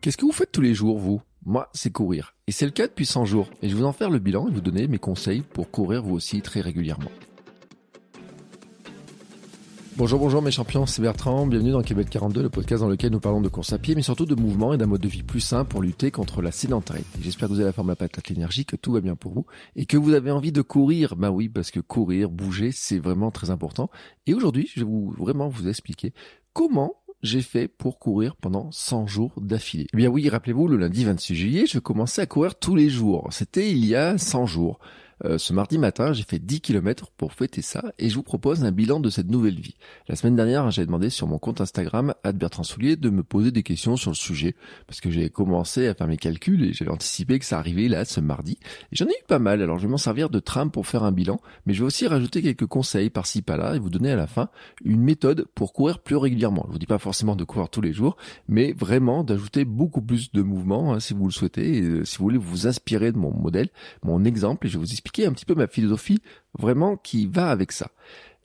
Qu'est-ce que vous faites tous les jours, vous? Moi, c'est courir. Et c'est le cas depuis 100 jours. Et je vais vous en faire le bilan et vous donner mes conseils pour courir vous aussi très régulièrement. Bonjour, bonjour mes champions, c'est Bertrand, bienvenue dans Québec 42, le podcast dans lequel nous parlons de course à pied, mais surtout de mouvement et d'un mode de vie plus sain pour lutter contre la sédentarité. J'espère que vous avez la forme, la patate, l'énergie, que tout va bien pour vous, et que vous avez envie de courir. Bah oui, parce que courir, bouger, c'est vraiment très important. Et aujourd'hui, je vais vous vraiment vous expliquer comment j'ai fait pour courir pendant 100 jours d'affilée Eh bien oui, rappelez-vous, le lundi 26 juillet, je commençais à courir tous les jours. C'était il y a 100 jours. Euh, ce mardi matin, j'ai fait 10 km pour fêter ça et je vous propose un bilan de cette nouvelle vie. La semaine dernière, j'ai demandé sur mon compte Instagram, Bertrand Soulier, de me poser des questions sur le sujet parce que j'ai commencé à faire mes calculs et j'avais anticipé que ça arrivait là ce mardi. J'en ai eu pas mal, alors je vais m'en servir de trame pour faire un bilan, mais je vais aussi rajouter quelques conseils par-ci par-là et vous donner à la fin une méthode pour courir plus régulièrement. Je vous dis pas forcément de courir tous les jours, mais vraiment d'ajouter beaucoup plus de mouvements hein, si vous le souhaitez, et, euh, si vous voulez vous inspirer de mon modèle, mon exemple, et je vais vous expliquer un petit peu ma philosophie vraiment qui va avec ça.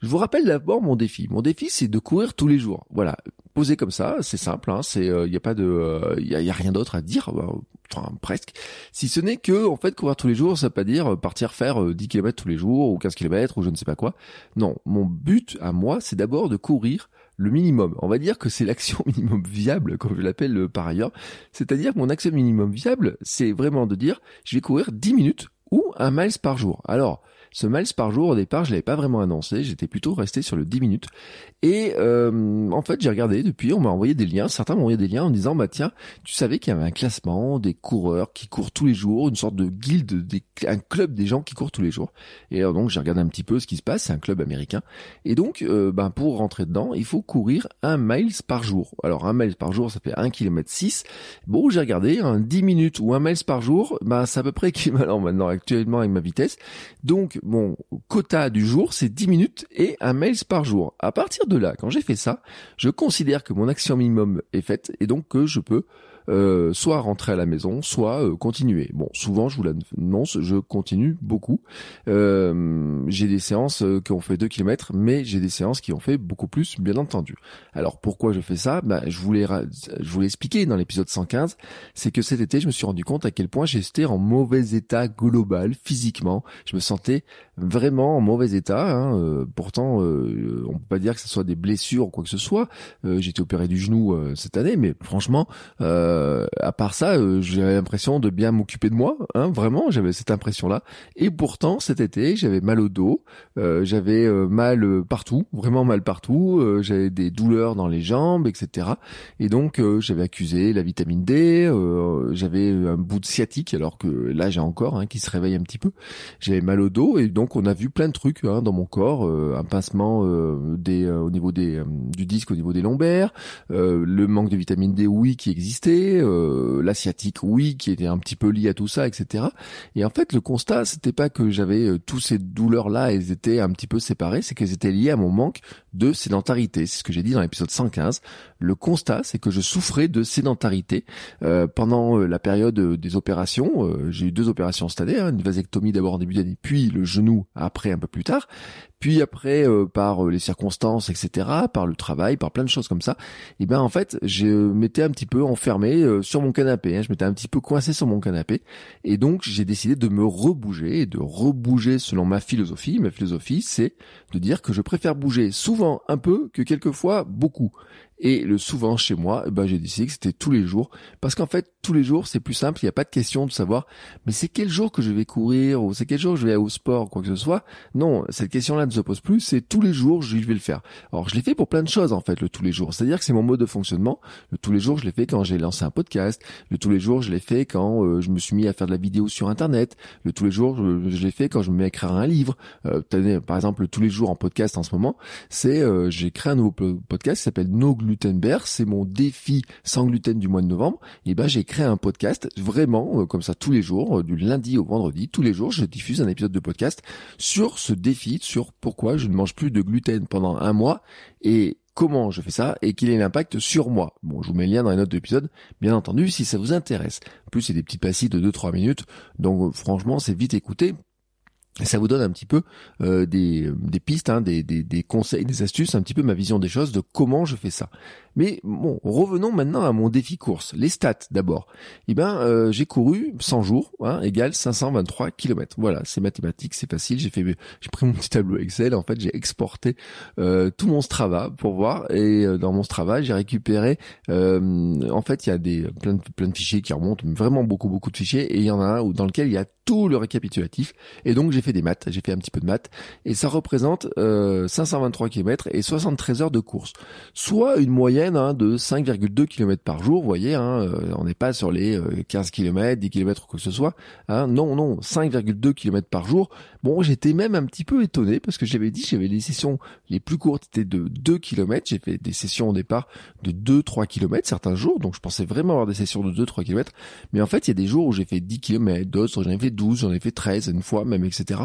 Je vous rappelle d'abord mon défi. Mon défi, c'est de courir tous les jours. Voilà, posé comme ça, c'est simple. Hein, c'est, il euh, n'y a pas de, il euh, y, a, rien d'autre à dire, euh, enfin presque. Si ce n'est que, en fait, courir tous les jours, ça veut pas dire partir faire 10 km tous les jours ou 15 km ou je ne sais pas quoi. Non, mon but à moi, c'est d'abord de courir le minimum. On va dire que c'est l'action minimum viable, comme je l'appelle par ailleurs. C'est-à-dire que mon action minimum viable, c'est vraiment de dire, je vais courir 10 minutes ou un miles par jour. Alors, ce miles par jour, au départ, je l'avais pas vraiment annoncé, j'étais plutôt resté sur le 10 minutes. Et euh, en fait, j'ai regardé depuis, on m'a envoyé des liens, certains m'ont envoyé des liens en disant, bah tiens, tu savais qu'il y avait un classement des coureurs qui courent tous les jours, une sorte de guilde, un club des gens qui courent tous les jours. Et donc, j'ai regardé un petit peu ce qui se passe, c'est un club américain. Et donc, euh, ben, pour rentrer dedans, il faut courir un miles par jour. Alors, un miles par jour, ça fait 1 km 6. Bon, j'ai regardé, un 10 minutes ou un miles par jour, ben, c'est à peu près équivalent maintenant actuellement avec ma vitesse. Donc, mon quota du jour, c'est 10 minutes et un mail par jour. À partir de là, quand j'ai fait ça, je considère que mon action minimum est faite et donc que je peux euh, soit rentrer à la maison, soit euh, continuer. Bon, souvent, je vous l'annonce, je continue beaucoup. Euh, j'ai des séances qui ont fait 2 km, mais j'ai des séances qui ont fait beaucoup plus, bien entendu. Alors, pourquoi je fais ça? Ben, Je voulais je voulais expliquer dans l'épisode 115, c'est que cet été, je me suis rendu compte à quel point j'étais en mauvais état global, physiquement. Je me sentais vraiment en mauvais état. Hein. pourtant, on peut pas dire que ce soit des blessures ou quoi que ce soit. été opéré du genou cette année, mais franchement... Euh, euh, à part ça, euh, j'avais l'impression de bien m'occuper de moi, hein, vraiment, j'avais cette impression-là. Et pourtant, cet été, j'avais mal au dos, euh, j'avais mal partout, vraiment mal partout, j'avais des douleurs dans les jambes, etc. Et donc, j'avais accusé la vitamine D, j'avais un bout de sciatique, alors que là, j'ai encore, hein, qui se réveille un petit peu. J'avais mal au dos, et donc on a vu plein de trucs hein, dans mon corps, un pincement des, au niveau des, du disque, au niveau des lombaires, le manque de vitamine D, oui, qui existait euh, l'asiatique, oui, qui était un petit peu lié à tout ça, etc. Et en fait, le constat, c'était pas que j'avais euh, tous ces douleurs-là, elles étaient un petit peu séparées, c'est qu'elles étaient liées à mon manque de sédentarité. C'est ce que j'ai dit dans l'épisode 115. Le constat, c'est que je souffrais de sédentarité euh, pendant la période des opérations. j'ai eu deux opérations cette année, hein, une vasectomie d'abord en début d'année, puis le genou après un peu plus tard. Puis après, par les circonstances, etc., par le travail, par plein de choses comme ça, et eh ben en fait, je m'étais un petit peu enfermé euh, sur mon canapé. Hein. Je m'étais un petit peu coincé sur mon canapé. Et donc, j'ai décidé de me rebouger et de rebouger selon ma philosophie. Ma philosophie, c'est de dire que je préfère bouger souvent un peu que quelquefois beaucoup. Et le souvent chez moi, eh ben, j'ai décidé que c'était tous les jours. Parce qu'en fait, tous les jours, c'est plus simple. Il n'y a pas de question de savoir, mais c'est quel jour que je vais courir ou c'est quel jour je vais au sport, quoi que ce soit. Non, cette question-là ne se pose plus. C'est tous les jours, je vais le faire. Alors, je l'ai fait pour plein de choses, en fait, le tous les jours. C'est-à-dire que c'est mon mode de fonctionnement. Le tous les jours, je l'ai fait quand j'ai lancé un podcast. Le tous les jours, je l'ai fait quand euh, je me suis mis à faire de la vidéo sur Internet. Le tous les jours, je, l'ai fait quand je me mets à écrire un livre. Euh, par exemple, le tous les jours en podcast en ce moment, c'est euh, j'ai créé un nouveau podcast qui s'appelle No Glutenberg. C'est mon défi sans gluten du mois de novembre. Et ben, j'ai créé un podcast vraiment euh, comme ça tous les jours, du lundi au vendredi, tous les jours, je diffuse un épisode de podcast sur ce défi, sur pourquoi je ne mange plus de gluten pendant un mois et comment je fais ça et quel est l'impact sur moi. Bon, je vous mets le lien dans les notes de l'épisode, bien entendu, si ça vous intéresse. En plus, c'est des petits passifs de 2-3 minutes, donc franchement, c'est vite écouté ça vous donne un petit peu euh, des, des, pistes, hein, des, des, des, conseils, des astuces, un petit peu ma vision des choses, de comment je fais ça. Mais bon, revenons maintenant à mon défi course. Les stats d'abord. Eh ben, euh, j'ai couru 100 jours, hein, égale 523 km. Voilà, c'est mathématique, c'est facile. J'ai fait, j'ai pris mon petit tableau Excel. En fait, j'ai exporté euh, tout mon Strava pour voir. Et dans mon Strava, j'ai récupéré. en fait, il y a des plein de, plein de fichiers qui remontent, vraiment beaucoup beaucoup de fichiers. Et il y en a un où, dans lequel il y a tout le récapitulatif. Et donc j'ai fait des maths, j'ai fait un petit peu de maths, et ça représente euh, 523 km et 73 heures de course, soit une moyenne hein, de 5,2 km par jour. Vous voyez, hein, euh, on n'est pas sur les 15 km, 10 km ou quoi que ce soit. Hein. Non, non, 5,2 km par jour. Bon, j'étais même un petit peu étonné parce que j'avais dit j'avais les sessions les plus courtes étaient de 2 km. J'ai fait des sessions au départ de 2-3 km certains jours, donc je pensais vraiment avoir des sessions de 2-3 km. Mais en fait, il y a des jours où j'ai fait 10 km, d'autres j'en ai fait 12, j'en ai fait 13 une fois même, etc.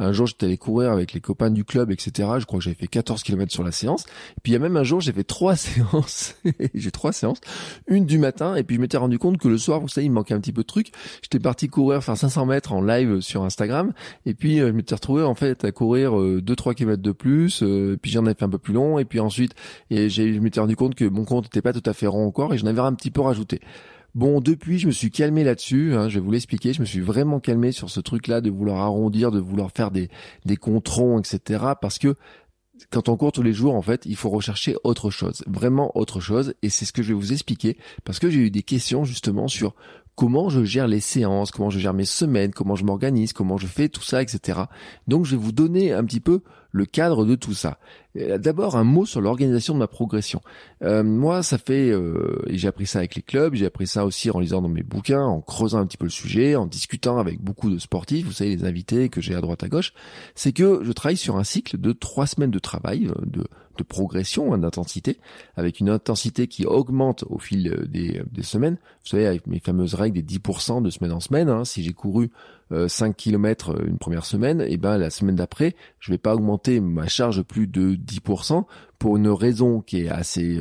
Un jour, j'étais allé courir avec les copains du club, etc. Je crois que j'avais fait 14 km sur la séance. Et puis il y a même un jour, j'ai fait trois séances. j'ai trois séances. Une du matin, et puis je m'étais rendu compte que le soir, vous savez, il me manquait un petit peu de trucs. J'étais parti courir, faire 500 mètres en live sur Instagram. Et puis je m'étais retrouvé en fait à courir 2-3 euh, km de plus, euh, puis j'en ai fait un peu plus long, et puis ensuite et je m'étais rendu compte que mon compte n'était pas tout à fait rond encore, et j'en avais un petit peu rajouté. Bon, depuis, je me suis calmé là-dessus. Hein, je vais vous l'expliquer. Je me suis vraiment calmé sur ce truc-là de vouloir arrondir, de vouloir faire des des controns, etc. Parce que quand on court tous les jours, en fait, il faut rechercher autre chose, vraiment autre chose. Et c'est ce que je vais vous expliquer parce que j'ai eu des questions justement sur comment je gère les séances, comment je gère mes semaines, comment je m'organise, comment je fais tout ça, etc. Donc je vais vous donner un petit peu le cadre de tout ça. Euh, d'abord un mot sur l'organisation de ma progression. Euh, moi, ça fait euh, et j'ai appris ça avec les clubs, j'ai appris ça aussi en lisant dans mes bouquins, en creusant un petit peu le sujet, en discutant avec beaucoup de sportifs, vous savez les invités que j'ai à droite à gauche, c'est que je travaille sur un cycle de trois semaines de travail, de de progression, hein, d'intensité, avec une intensité qui augmente au fil euh, des, des, semaines. Vous savez, avec mes fameuses règles des 10% de semaine en semaine, hein, si j'ai couru 5 euh, km euh, une première semaine, et eh ben la semaine d'après, je vais pas augmenter ma charge plus de 10% pour une raison qui est assez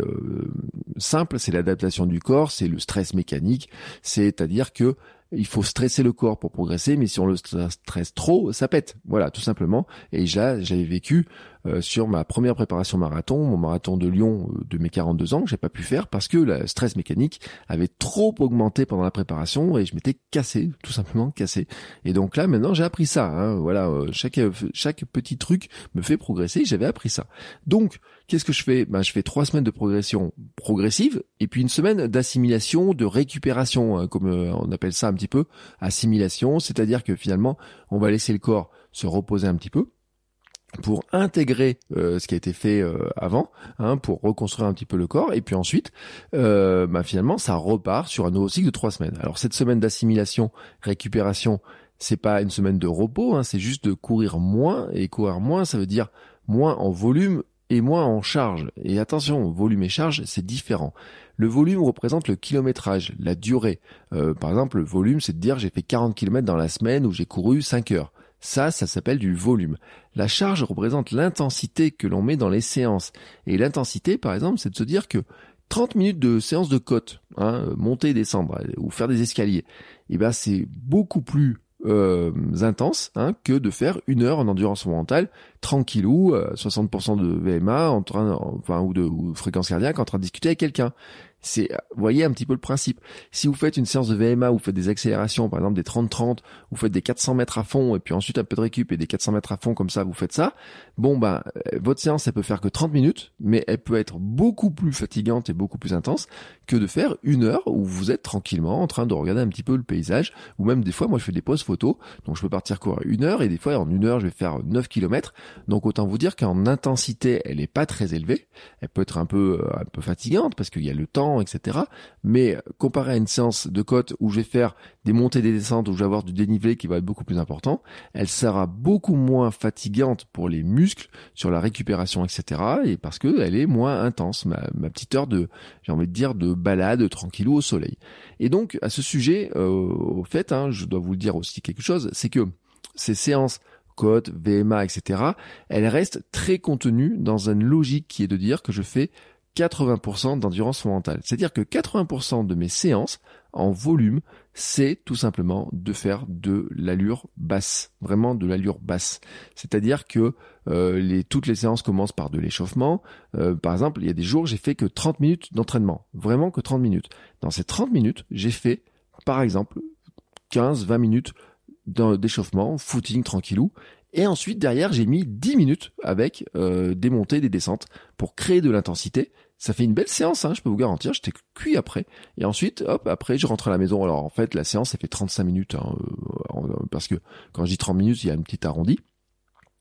simple, c'est l'adaptation du corps, c'est le stress mécanique, c'est-à-dire que il faut stresser le corps pour progresser, mais si on le stresse trop, ça pète. Voilà, tout simplement. Et là, j'avais vécu euh, sur ma première préparation marathon, mon marathon de Lyon euh, de mes 42 ans, que j'ai pas pu faire parce que le stress mécanique avait trop augmenté pendant la préparation et je m'étais cassé, tout simplement cassé. Et donc là, maintenant, j'ai appris ça. Hein. voilà, euh, chaque chaque petit truc me fait progresser. J'avais appris ça. Donc, qu'est-ce que je fais? Ben, je fais trois semaines de progression progressive et puis une semaine d'assimilation, de récupération, hein, comme on appelle ça un petit peu, assimilation. C'est-à-dire que finalement, on va laisser le corps se reposer un petit peu pour intégrer euh, ce qui a été fait euh, avant, hein, pour reconstruire un petit peu le corps, et puis ensuite, euh, bah, finalement, ça repart sur un nouveau cycle de trois semaines. Alors cette semaine d'assimilation, récupération, c'est pas une semaine de repos, hein, c'est juste de courir moins, et courir moins, ça veut dire moins en volume et moins en charge. Et attention, volume et charge, c'est différent. Le volume représente le kilométrage, la durée. par exemple, le volume, c'est de dire j'ai fait 40 km dans la semaine où j'ai couru 5 heures. Ça, ça s'appelle du volume. La charge représente l'intensité que l'on met dans les séances. Et l'intensité, par exemple, c'est de se dire que 30 minutes de séance de côte, hein, monter et descendre, ou faire des escaliers, eh ben c'est beaucoup plus euh, intense hein, que de faire une heure en endurance mentale, tranquillou, 60% de VMA, en train, enfin ou de fréquence cardiaque, en train de discuter avec quelqu'un. C'est, vous voyez un petit peu le principe. Si vous faites une séance de VMA, vous faites des accélérations, par exemple des 30-30, vous faites des 400 mètres à fond et puis ensuite un peu de récup et des 400 mètres à fond comme ça, vous faites ça. Bon ben, euh, votre séance elle peut faire que 30 minutes, mais elle peut être beaucoup plus fatigante et beaucoup plus intense que de faire une heure où vous êtes tranquillement en train de regarder un petit peu le paysage, ou même des fois moi je fais des pauses photos, donc je peux partir courir une heure et des fois en une heure je vais faire 9 km. Donc autant vous dire qu'en intensité elle est pas très élevée, elle peut être un peu euh, un peu fatigante parce qu'il y a le temps etc. Mais comparé à une séance de côte où je vais faire des montées, des descentes, où je vais avoir du dénivelé qui va être beaucoup plus important, elle sera beaucoup moins fatigante pour les muscles sur la récupération, etc. Et parce que elle est moins intense, ma, petite heure de, j'ai envie de dire, de balade tranquillou au soleil. Et donc à ce sujet, euh, au fait, hein, je dois vous le dire aussi quelque chose, c'est que ces séances côte, VMA, etc., elles restent très contenues dans une logique qui est de dire que je fais 80% d'endurance mentale. C'est-à-dire que 80% de mes séances en volume, c'est tout simplement de faire de l'allure basse, vraiment de l'allure basse. C'est-à-dire que euh, toutes les séances commencent par de l'échauffement. Euh, par exemple, il y a des jours j'ai fait que 30 minutes d'entraînement, vraiment que 30 minutes. Dans ces 30 minutes, j'ai fait par exemple 15-20 minutes d'échauffement, footing tranquillou, et ensuite, derrière, j'ai mis 10 minutes avec euh, des montées, des descentes pour créer de l'intensité. Ça fait une belle séance, hein, je peux vous garantir. J'étais cuit après. Et ensuite, hop, après, je rentre à la maison. Alors, en fait, la séance, elle fait 35 minutes. Hein, euh, parce que quand je dis 30 minutes, il y a une petite arrondie.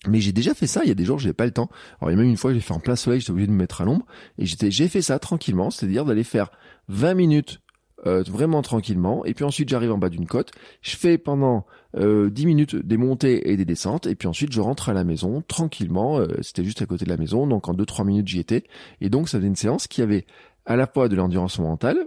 Mais j'ai déjà fait ça, il y a des jours j'ai pas le temps. Alors il y a même une fois j'ai fait en plein soleil, j'étais obligé de me mettre à l'ombre et j'étais j'ai fait ça tranquillement, c'est-à-dire d'aller faire 20 minutes euh, vraiment tranquillement. Et puis ensuite, j'arrive en bas d'une côte. Je fais pendant euh, 10 minutes des montées et des descentes. Et puis ensuite, je rentre à la maison tranquillement. Euh, c'était juste à côté de la maison. Donc en 2-3 minutes, j'y étais. Et donc, ça faisait une séance qui avait à la fois de l'endurance mentale,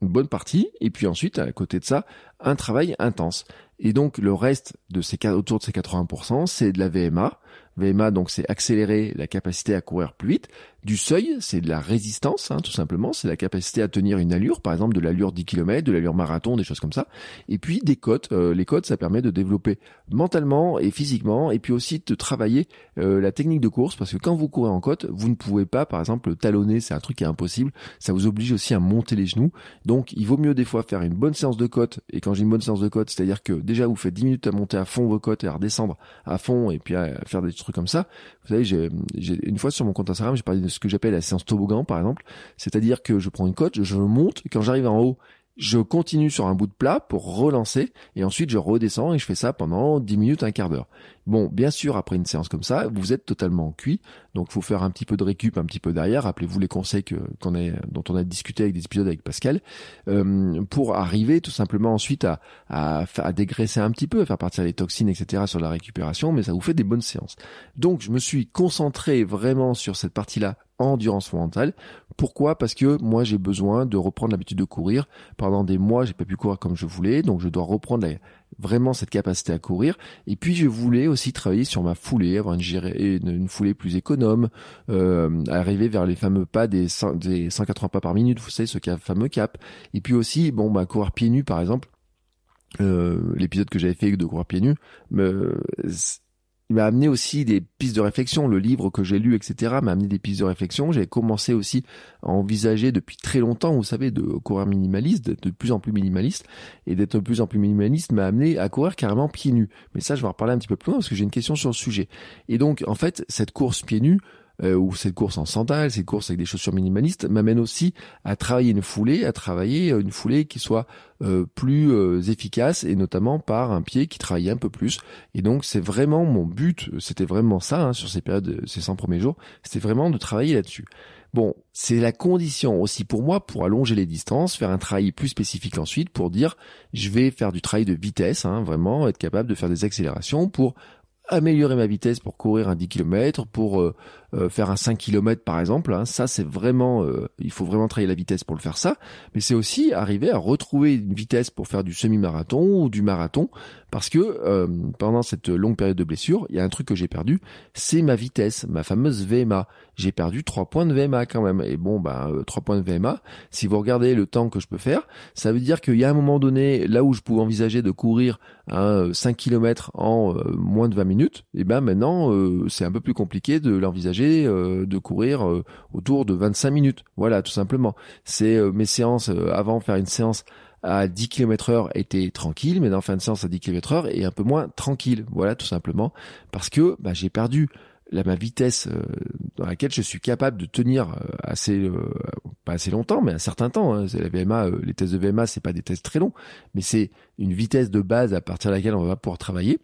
une bonne partie, et puis ensuite, à côté de ça, un travail intense. Et donc, le reste de ces autour de ces 80%, c'est de la VMA. VMA, donc, c'est accélérer la capacité à courir plus vite. Du seuil, c'est de la résistance, hein, tout simplement. C'est la capacité à tenir une allure, par exemple de l'allure 10 km, de l'allure marathon, des choses comme ça. Et puis des côtes. Euh, les côtes, ça permet de développer mentalement et physiquement, et puis aussi de travailler euh, la technique de course, parce que quand vous courez en côte, vous ne pouvez pas, par exemple, talonner. C'est un truc qui est impossible. Ça vous oblige aussi à monter les genoux. Donc, il vaut mieux des fois faire une bonne séance de côte. Et quand j'ai une bonne séance de côte, c'est-à-dire que déjà vous faites 10 minutes à monter à fond vos côtes et à redescendre à fond, et puis à faire des trucs comme ça. Vous savez, j'ai une fois sur mon compte Instagram, j'ai parlé ce que j'appelle la séance toboggan par exemple, c'est-à-dire que je prends une côte, je monte, et quand j'arrive en haut, je continue sur un bout de plat pour relancer et ensuite je redescends et je fais ça pendant 10 minutes, un quart d'heure. Bon, bien sûr, après une séance comme ça, vous êtes totalement cuit, donc faut faire un petit peu de récup, un petit peu derrière. Rappelez-vous les conseils que, dont on a discuté avec des épisodes avec Pascal, euh, pour arriver tout simplement ensuite à, à, à, dégraisser un petit peu, à faire partir les toxines, etc. sur la récupération, mais ça vous fait des bonnes séances. Donc je me suis concentré vraiment sur cette partie-là endurance mentale. Pourquoi? Parce que moi j'ai besoin de reprendre l'habitude de courir. Pendant des mois, j'ai pas pu courir comme je voulais, donc je dois reprendre vraiment cette capacité à courir. Et puis je voulais aussi travailler sur ma foulée, avoir une, foulée plus économe, euh, arriver vers les fameux pas des, des 180 pas par minute, vous savez ce fameux cap. Et puis aussi, bon bah courir pieds nus par exemple. Euh, l'épisode que j'avais fait de courir pieds nus, me, il m'a amené aussi des pistes de réflexion. Le livre que j'ai lu, etc., m'a amené des pistes de réflexion. J'ai commencé aussi à envisager depuis très longtemps, vous savez, de courir minimaliste, de plus en plus minimaliste. Et d'être de plus en plus minimaliste m'a amené à courir carrément pieds nus. Mais ça, je vais en reparler un petit peu plus loin parce que j'ai une question sur le sujet. Et donc, en fait, cette course pieds nus, euh, ou cette course en sandales, cette course avec des chaussures minimalistes, m'amène aussi à travailler une foulée, à travailler euh, une foulée qui soit euh, plus euh, efficace et notamment par un pied qui travaille un peu plus. Et donc c'est vraiment mon but, c'était vraiment ça hein, sur ces périodes, ces 100 premiers jours, c'était vraiment de travailler là-dessus. Bon, c'est la condition aussi pour moi pour allonger les distances, faire un travail plus spécifique ensuite pour dire je vais faire du travail de vitesse, hein, vraiment être capable de faire des accélérations pour améliorer ma vitesse pour courir un 10 km, pour euh, euh, faire un 5 km par exemple. Hein. Ça, c'est vraiment, euh, il faut vraiment travailler la vitesse pour le faire ça. Mais c'est aussi arriver à retrouver une vitesse pour faire du semi-marathon ou du marathon, parce que pendant cette longue période de blessure, il y a un truc que j'ai perdu, c'est ma vitesse, ma fameuse VMA. J'ai perdu 3 points de VMA quand même. Et bon, bah 3 points de VMA, si vous regardez le temps que je peux faire, ça veut dire qu'il y a un moment donné, là où je pouvais envisager de courir un 5 km en moins de 20 minutes, et ben maintenant c'est un peu plus compliqué de l'envisager de courir autour de 25 minutes. Voilà, tout simplement. C'est mes séances avant faire une séance à 10 km heure était tranquille, mais dans fin de séance à 10 km heure est un peu moins tranquille. Voilà, tout simplement. Parce que bah, j'ai perdu la, ma vitesse euh, dans laquelle je suis capable de tenir euh, assez, euh, pas assez longtemps, mais un certain temps. Hein. C'est la VMA, les tests de VMA, c'est pas des tests très longs, mais c'est une vitesse de base à partir de laquelle on va pouvoir travailler.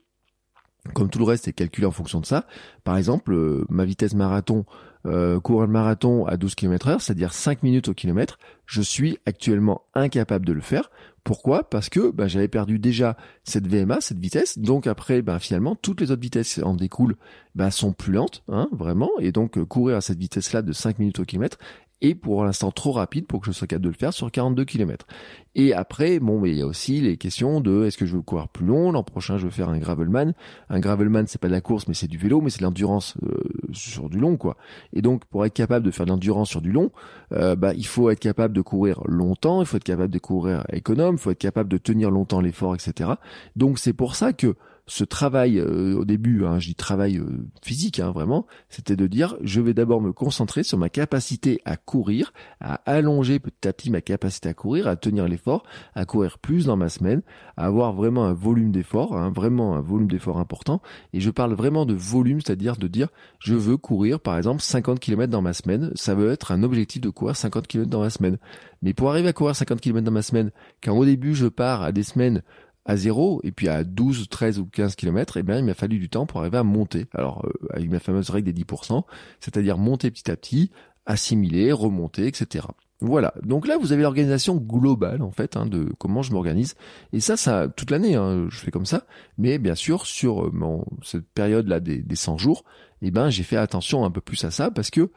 Comme tout le reste est calculé en fonction de ça. Par exemple, ma vitesse marathon euh, le marathon à 12 km heure, c'est-à-dire 5 minutes au kilomètre, je suis actuellement incapable de le faire. Pourquoi? Parce que bah, j'avais perdu déjà cette VMA, cette vitesse. Donc après, bah, finalement, toutes les autres vitesses en découlent, bah, sont plus lentes, hein, vraiment. Et donc euh, courir à cette vitesse-là de 5 minutes au kilomètre est pour l'instant trop rapide pour que je sois capable de le faire sur 42 km. Et après, bon, mais il y a aussi les questions de est-ce que je veux courir plus long? L'an prochain, je veux faire un gravelman. Un gravelman, c'est pas de la course, mais c'est du vélo, mais c'est de l'endurance euh, sur du long, quoi. Et donc, pour être capable de faire de l'endurance sur du long, euh, bah, il faut être capable de courir longtemps, il faut être capable de courir économe, il faut être capable de tenir longtemps l'effort, etc. Donc, c'est pour ça que ce travail euh, au début, hein, je dis travail euh, physique hein, vraiment, c'était de dire je vais d'abord me concentrer sur ma capacité à courir, à allonger petit à petit ma capacité à courir, à tenir l'effort, à courir plus dans ma semaine, à avoir vraiment un volume d'effort, hein, vraiment un volume d'effort important. Et je parle vraiment de volume, c'est-à-dire de dire je veux courir par exemple 50 km dans ma semaine, ça veut être un objectif de courir 50 km dans ma semaine. Mais pour arriver à courir 50 km dans ma semaine, quand au début je pars à des semaines à zéro et puis à 12, 13 ou 15 km, eh bien, il m'a fallu du temps pour arriver à monter. Alors, euh, avec ma fameuse règle des 10%, c'est-à-dire monter petit à petit, assimiler, remonter, etc. Voilà. Donc là, vous avez l'organisation globale, en fait, hein, de comment je m'organise. Et ça, ça, toute l'année, hein, je fais comme ça. Mais bien sûr, sur euh, mon, cette période-là des, des 100 jours, eh ben, j'ai fait attention un peu plus à ça parce que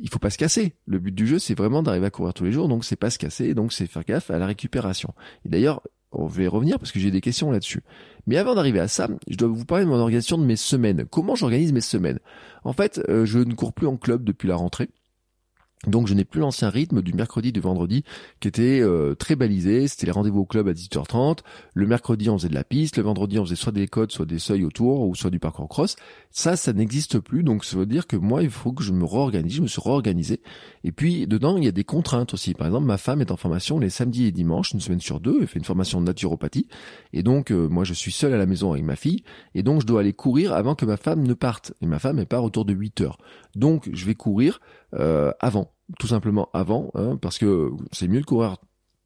il faut pas se casser. Le but du jeu, c'est vraiment d'arriver à courir tous les jours, donc c'est pas se casser, donc c'est faire gaffe à la récupération. Et d'ailleurs, on va y revenir parce que j'ai des questions là-dessus. Mais avant d'arriver à ça, je dois vous parler de mon organisation de mes semaines. Comment j'organise mes semaines? En fait, euh, je ne cours plus en club depuis la rentrée. Donc je n'ai plus l'ancien rythme du mercredi du vendredi qui était euh, très balisé, c'était les rendez-vous au club à 18h30, le mercredi on faisait de la piste, le vendredi on faisait soit des codes, soit des seuils autour, ou soit du parcours cross. Ça, ça n'existe plus, donc ça veut dire que moi il faut que je me réorganise, je me suis réorganisé. Et puis dedans il y a des contraintes aussi. Par exemple, ma femme est en formation les samedis et dimanches, une semaine sur deux, elle fait une formation de naturopathie, et donc euh, moi je suis seul à la maison avec ma fille, et donc je dois aller courir avant que ma femme ne parte. Et ma femme elle part autour de 8 heures. Donc je vais courir euh, avant, tout simplement avant, hein, parce que c'est mieux de courir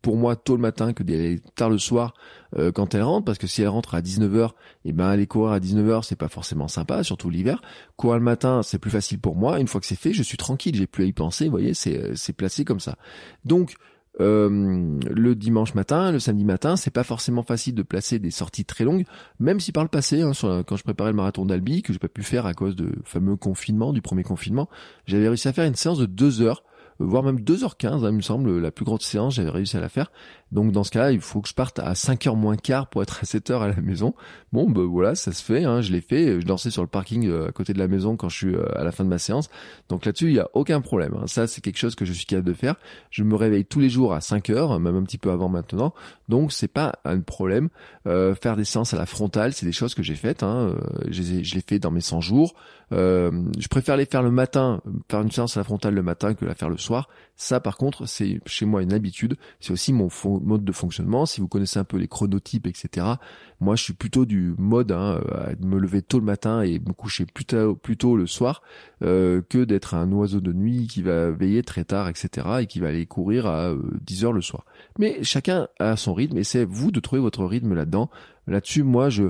pour moi tôt le matin que d'aller tard le soir euh, quand elle rentre parce que si elle rentre à 19h et eh ben aller courir à 19h c'est pas forcément sympa surtout l'hiver. Courir le matin c'est plus facile pour moi. Une fois que c'est fait je suis tranquille j'ai plus à y penser vous voyez c'est c'est placé comme ça. Donc euh, le dimanche matin, le samedi matin, c'est pas forcément facile de placer des sorties très longues, même si par le passé, hein, quand je préparais le marathon d'Albi, que j'ai pas pu faire à cause de fameux confinement, du premier confinement, j'avais réussi à faire une séance de deux heures voire même 2h15, hein, il me semble, la plus grande séance, j'avais réussi à la faire. Donc dans ce cas, il faut que je parte à 5h moins quart pour être à 7h à la maison. Bon, ben voilà, ça se fait, hein, je l'ai fait. Je dansais sur le parking euh, à côté de la maison quand je suis euh, à la fin de ma séance. Donc là-dessus, il n'y a aucun problème. Hein. Ça, c'est quelque chose que je suis capable de faire. Je me réveille tous les jours à 5h, même un petit peu avant maintenant. Donc c'est pas un problème. Euh, faire des séances à la frontale, c'est des choses que j'ai faites. Hein. Je, je l'ai fait dans mes 100 jours. Je préfère les faire le matin, faire une séance à la frontale le matin que la faire le soir. Ça, par contre, c'est chez moi une habitude. C'est aussi mon mode de fonctionnement. Si vous connaissez un peu les chronotypes, etc. Moi, je suis plutôt du mode hein, à me lever tôt le matin et me coucher plus tôt, plus tôt le soir euh, que d'être un oiseau de nuit qui va veiller très tard, etc. et qui va aller courir à 10 euh, heures le soir. Mais chacun a son rythme et c'est vous de trouver votre rythme là-dedans. Là-dessus, moi, je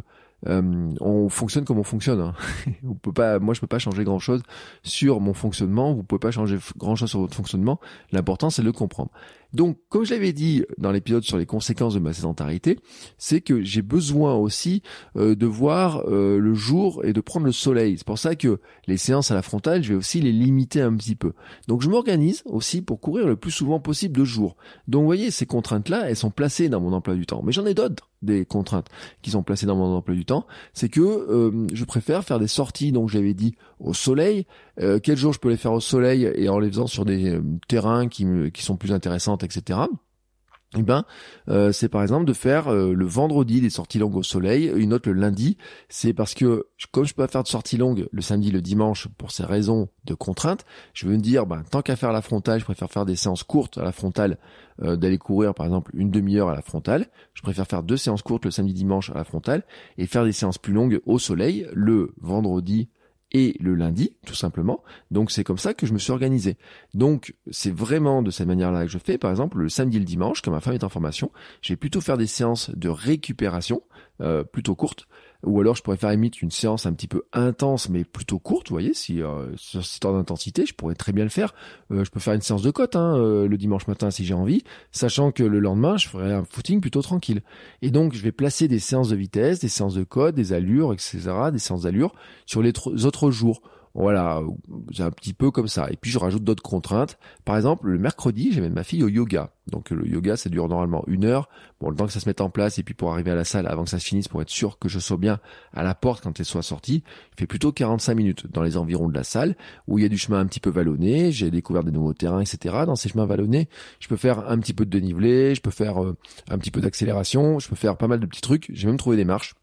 euh, on fonctionne comme on fonctionne. Hein. Vous pouvez pas, moi je peux pas changer grand chose sur mon fonctionnement. Vous pouvez pas changer grand chose sur votre fonctionnement. L'important c'est de le comprendre. Donc, comme je l'avais dit dans l'épisode sur les conséquences de ma sédentarité, c'est que j'ai besoin aussi euh, de voir euh, le jour et de prendre le soleil. C'est pour ça que les séances à la frontale, je vais aussi les limiter un petit peu. Donc, je m'organise aussi pour courir le plus souvent possible de jour. Donc, vous voyez, ces contraintes-là, elles sont placées dans mon emploi du temps. Mais j'en ai d'autres des contraintes qui sont placées dans mon emploi du temps. C'est que euh, je préfère faire des sorties, donc j'avais dit au soleil. Euh, quel jour je peux les faire au soleil et en les faisant sur des terrains qui, qui sont plus intéressants etc. eh ben, euh, c'est par exemple de faire euh, le vendredi des sorties longues au soleil, une autre le lundi. C'est parce que comme je peux pas faire de sorties longues le samedi, le dimanche pour ces raisons de contraintes, je veux me dire, ben, tant qu'à faire la frontale, je préfère faire des séances courtes à la frontale, euh, d'aller courir par exemple une demi-heure à la frontale. Je préfère faire deux séances courtes le samedi, dimanche à la frontale et faire des séances plus longues au soleil le vendredi et le lundi, tout simplement. Donc c'est comme ça que je me suis organisé. Donc c'est vraiment de cette manière-là que je fais. Par exemple, le samedi et le dimanche, quand ma femme est en formation, je vais plutôt faire des séances de récupération euh, plutôt courtes ou alors je pourrais faire limite une séance un petit peu intense mais plutôt courte, vous voyez, si euh, sur cette ordre d'intensité, je pourrais très bien le faire. Euh, je peux faire une séance de côte hein, euh, le dimanche matin si j'ai envie, sachant que le lendemain je ferai un footing plutôt tranquille. Et donc je vais placer des séances de vitesse, des séances de côte, des allures, etc., des séances d'allure sur les autres jours. Voilà, c'est un petit peu comme ça. Et puis je rajoute d'autres contraintes. Par exemple, le mercredi, j'amène ma fille au yoga. Donc le yoga, ça dure normalement une heure. Bon, le temps que ça se mette en place et puis pour arriver à la salle avant que ça se finisse, pour être sûr que je sois bien à la porte quand elle soit sortie, il fait plutôt 45 minutes dans les environs de la salle où il y a du chemin un petit peu vallonné. J'ai découvert des nouveaux terrains, etc. Dans ces chemins vallonnés, je peux faire un petit peu de dénivelé, je peux faire euh, un petit peu d'accélération, je peux faire pas mal de petits trucs. J'ai même trouvé des marches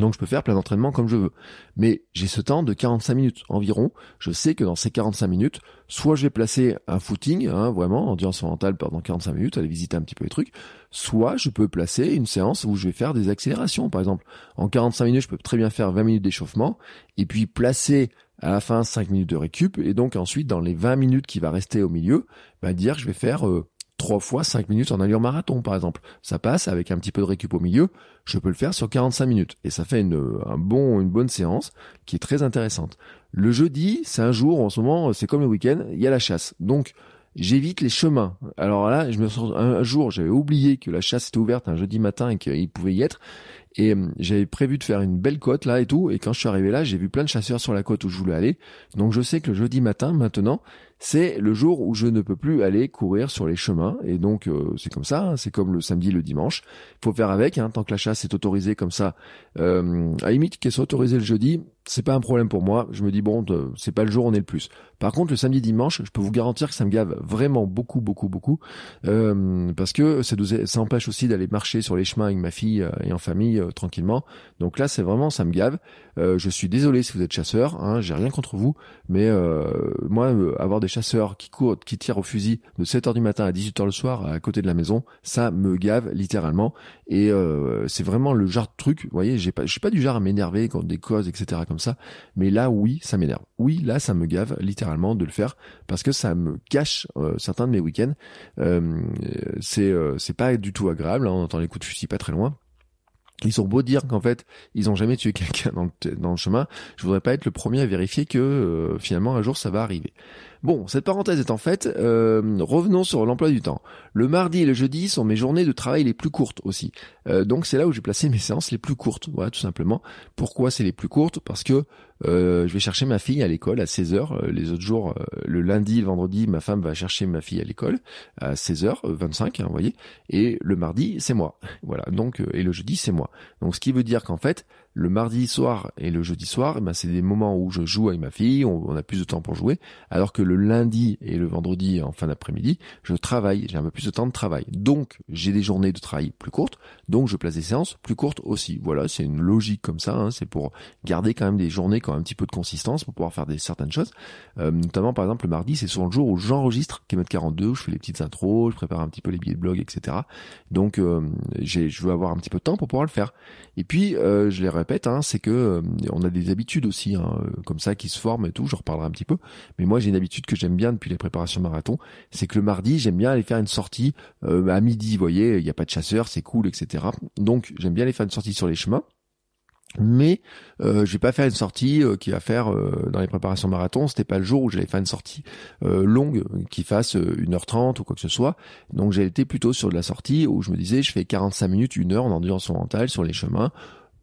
donc je peux faire plein d'entraînements comme je veux. Mais j'ai ce temps de 45 minutes environ. Je sais que dans ces 45 minutes, soit je vais placer un footing, hein, vraiment, endurance mentale pendant 45 minutes, aller visiter un petit peu les trucs, soit je peux placer une séance où je vais faire des accélérations. Par exemple, en 45 minutes, je peux très bien faire 20 minutes d'échauffement, et puis placer à la fin 5 minutes de récup, et donc ensuite, dans les 20 minutes qui va rester au milieu, bah, dire que je vais faire... Euh, trois fois 5 minutes en allure marathon, par exemple. Ça passe avec un petit peu de récup au milieu. Je peux le faire sur 45 minutes. Et ça fait une, un une bonne séance qui est très intéressante. Le jeudi, c'est un jour, en ce moment, c'est comme le week-end, il y a la chasse. Donc, j'évite les chemins. Alors là, je me sens, un jour, j'avais oublié que la chasse était ouverte un jeudi matin et qu'il pouvait y être. Et euh, j'avais prévu de faire une belle côte là et tout. Et quand je suis arrivé là, j'ai vu plein de chasseurs sur la côte où je voulais aller. Donc je sais que le jeudi matin, maintenant, c'est le jour où je ne peux plus aller courir sur les chemins. Et donc euh, c'est comme ça, hein, c'est comme le samedi, le dimanche. Il faut faire avec, hein, tant que la chasse est autorisée comme ça. Euh, à limite qu'elle soit autorisée le jeudi, c'est pas un problème pour moi. Je me dis bon, c'est pas le jour où on est le plus. Par contre, le samedi, dimanche, je peux vous garantir que ça me gave vraiment beaucoup, beaucoup, beaucoup, euh, parce que ça, ça empêche aussi d'aller marcher sur les chemins avec ma fille euh, et en famille euh, tranquillement. Donc là, c'est vraiment, ça me gave. Euh, je suis désolé si vous êtes chasseur, hein, j'ai rien contre vous, mais moi, avoir des chasseurs qui courent, qui tirent au fusil de 7h du matin à 18h le soir à côté de la maison, ça me gave littéralement. Et c'est vraiment le genre de truc, vous voyez, je suis pas du genre à m'énerver quand des causes, etc. comme ça, mais là, oui, ça m'énerve. Oui, là, ça me gave littéralement de le faire parce que ça me cache certains de mes week-ends. c'est c'est pas du tout agréable. Hein, on entend les coups de fusil pas très loin. Ils ont beau dire qu'en fait ils ont jamais tué quelqu'un dans dans le chemin, je voudrais pas être le premier à vérifier que euh, finalement un jour ça va arriver. Bon, cette parenthèse est en fait, euh, revenons sur l'emploi du temps. Le mardi et le jeudi sont mes journées de travail les plus courtes aussi. Euh, donc c'est là où j'ai placé mes séances les plus courtes. Voilà, tout simplement. Pourquoi c'est les plus courtes? Parce que euh, je vais chercher ma fille à l'école à 16h. Les autres jours, le lundi, le vendredi, ma femme va chercher ma fille à l'école à 16h25, hein, vous voyez. Et le mardi, c'est moi. Voilà. Donc et le jeudi, c'est moi. Donc ce qui veut dire qu'en fait, le mardi soir et le jeudi soir, eh ben c'est des moments où je joue avec ma fille, on, a plus de temps pour jouer, alors que le lundi et le vendredi en fin d'après-midi, je travaille, j'ai un peu plus de temps de travail. Donc, j'ai des journées de travail plus courtes, donc je place des séances plus courtes aussi. Voilà, c'est une logique comme ça, hein, c'est pour garder quand même des journées qui ont un petit peu de consistance pour pouvoir faire certaines choses. Euh, notamment, par exemple, le mardi, c'est souvent le jour où j'enregistre Kemet 42, où je fais les petites intros, je prépare un petit peu les billets de blog, etc. Donc, euh, je veux avoir un petit peu de temps pour pouvoir le faire. Et puis, euh, je les hein, c'est que euh, on a des habitudes aussi, hein, euh, comme ça, qui se forment et tout. Je reparlerai un petit peu. Mais moi, j'ai une habitude que j'aime bien depuis les préparations marathon, c'est que le mardi, j'aime bien aller faire une sortie à midi. Vous voyez, il n'y a pas de chasseurs, c'est cool, etc. Donc, j'aime bien aller faire une sortie sur les chemins mais euh, je vais pas faire une sortie qui va faire dans les préparations marathon c'était pas le jour où j'allais faire une sortie longue qui fasse 1h30 ou quoi que ce soit donc j'ai été plutôt sur de la sortie où je me disais je fais 45 minutes une heure en endurance mentale sur les chemins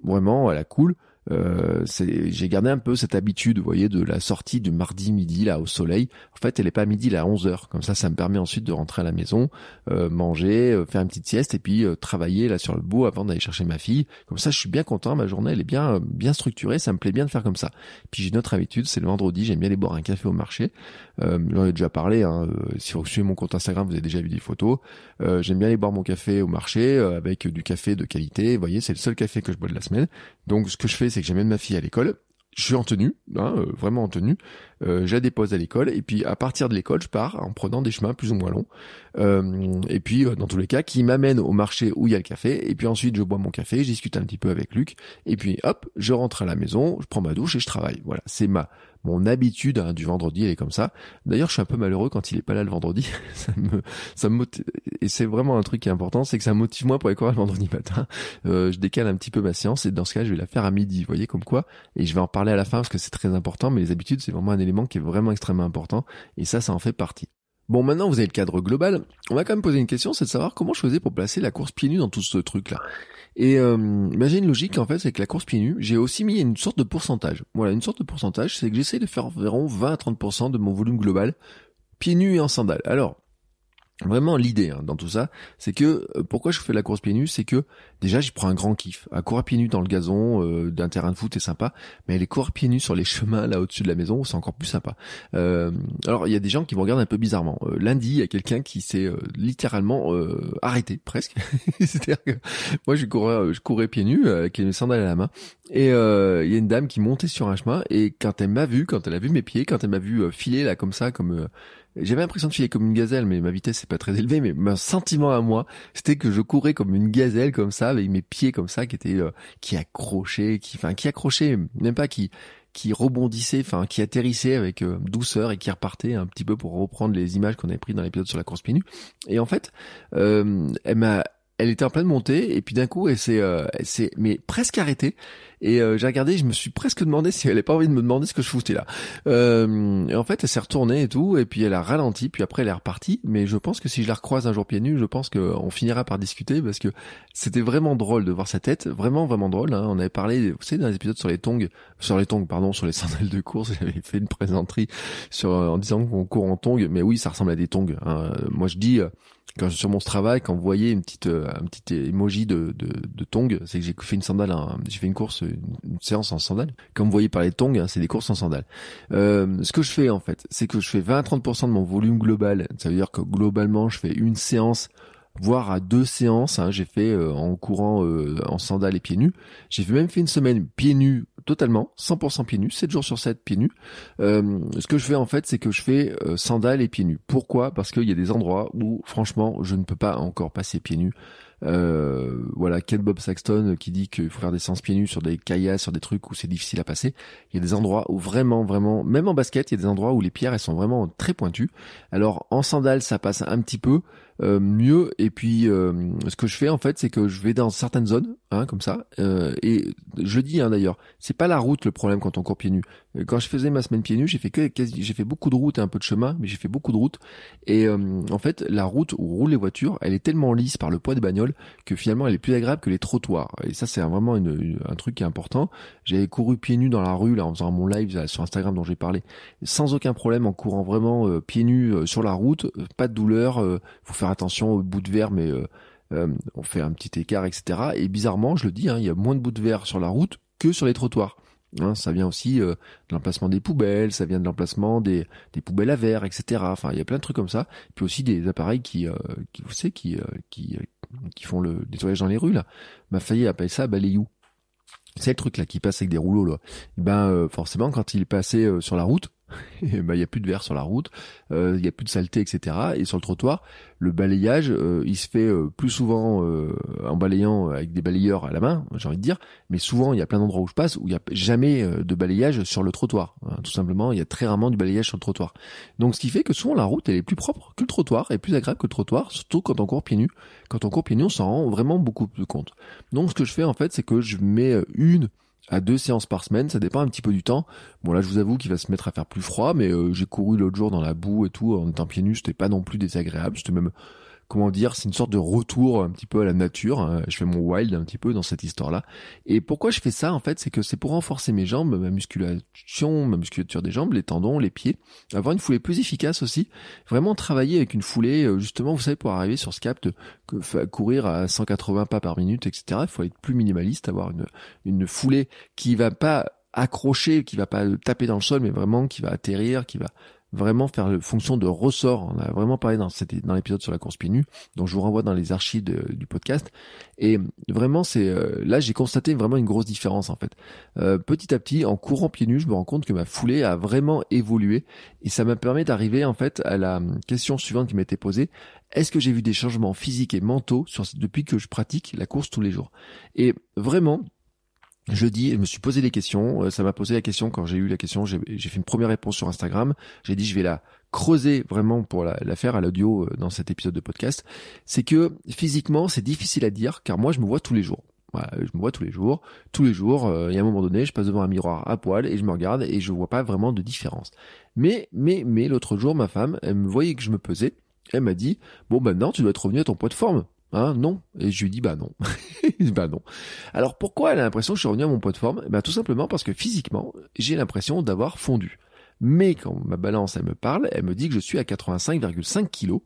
vraiment à la cool. Euh, j'ai gardé un peu cette habitude, vous voyez, de la sortie du mardi midi là au soleil. En fait, elle est pas midi, elle est à 11 heures. Comme ça, ça me permet ensuite de rentrer à la maison, euh, manger, euh, faire une petite sieste et puis euh, travailler là sur le bout avant d'aller chercher ma fille. Comme ça, je suis bien content. Ma journée, elle est bien bien structurée. Ça me plaît bien de faire comme ça. Puis j'ai une autre habitude, c'est le vendredi, j'aime bien aller boire un café au marché. Euh, J'en ai déjà parlé. Hein. Euh, si vous suivez mon compte Instagram, vous avez déjà vu des photos. Euh, J'aime bien aller boire mon café au marché euh, avec du café de qualité. Vous voyez, c'est le seul café que je bois de la semaine. Donc, ce que je fais, c'est que j'amène ma fille à l'école je suis en tenue, hein, euh, vraiment en tenue. Euh, je la dépose à l'école et puis à partir de l'école, je pars en prenant des chemins plus ou moins longs. Euh, et puis dans tous les cas, qui m'amène au marché où il y a le café. Et puis ensuite, je bois mon café, je discute un petit peu avec Luc. Et puis hop, je rentre à la maison, je prends ma douche et je travaille. Voilà, c'est ma mon habitude hein, du vendredi, elle est comme ça. D'ailleurs, je suis un peu malheureux quand il est pas là le vendredi. ça me, ça me motive. Et c'est vraiment un truc qui est important, c'est que ça motive moi pour aller courir le vendredi matin. Euh, je décale un petit peu ma séance et dans ce cas, je vais la faire à midi. Vous voyez comme quoi. Et je vais en parler à la fin parce que c'est très important. Mais les habitudes, c'est vraiment un élément qui est vraiment extrêmement important. Et ça, ça en fait partie. Bon, maintenant vous avez le cadre global. On va quand même poser une question, c'est de savoir comment je faisais pour placer la course pieds nus dans tout ce truc-là. Et euh, j'ai une logique en fait, c'est que la course pieds nus, j'ai aussi mis une sorte de pourcentage. Voilà, une sorte de pourcentage, c'est que j'essaie de faire environ 20 à 30% de mon volume global pieds nus et en sandales. Alors, Vraiment l'idée hein, dans tout ça, c'est que euh, pourquoi je fais la course pieds nus, c'est que déjà j'y prends un grand kiff. À courir pieds nus dans le gazon euh, d'un terrain de foot est sympa, mais aller courir pieds nus sur les chemins là au-dessus de la maison, c'est encore plus sympa. Euh, alors il y a des gens qui me regardent un peu bizarrement. lundi, il y a quelqu'un qui s'est littéralement arrêté presque. C'est-à-dire que moi je courais, je courais pieds nus avec mes sandales à la main, et il y a une dame qui montait sur un chemin et quand elle m'a vu, quand elle a vu mes pieds, quand elle m'a vu filer là comme ça, comme j'avais l'impression de filer comme une gazelle, mais ma vitesse c'est pas très élevée. Mais mon sentiment à moi, c'était que je courais comme une gazelle comme ça, avec mes pieds comme ça, qui étaient, euh, qui accrochaient, qui, enfin, qui accrochaient, même pas qui, qui rebondissaient, enfin, qui atterrissaient avec euh, douceur et qui repartaient un petit peu pour reprendre les images qu'on avait prises dans l'épisode sur la course pieds Et en fait, euh, elle m'a, elle était en pleine montée et puis d'un coup elle s'est euh, s'est mais presque arrêtée. Et euh, j'ai regardé je me suis presque demandé si elle avait pas envie de me demander ce que je foutais là. Euh, et en fait elle s'est retournée et tout et puis elle a ralenti puis après elle est repartie. Mais je pense que si je la recroise un jour pieds nus je pense qu'on finira par discuter parce que c'était vraiment drôle de voir sa tête. Vraiment vraiment drôle hein. on avait parlé vous savez dans les épisodes sur les tongs sur les tongs pardon sur les sandales de course j'avais fait une présenterie sur en disant qu'on court en tongs. Mais oui ça ressemble à des tongs hein. moi je dis quand sur mon travail, quand vous voyez une petite euh, un petit emoji de de, de c'est que j'ai fait une sandale, j'ai fait une course, une, séance en sandales. Comme vous voyez par les tongs, hein, c'est des courses en sandales. Euh, ce que je fais en fait, c'est que je fais 20-30% de mon volume global. Ça veut dire que globalement, je fais une séance voire à deux séances. Hein, j'ai fait euh, en courant euh, en sandales et pieds nus. J'ai même fait une semaine pieds nus totalement, 100% pieds nus, 7 jours sur 7 pieds nus. Euh, ce que je fais en fait, c'est que je fais sandales et pieds nus. Pourquoi? Parce qu'il y a des endroits où franchement, je ne peux pas encore passer pieds nus. Euh, voilà, Ken Bob Saxton qui dit qu'il faut faire des séances pieds nus sur des caillasses, sur des trucs où c'est difficile à passer. Il y a des endroits où vraiment, vraiment, même en basket, il y a des endroits où les pierres elles sont vraiment très pointues. Alors en sandales, ça passe un petit peu. Euh, mieux. Et puis, euh, ce que je fais en fait, c'est que je vais dans certaines zones, hein, comme ça. Euh, et je dis hein, d'ailleurs, c'est pas la route le problème quand on court pieds nus. Quand je faisais ma semaine pieds nus, j'ai fait que j'ai fait beaucoup de routes et un peu de chemin, mais j'ai fait beaucoup de routes. Et en fait, la route où roulent les voitures, elle est tellement lisse par le poids des bagnoles que finalement, elle est plus agréable que les trottoirs. Et ça, c'est vraiment une, un truc qui est important. J'avais couru pieds nus dans la rue là en faisant mon live sur Instagram dont j'ai parlé, sans aucun problème en courant vraiment pieds nus sur la route, pas de douleur. faut attention au bout de verre, mais euh, euh, on fait un petit écart, etc. Et bizarrement, je le dis, hein, il y a moins de bouts de verre sur la route que sur les trottoirs. Hein, ça vient aussi euh, de l'emplacement des poubelles, ça vient de l'emplacement des, poubelles à verre, etc. Enfin, il y a plein de trucs comme ça. Puis aussi des appareils qui, vous savez, qui, qui, qui font le nettoyage dans les rues là. Ma failli appelle ça balayou. C'est le truc là qui passe avec des rouleaux là. Et ben forcément quand il est passé sur la route, et ben il y a plus de verre sur la route, euh, il y a plus de saleté, etc. Et sur le trottoir, le balayage, euh, il se fait euh, plus souvent en balayant avec des balayeurs à la main, j'ai envie de dire, mais souvent il y a plein d'endroits où je passe où il y a jamais de balayage sur le trottoir. Hein. tout simplement, il y a très rarement du balayage sur le trottoir. Donc ce qui fait que souvent la route elle est plus propre que le trottoir et plus agréable que le trottoir, surtout quand on court pieds nus. Quand on court pieds nus, on s'en rend vraiment beaucoup plus compte. Donc ce que je fais en fait, c'est que je mets une à deux séances par semaine, ça dépend un petit peu du temps. Bon là je vous avoue qu'il va se mettre à faire plus froid, mais euh, j'ai couru l'autre jour dans la boue et tout, en étant pieds nus, c'était pas non plus désagréable, c'était même comment dire, c'est une sorte de retour un petit peu à la nature. Hein. Je fais mon wild un petit peu dans cette histoire-là. Et pourquoi je fais ça en fait, c'est que c'est pour renforcer mes jambes, ma musculation, ma musculature des jambes, les tendons, les pieds, avoir une foulée plus efficace aussi. Vraiment travailler avec une foulée, euh, justement, vous savez, pour arriver sur ce cap de courir à 180 pas par minute, etc. Il faut être plus minimaliste, avoir une une foulée qui va pas accrocher, qui va pas taper dans le sol, mais vraiment qui va atterrir, qui va vraiment faire fonction de ressort. On a vraiment parlé dans, dans l'épisode sur la course pieds nus, dont je vous renvoie dans les archives du podcast. Et vraiment, c'est euh, là j'ai constaté vraiment une grosse différence en fait. Euh, petit à petit, en courant pieds nus, je me rends compte que ma foulée a vraiment évolué et ça m'a permis d'arriver en fait à la question suivante qui m'était posée est-ce que j'ai vu des changements physiques et mentaux sur, depuis que je pratique la course tous les jours? Et vraiment, je dis, je me suis posé des questions. Euh, ça m'a posé la question quand j'ai eu la question. J'ai fait une première réponse sur Instagram. J'ai dit, je vais la creuser vraiment pour la, faire à l'audio euh, dans cet épisode de podcast. C'est que physiquement, c'est difficile à dire car moi, je me vois tous les jours. je me vois tous les jours. Tous les jours, euh, il y a un moment donné, je passe devant un miroir à poil et je me regarde et je vois pas vraiment de différence. Mais, mais, mais l'autre jour, ma femme, elle me voyait que je me pesais. Elle m'a dit, bon, maintenant, tu dois être revenu à ton poids de forme. Hein, non. Et je lui dis bah non. bah non. Alors pourquoi elle a l'impression que je suis revenu à mon poids de forme? Bah tout simplement parce que physiquement, j'ai l'impression d'avoir fondu. Mais quand ma balance elle me parle, elle me dit que je suis à 85,5 kg.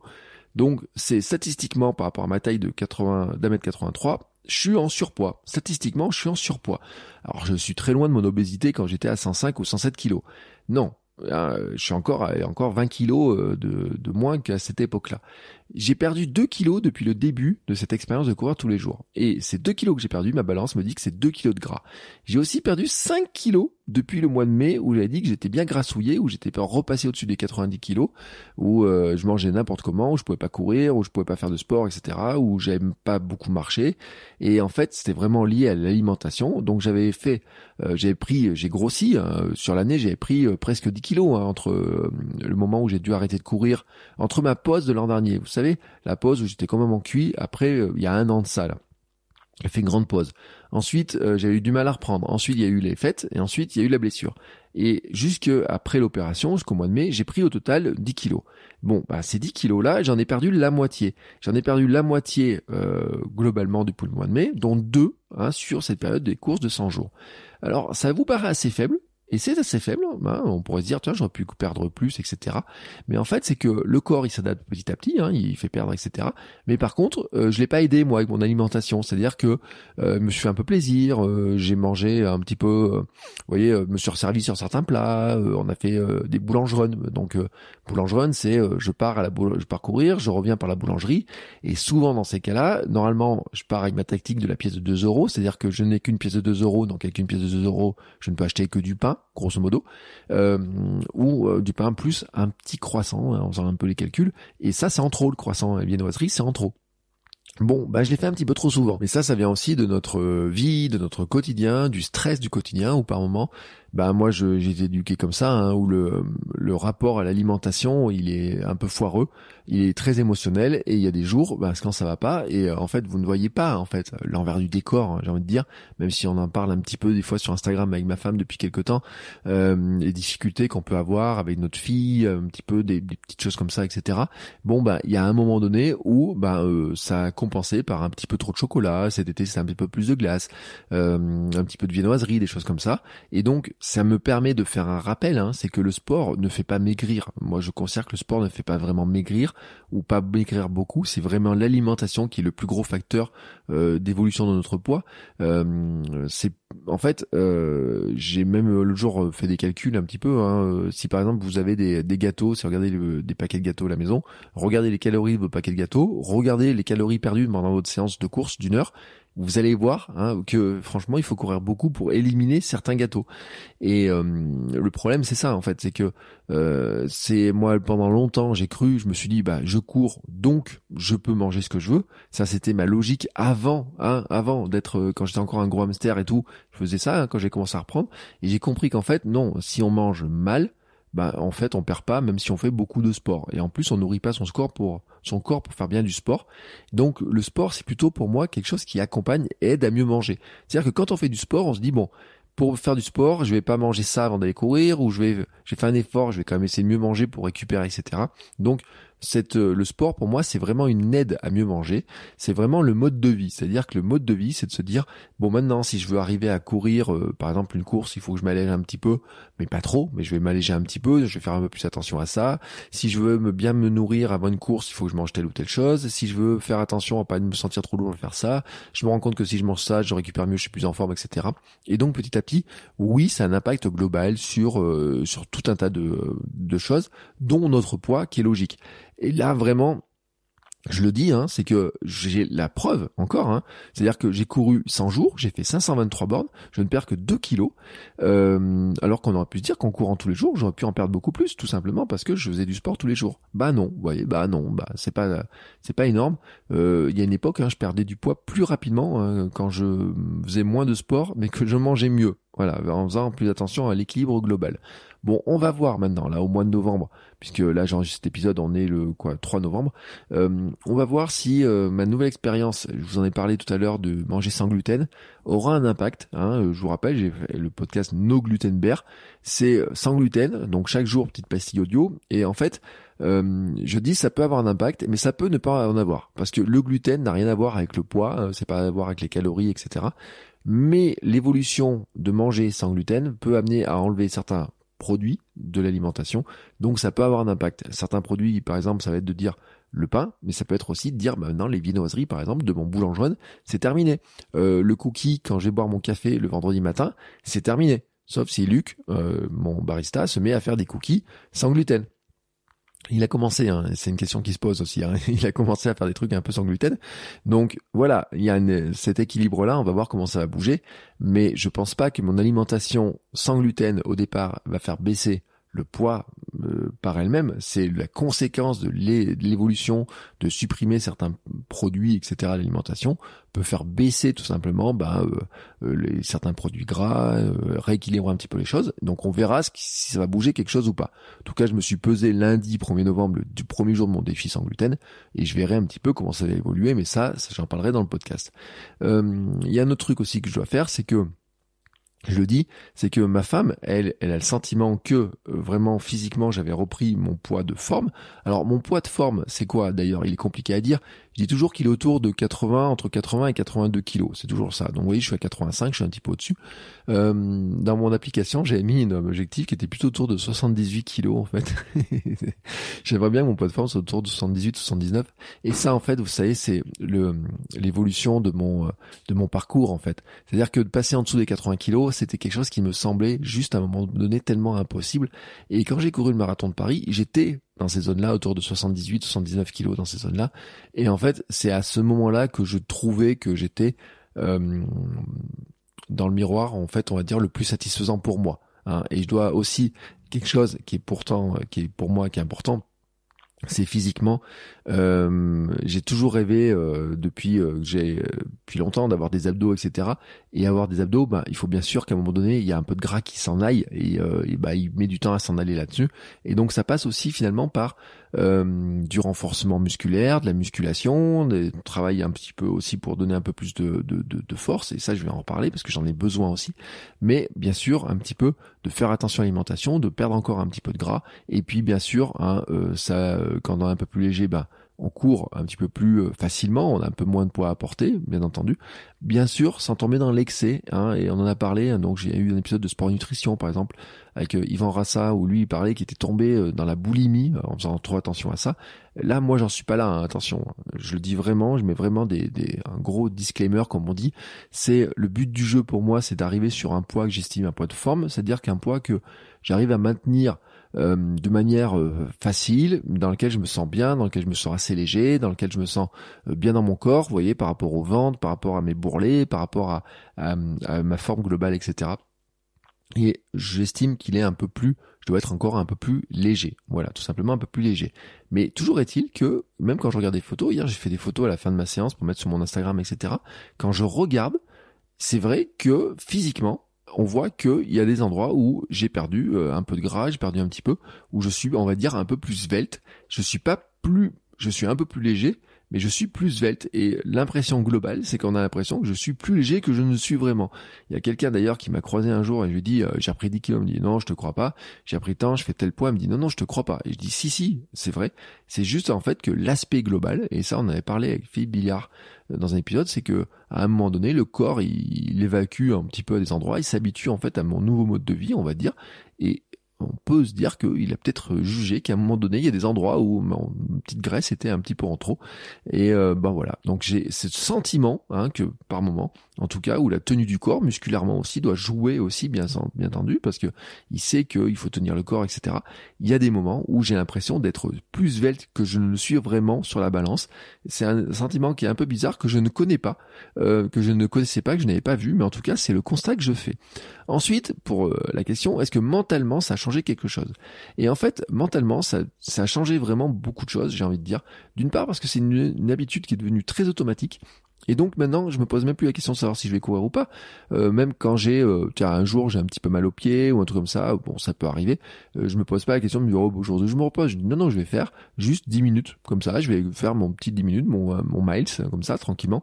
Donc c'est statistiquement par rapport à ma taille de 80 d'un mètre 83, je suis en surpoids. Statistiquement, je suis en surpoids. Alors je suis très loin de mon obésité quand j'étais à 105 ou 107 kg. Non, euh, je suis encore encore 20 kilos euh, de moins qu'à cette époque-là. J'ai perdu 2 kilos depuis le début de cette expérience de courir tous les jours. Et ces 2 kilos que j'ai perdu, ma balance me dit que c'est 2 kilos de gras. J'ai aussi perdu 5 kilos depuis le mois de mai où j'avais dit que j'étais bien grassouillé, où j'étais pas repassé au-dessus des 90 kilos, où euh, je mangeais n'importe comment, où je pouvais pas courir, où je pouvais pas faire de sport, etc., où j'aime pas beaucoup marcher. Et en fait, c'était vraiment lié à l'alimentation. Donc j'avais fait, euh, j'avais pris, j'ai grossi hein. sur l'année, j'avais pris euh, presque 10 kilos hein, entre le moment où j'ai dû arrêter de courir, entre ma pause de l'an dernier. Savez, la pause où j'étais quand même en cuit après il y a un an de ça là. J'ai fait une grande pause. Ensuite, euh, j'ai eu du mal à reprendre. Ensuite, il y a eu les fêtes et ensuite, il y a eu la blessure. Et jusque après l'opération, jusqu'au mois de mai, j'ai pris au total 10 kilos. Bon, bah, ces 10 kilos-là, j'en ai perdu la moitié. J'en ai perdu la moitié euh, globalement depuis le mois de mai, dont deux hein, sur cette période des courses de 100 jours. Alors, ça vous paraît assez faible, et c'est assez faible, hein. on pourrait se dire, tiens, j'aurais pu perdre plus, etc. Mais en fait, c'est que le corps, il s'adapte petit à petit, hein, il fait perdre, etc. Mais par contre, euh, je l'ai pas aidé, moi, avec mon alimentation. C'est-à-dire que euh, je me suis fait un peu plaisir, euh, j'ai mangé un petit peu, vous voyez, me suis resservi sur certains plats, on a fait des boulangeruns. Donc, boulangerun, c'est je pars à la je pars courir, je reviens par la boulangerie. Et souvent, dans ces cas-là, normalement, je pars avec ma tactique de la pièce de 2 euros, c'est-à-dire que je n'ai qu'une pièce de 2 euros, donc avec une pièce de 2 euros, je ne peux acheter que du pain grosso modo, euh, ou euh, du pain plus un petit croissant, hein, en un peu les calculs. Et ça, c'est en trop, le croissant et viennoiserie, c'est en trop. Bon, bah je l'ai fait un petit peu trop souvent. Mais ça, ça vient aussi de notre vie, de notre quotidien, du stress du quotidien, où par moment, bah moi j'ai été éduqué comme ça, hein, où le, le rapport à l'alimentation il est un peu foireux, il est très émotionnel et il y a des jours bah, quand ça va pas et euh, en fait vous ne voyez pas en fait l'envers du décor, hein, j'ai envie de dire, même si on en parle un petit peu des fois sur Instagram avec ma femme depuis quelques temps, euh, les difficultés qu'on peut avoir avec notre fille, un petit peu des, petites choses comme ça, etc. Bon bah il y a un moment donné où bah euh, ça a compensé par un petit peu trop de chocolat, cet été c'est un petit peu plus de glace, euh, un petit peu de viennoiserie, des choses comme ça, et donc ça me permet de faire un rappel, hein, c'est que le sport ne fait pas maigrir. Moi, je considère que le sport ne fait pas vraiment maigrir ou pas maigrir beaucoup. C'est vraiment l'alimentation qui est le plus gros facteur euh, d'évolution de notre poids. Euh, c'est en fait, euh, j'ai même l'autre jour fait des calculs un petit peu. Hein. Si par exemple vous avez des, gâteaux, si vous regardez des paquets de gâteaux à la maison, regardez les calories de vos paquets de gâteaux, regardez les calories perdues pendant votre séance de course d'une heure, vous allez voir hein, que franchement il faut courir beaucoup pour éliminer certains gâteaux. Et euh, le problème c'est ça en fait c'est que euh, c'est moi pendant longtemps j'ai cru je me suis dit bah je cours donc je peux manger ce que je veux. Ça c'était ma logique avant hein, avant d'être euh, quand j'étais encore un gros hamster et tout je faisais ça hein, quand j'ai commencé à reprendre. Et j'ai compris qu'en fait non si on mange mal bah en fait on perd pas même si on fait beaucoup de sport et en plus on nourrit pas son corps pour son corps pour faire bien du sport. Donc le sport c'est plutôt pour moi quelque chose qui accompagne aide à mieux manger. C'est-à-dire que quand on fait du sport, on se dit bon, pour faire du sport, je vais pas manger ça avant d'aller courir ou je vais j'ai fait un effort, je vais quand même essayer de mieux manger pour récupérer etc. Donc euh, le sport pour moi c'est vraiment une aide à mieux manger. C'est vraiment le mode de vie. C'est-à-dire que le mode de vie c'est de se dire bon maintenant si je veux arriver à courir euh, par exemple une course il faut que je m'allège un petit peu, mais pas trop, mais je vais m'alléger un petit peu, je vais faire un peu plus attention à ça. Si je veux me bien me nourrir avant une course il faut que je mange telle ou telle chose. Si je veux faire attention à pas me sentir trop lourd, je vais faire ça. Je me rends compte que si je mange ça je récupère mieux, je suis plus en forme, etc. Et donc petit à petit oui ça a un impact global sur euh, sur tout un tas de choses, dont notre poids qui est logique. Et là, vraiment, je le dis, hein, c'est que j'ai la preuve encore. Hein, C'est-à-dire que j'ai couru 100 jours, j'ai fait 523 bornes, je ne perds que 2 kilos, euh, alors qu'on aurait pu se dire qu'en courant tous les jours, j'aurais pu en perdre beaucoup plus, tout simplement parce que je faisais du sport tous les jours. Bah non, vous voyez, bah non, bah c'est pas c'est pas énorme. Euh, il y a une époque, hein, je perdais du poids plus rapidement hein, quand je faisais moins de sport, mais que je mangeais mieux. Voilà, en faisant plus attention à l'équilibre global. Bon, on va voir maintenant, là, au mois de novembre, puisque là, j'enregistre cet épisode, on est le quoi 3 novembre. Euh, on va voir si euh, ma nouvelle expérience, je vous en ai parlé tout à l'heure de manger sans gluten, aura un impact. Hein. Euh, je vous rappelle, j'ai fait le podcast No Gluten Bear, c'est sans gluten, donc chaque jour petite pastille audio. Et en fait, je dis ça peut avoir un impact, mais ça peut ne pas en avoir, parce que le gluten n'a rien à voir avec le poids, c'est pas à voir avec les calories, etc. Mais l'évolution de manger sans gluten peut amener à enlever certains produits de l'alimentation. Donc ça peut avoir un impact. Certains produits, par exemple, ça va être de dire le pain, mais ça peut être aussi de dire bah, maintenant les viennoiseries, par exemple, de mon boulangerie, c'est terminé. Euh, le cookie, quand je vais boire mon café le vendredi matin, c'est terminé. Sauf si Luc, euh, mon barista, se met à faire des cookies sans gluten il a commencé, hein, c'est une question qui se pose aussi, hein, il a commencé à faire des trucs un peu sans gluten. Donc voilà, il y a cet équilibre-là, on va voir comment ça va bouger. Mais je pense pas que mon alimentation sans gluten au départ va faire baisser le poids euh, par elle-même, c'est la conséquence de l'évolution de supprimer certains produits, etc. l'alimentation peut faire baisser tout simplement bah, euh, euh, certains produits gras, rééquilibrer un petit peu les choses. Donc on verra si ça va bouger quelque chose ou pas. En tout cas, je me suis pesé lundi 1er novembre, du premier jour de mon défi sans gluten, et je verrai un petit peu comment ça va évoluer, mais ça, ça j'en parlerai dans le podcast. Il y a un autre truc aussi que je dois faire, c'est que je le dis, c'est que ma femme, elle, elle a le sentiment que euh, vraiment physiquement j'avais repris mon poids de forme. Alors mon poids de forme, c'est quoi d'ailleurs? Il est compliqué à dire. Je dis toujours qu'il est autour de 80, entre 80 et 82 kilos. C'est toujours ça. Donc vous voyez, je suis à 85, je suis un petit peu au-dessus. Euh, dans mon application, j'avais mis un objectif qui était plutôt autour de 78 kilos en fait. J'aimerais bien que mon poids de forme soit autour de 78, 79. Et ça, en fait, vous savez, c'est le l'évolution de mon de mon parcours en fait. C'est-à-dire que de passer en dessous des 80 kilos, c'était quelque chose qui me semblait juste à un moment donné tellement impossible. Et quand j'ai couru le marathon de Paris, j'étais dans ces zones-là, autour de 78, 79 kilos dans ces zones-là. Et en fait, c'est à ce moment-là que je trouvais que j'étais euh, dans le miroir, en fait, on va dire le plus satisfaisant pour moi. Hein. Et je dois aussi quelque chose qui est pourtant, qui est pour moi qui est important, c'est physiquement. Euh, j'ai toujours rêvé euh, depuis euh, j'ai depuis longtemps d'avoir des abdos, etc. Et avoir des abdos, bah, il faut bien sûr qu'à un moment donné, il y a un peu de gras qui s'en aille et, et bah, il met du temps à s'en aller là-dessus. Et donc ça passe aussi finalement par euh, du renforcement musculaire, de la musculation, des travail un petit peu aussi pour donner un peu plus de, de, de, force, et ça je vais en reparler parce que j'en ai besoin aussi, mais bien sûr un petit peu de faire attention à l'alimentation, de perdre encore un petit peu de gras, et puis bien sûr, hein, euh, ça, quand on est un peu plus léger, bah, on court un petit peu plus euh, facilement, on a un peu moins de poids à porter, bien entendu. Bien sûr, sans tomber dans l'excès, hein, et on en a parlé, hein, donc j'ai eu un épisode de sport nutrition par exemple, avec euh, Yvan Rassa, où lui il parlait qu'il était tombé euh, dans la boulimie, en faisant trop attention à ça. Là, moi j'en suis pas là, hein, attention, je le dis vraiment, je mets vraiment des, des, un gros disclaimer comme on dit, c'est le but du jeu pour moi, c'est d'arriver sur un poids que j'estime un poids de forme, c'est-à-dire qu'un poids que j'arrive à maintenir euh, de manière euh, facile, dans lequel je me sens bien, dans lequel je me sens assez léger, dans lequel je me sens euh, bien dans mon corps, vous voyez, par rapport au ventre, par rapport à mes bourrelets, par rapport à, à, ma forme globale, etc. Et j'estime qu'il est un peu plus, je dois être encore un peu plus léger. Voilà, tout simplement un peu plus léger. Mais toujours est-il que, même quand je regarde des photos, hier j'ai fait des photos à la fin de ma séance pour mettre sur mon Instagram, etc. Quand je regarde, c'est vrai que physiquement, on voit qu'il y a des endroits où j'ai perdu euh, un peu de gras, j'ai perdu un petit peu, où je suis, on va dire, un peu plus svelte. Je suis pas plus, je suis un peu plus léger, mais je suis plus svelte. Et l'impression globale, c'est qu'on a l'impression que je suis plus léger que je ne suis vraiment. Il y a quelqu'un d'ailleurs qui m'a croisé un jour et je lui dis, euh, j'ai repris 10 kilos, il me dit, non, je te crois pas. J'ai pris tant, je fais tel poids, il me dit, non, non, je te crois pas. Et je dis, si, si, c'est vrai. C'est juste en fait que l'aspect global, et ça on avait parlé avec Philippe Billard euh, dans un épisode, c'est que à un moment donné, le corps, il, évacue un petit peu à des endroits, il s'habitue en fait à mon nouveau mode de vie, on va dire, et on peut se dire qu'il a peut-être jugé qu'à un moment donné, il y a des endroits où ma petite graisse était un petit peu en trop. Et euh, ben voilà. Donc j'ai ce sentiment hein, que par moment, en tout cas, où la tenue du corps musculairement aussi doit jouer aussi bien entendu parce que il sait qu'il faut tenir le corps, etc. Il y a des moments où j'ai l'impression d'être plus svelte que je ne le suis vraiment sur la balance. C'est un sentiment qui est un peu bizarre que je ne connais pas, euh, que je ne connaissais pas, que je n'avais pas vu, mais en tout cas c'est le constat que je fais. Ensuite, pour euh, la question, est-ce que mentalement ça change quelque chose? Et en fait, mentalement, ça, ça a changé vraiment beaucoup de choses, j'ai envie de dire. D'une part parce que c'est une, habitude qui est devenue très automatique. Et donc maintenant, je me pose même plus la question de savoir si je vais courir ou pas. Euh, même quand j'ai, euh, tiens, un jour j'ai un petit peu mal au pied ou un truc comme ça, bon, ça peut arriver. Euh, je me pose pas la question de me dire, oh, aujourd'hui je me repose. Je dis non, non, je vais faire juste 10 minutes comme ça. Je vais faire mon petit 10 minutes, mon, mon miles comme ça, tranquillement.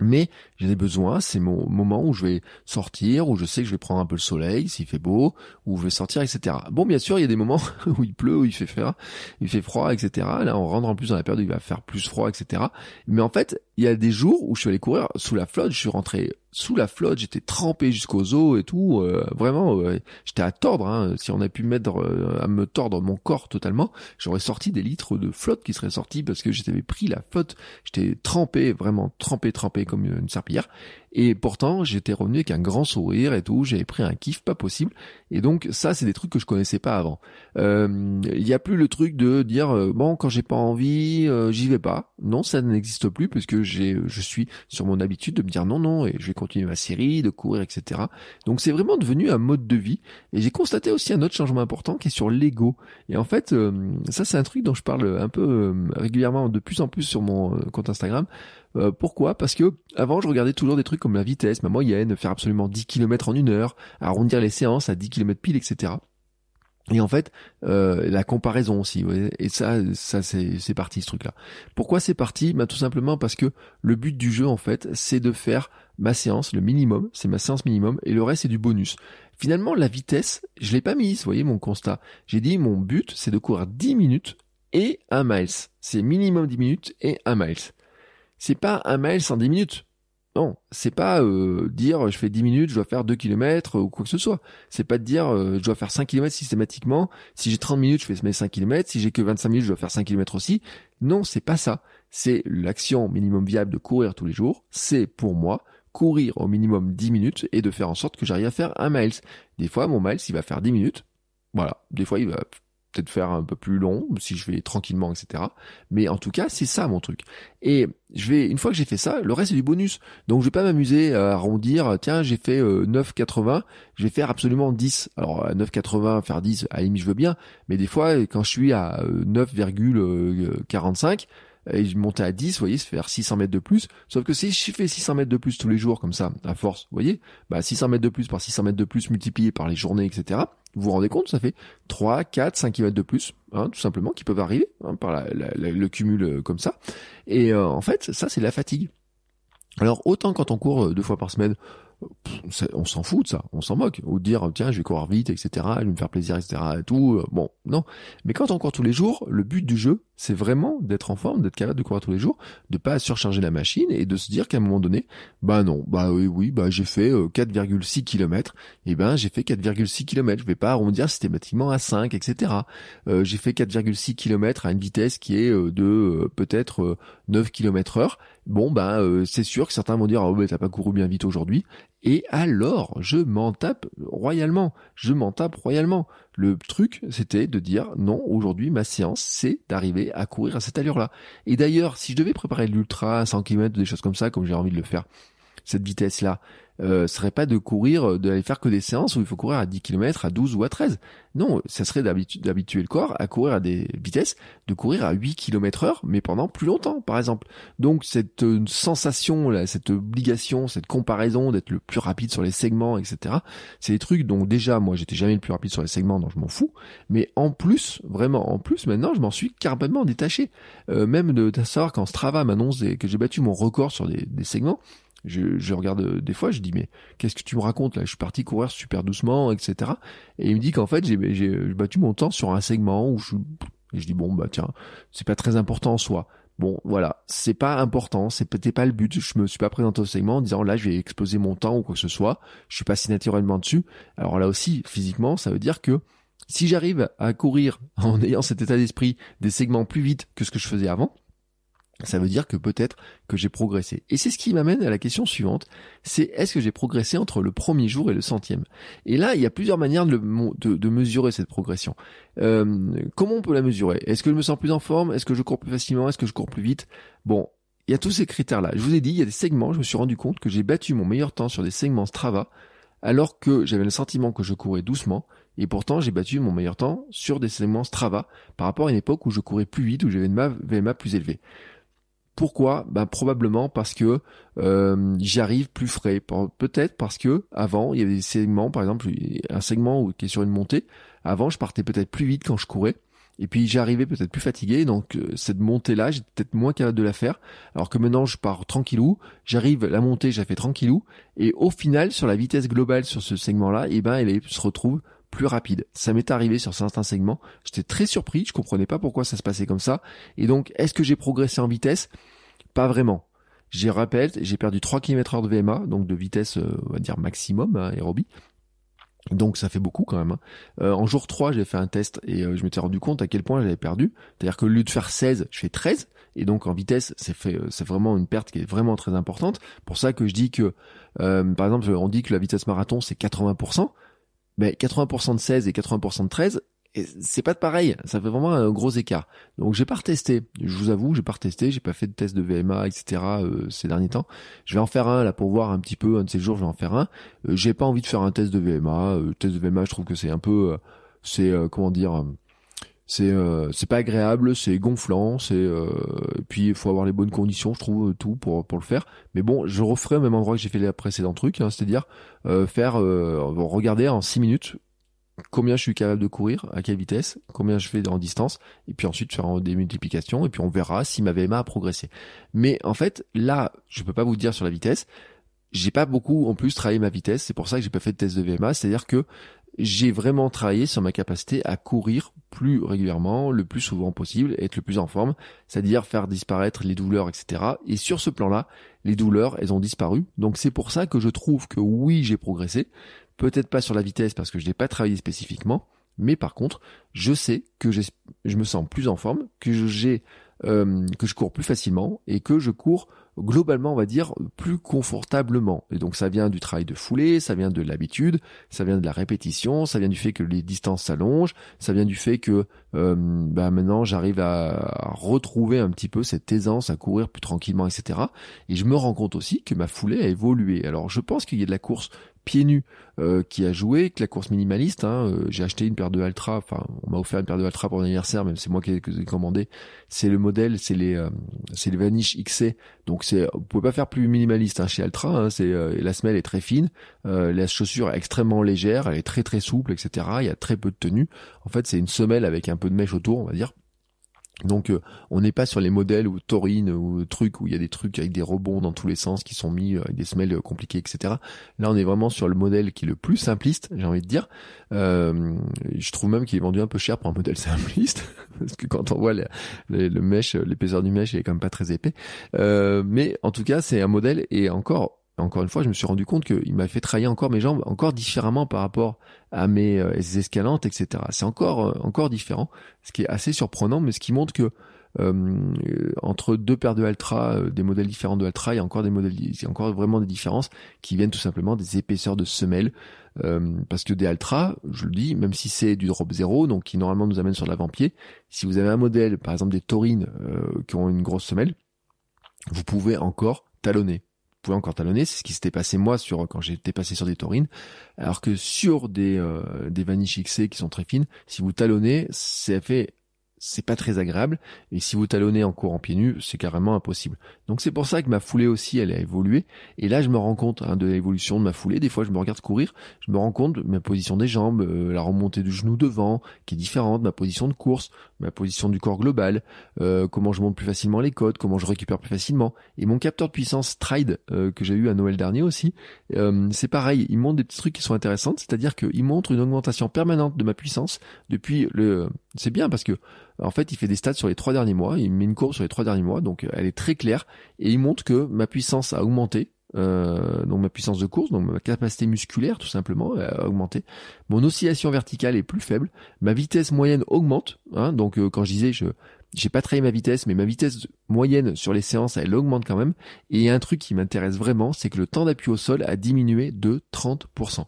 Mais j'ai des besoins, c'est mon moment où je vais sortir, où je sais que je vais prendre un peu le soleil, s'il fait beau, où je vais sortir, etc. Bon, bien sûr, il y a des moments où il pleut, où il fait froid, il fait froid, etc. Là, on rentre en plus dans la période où il va faire plus froid, etc. Mais en fait, il y a des jours où je suis allé courir sous la flotte, je suis rentré sous la flotte, j'étais trempé jusqu'aux os et tout, euh, vraiment, j'étais à tordre. Hein. Si on a pu mettre euh, à me tordre mon corps totalement, j'aurais sorti des litres de flotte qui seraient sortis parce que j'avais pris la flotte, j'étais trempé, vraiment trempé, trempé comme une serpillière. Et pourtant, j'étais revenu avec un grand sourire et tout, j'avais pris un kiff pas possible. Et donc ça, c'est des trucs que je connaissais pas avant. Euh, il n'y a plus le truc de dire euh, bon quand j'ai pas envie, euh, j'y vais pas. Non, ça n'existe plus puisque j'ai, je suis sur mon habitude de me dire non non et je vais continuer ma série, de courir, etc. Donc c'est vraiment devenu un mode de vie. Et j'ai constaté aussi un autre changement important qui est sur l'ego. Et en fait, ça c'est un truc dont je parle un peu régulièrement, de plus en plus sur mon compte Instagram. Euh, pourquoi? Parce que avant je regardais toujours des trucs comme la vitesse, ma moyenne, faire absolument 10 km en une heure, arrondir les séances à 10 km pile, etc. Et en fait, euh, la comparaison aussi, et ça, ça c'est parti ce truc-là. Pourquoi c'est parti? Bah, Tout simplement parce que le but du jeu, en fait, c'est de faire ma séance, le minimum, c'est ma séance minimum, et le reste c'est du bonus. Finalement, la vitesse, je l'ai pas mise, vous voyez mon constat. J'ai dit mon but, c'est de courir 10 minutes et un miles. C'est minimum 10 minutes et un miles c'est pas un mail sans 10 minutes. Non, c'est pas euh, dire je fais 10 minutes, je dois faire 2 km ou quoi que ce soit. C'est pas de dire euh, je dois faire 5 km systématiquement. Si j'ai 30 minutes, je fais mes 5 km. Si j'ai que 25 minutes, je dois faire 5 km aussi. Non, c'est pas ça. C'est l'action minimum viable de courir tous les jours. C'est pour moi courir au minimum 10 minutes et de faire en sorte que j'arrive à faire un miles. Des fois, mon miles, il va faire 10 minutes. Voilà. Des fois, il va peut-être faire un peu plus long si je vais tranquillement etc mais en tout cas c'est ça mon truc et je vais une fois que j'ai fait ça le reste c'est du bonus donc je vais pas m'amuser à arrondir tiens j'ai fait 9,80 euh, je vais faire absolument 10 alors 9,80 faire 10 à je veux bien mais des fois quand je suis à 9,45 et je montais à 10, vous voyez, c'est faire 600 mètres de plus. Sauf que si je fais 600 mètres de plus tous les jours comme ça, à force, vous voyez, bah 600 mètres de plus par 600 mètres de plus multiplié par les journées, etc. Vous vous rendez compte, ça fait 3, 4, 5 km de plus, hein, tout simplement, qui peuvent arriver hein, par le cumul euh, comme ça. Et euh, en fait, ça c'est la fatigue. Alors autant quand on court euh, deux fois par semaine, on s'en fout de ça, on s'en moque. Ou dire, tiens, je vais courir vite, etc., je vais me faire plaisir, etc., et tout. Euh, bon, non. Mais quand on court tous les jours, le but du jeu, c'est vraiment d'être en forme, d'être capable de courir tous les jours, de pas surcharger la machine et de se dire qu'à un moment donné, bah non, bah oui, oui, bah j'ai fait 4,6 km, et ben j'ai fait 4,6 km, je vais pas arrondir systématiquement à 5, etc. Euh, j'ai fait 4,6 km à une vitesse qui est euh, de peut-être 9 km heure. Bon, ben c'est sûr que certains vont dire, oh, bah, t'as pas couru bien vite aujourd'hui. Et alors, je m'en tape royalement. Je m'en tape royalement. Le truc, c'était de dire non, aujourd'hui, ma séance, c'est d'arriver à courir à cette allure-là. Et d'ailleurs, si je devais préparer l'ultra à 100 km, des choses comme ça, comme j'ai envie de le faire, cette vitesse-là euh, serait pas de courir, d'aller faire que des séances où il faut courir à 10 km, à 12 ou à 13. Non, ça serait d'habituer le corps à courir à des vitesses, de courir à 8 km heure, mais pendant plus longtemps, par exemple. Donc cette euh, sensation, là, cette obligation, cette comparaison d'être le plus rapide sur les segments, etc. C'est des trucs dont déjà, moi, j'étais jamais le plus rapide sur les segments, donc je m'en fous. Mais en plus, vraiment, en plus, maintenant, je m'en suis carrément détaché. Euh, même de, de savoir quand Strava m'annonce que j'ai battu mon record sur des, des segments, je, je, regarde euh, des fois, je dis mais qu'est-ce que tu me racontes là? Je suis parti courir super doucement, etc. Et il me dit qu'en fait j'ai, battu mon temps sur un segment où je, et je dis bon bah tiens, c'est pas très important en soi. Bon voilà, c'est pas important, c'est peut-être pas le but. Je me suis pas présenté au segment en disant là je vais exploser mon temps ou quoi que ce soit. Je suis pas si naturellement dessus. Alors là aussi physiquement, ça veut dire que si j'arrive à courir en ayant cet état d'esprit des segments plus vite que ce que je faisais avant, ça veut dire que peut-être que j'ai progressé. Et c'est ce qui m'amène à la question suivante, c'est est-ce que j'ai progressé entre le premier jour et le centième? Et là, il y a plusieurs manières de, mesurer cette progression. Euh, comment on peut la mesurer? Est-ce que je me sens plus en forme? Est-ce que je cours plus facilement? Est-ce que je cours plus vite? Bon, il y a tous ces critères-là. Je vous ai dit, il y a des segments, je me suis rendu compte que j'ai battu mon meilleur temps sur des segments Strava, alors que j'avais le sentiment que je courais doucement, et pourtant j'ai battu mon meilleur temps sur des segments Strava par rapport à une époque où je courais plus vite, où j'avais une VMA plus élevée. Pourquoi? Ben probablement parce que euh, j'arrive plus frais. Peut-être parce que avant il y avait des segments, par exemple un segment qui est sur une montée. Avant je partais peut-être plus vite quand je courais. Et puis j'arrivais peut-être plus fatigué, donc euh, cette montée-là, j'étais peut-être moins capable de la faire. Alors que maintenant, je pars tranquillou, j'arrive, la montée, j'ai fait tranquillou, et au final, sur la vitesse globale sur ce segment-là, eh ben, elle se retrouve plus rapide. Ça m'est arrivé sur certains segments. J'étais très surpris, je comprenais pas pourquoi ça se passait comme ça. Et donc, est-ce que j'ai progressé en vitesse? Pas vraiment. J'ai rappelé, j'ai perdu 3 km heure de VMA, donc de vitesse, euh, on va dire maximum, hein, aérobie. Donc ça fait beaucoup quand même. Hein. Euh, en jour 3, j'ai fait un test et euh, je m'étais rendu compte à quel point j'avais perdu. C'est-à-dire que au lieu de faire 16, je fais 13. Et donc en vitesse, c'est fait, c'est vraiment une perte qui est vraiment très importante. Pour ça que je dis que, par exemple, on dit que la vitesse marathon c'est 80% mais 80% de 16 et 80% de 13, c'est pas de pareil, ça fait vraiment un gros écart. Donc j'ai pas retesté, je vous avoue, j'ai pas retesté, j'ai pas fait de test de VMA, etc. Euh, ces derniers temps. Je vais en faire un là pour voir un petit peu, un de ces jours je vais en faire un. Euh, j'ai pas envie de faire un test de VMA. Euh, test de VMA, je trouve que c'est un peu, c'est comment dire, c'est euh, c'est pas agréable, c'est gonflant, c'est euh, puis il faut avoir les bonnes conditions, je trouve tout pour pour le faire. Mais bon, je referai au même endroit que j'ai fait les précédents trucs, hein, c'est-à-dire euh, faire regarder en 6 minutes combien je suis capable de courir, à quelle vitesse, combien je fais en distance, et puis ensuite faire des multiplications, et puis on verra si ma VMA a progressé. Mais en fait, là, je peux pas vous dire sur la vitesse. J'ai pas beaucoup en plus travaillé ma vitesse, c'est pour ça que j'ai pas fait de test de VMA, c'est-à-dire que j'ai vraiment travaillé sur ma capacité à courir plus régulièrement, le plus souvent possible, être le plus en forme, c'est-à-dire faire disparaître les douleurs, etc. Et sur ce plan-là, les douleurs, elles ont disparu. Donc c'est pour ça que je trouve que oui, j'ai progressé. Peut-être pas sur la vitesse parce que je n'ai pas travaillé spécifiquement, mais par contre, je sais que je me sens plus en forme, que j'ai euh, que je cours plus facilement et que je cours globalement, on va dire, plus confortablement. Et donc ça vient du travail de foulée, ça vient de l'habitude, ça vient de la répétition, ça vient du fait que les distances s'allongent, ça vient du fait que euh, bah maintenant j'arrive à, retrouver un petit peu cette aisance à courir plus tranquillement, etc. Et je me rends compte aussi que ma foulée a évolué. Alors je pense qu'il y a de la course pieds nus euh, qui a joué, que la course minimaliste. Hein, euh, j'ai acheté une paire de Altra, enfin on m'a offert une paire de Altra pour l'anniversaire, même c'est moi qui ai, commandé. C'est le modèle, c'est les euh, c'est les Vanish XC. Donc c'est vous pouvez pas faire plus minimaliste hein, chez Altra. Hein, c'est la semelle est très fine, la chaussure est extrêmement légère, elle est très très souple, etc. Il y a très peu de tenue. En fait c'est une semelle avec un peu de mèche autour, on va dire. Donc euh, on n'est pas sur les modèles ou taurine ou trucs où il y a des trucs avec des rebonds dans tous les sens qui sont mis, euh, avec des semelles euh, compliquées, etc. Là on est vraiment sur le modèle qui est le plus simpliste, j'ai envie de dire. je trouve même qu'il est vendu un peu cher pour un modèle simpliste, parce que quand on voit le mèche, l'épaisseur du mèche il est quand même pas très épais. mais en tout cas c'est un modèle et encore encore une fois, je me suis rendu compte qu'il m'a fait travailler encore mes jambes encore différemment par rapport à mes euh, escalantes, etc. C'est encore euh, encore différent, ce qui est assez surprenant, mais ce qui montre que euh, entre deux paires de Altra, des modèles différents de Altra, il y a encore des modèles, il y a encore vraiment des différences qui viennent tout simplement des épaisseurs de semelles, parce que des Altra, je le dis, même si c'est du drop zéro, donc qui normalement nous amène sur l'avant-pied, si vous avez un modèle, par exemple des taurines qui ont une grosse semelle, vous pouvez encore talonner pouvais encore talonner, c'est ce qui s'était passé moi sur quand j'étais passé sur des taurines, alors que sur des euh, des vaniches XC qui sont très fines, si vous talonnez, c'est fait c'est pas très agréable. Et si vous talonnez en courant pieds nus, c'est carrément impossible. Donc c'est pour ça que ma foulée aussi, elle a évolué. Et là, je me rends compte hein, de l'évolution de ma foulée. Des fois, je me regarde courir, je me rends compte de ma position des jambes, euh, la remontée du genou devant, qui est différente, ma position de course, ma position du corps global, euh, comment je monte plus facilement les côtes, comment je récupère plus facilement. Et mon capteur de puissance Stride, euh, que j'ai eu à Noël dernier aussi, c'est pareil. Il montre des petits trucs qui sont intéressants, c'est-à-dire qu'il montre une augmentation permanente de ma puissance depuis le... C'est bien parce que en fait, il fait des stats sur les trois derniers mois, il met une courbe sur les trois derniers mois, donc elle est très claire, et il montre que ma puissance a augmenté, euh, donc ma puissance de course, donc ma capacité musculaire tout simplement a augmenté. Mon oscillation verticale est plus faible, ma vitesse moyenne augmente, hein, donc euh, quand je disais je j'ai pas travaillé ma vitesse, mais ma vitesse moyenne sur les séances, elle augmente quand même. Et un truc qui m'intéresse vraiment, c'est que le temps d'appui au sol a diminué de 30%.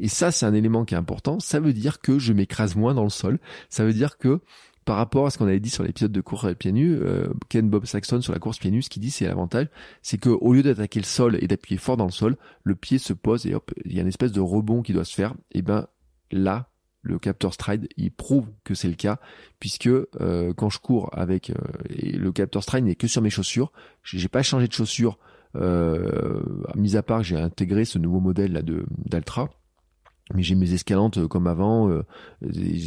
Et ça, c'est un élément qui est important. Ça veut dire que je m'écrase moins dans le sol. Ça veut dire que par rapport à ce qu'on avait dit sur l'épisode de course pieds nus, euh, Ken Bob Saxon sur la course pieds nus, ce qu'il dit c'est l'avantage, c'est que au lieu d'attaquer le sol et d'appuyer fort dans le sol, le pied se pose et hop, il y a une espèce de rebond qui doit se faire. Et ben là, le capteur stride, il prouve que c'est le cas, puisque euh, quand je cours avec euh, le capteur stride n'est que sur mes chaussures, j'ai pas changé de chaussures, euh, mis à part j'ai intégré ce nouveau modèle là de d'Altra mais j'ai mes escalantes euh, comme avant, euh,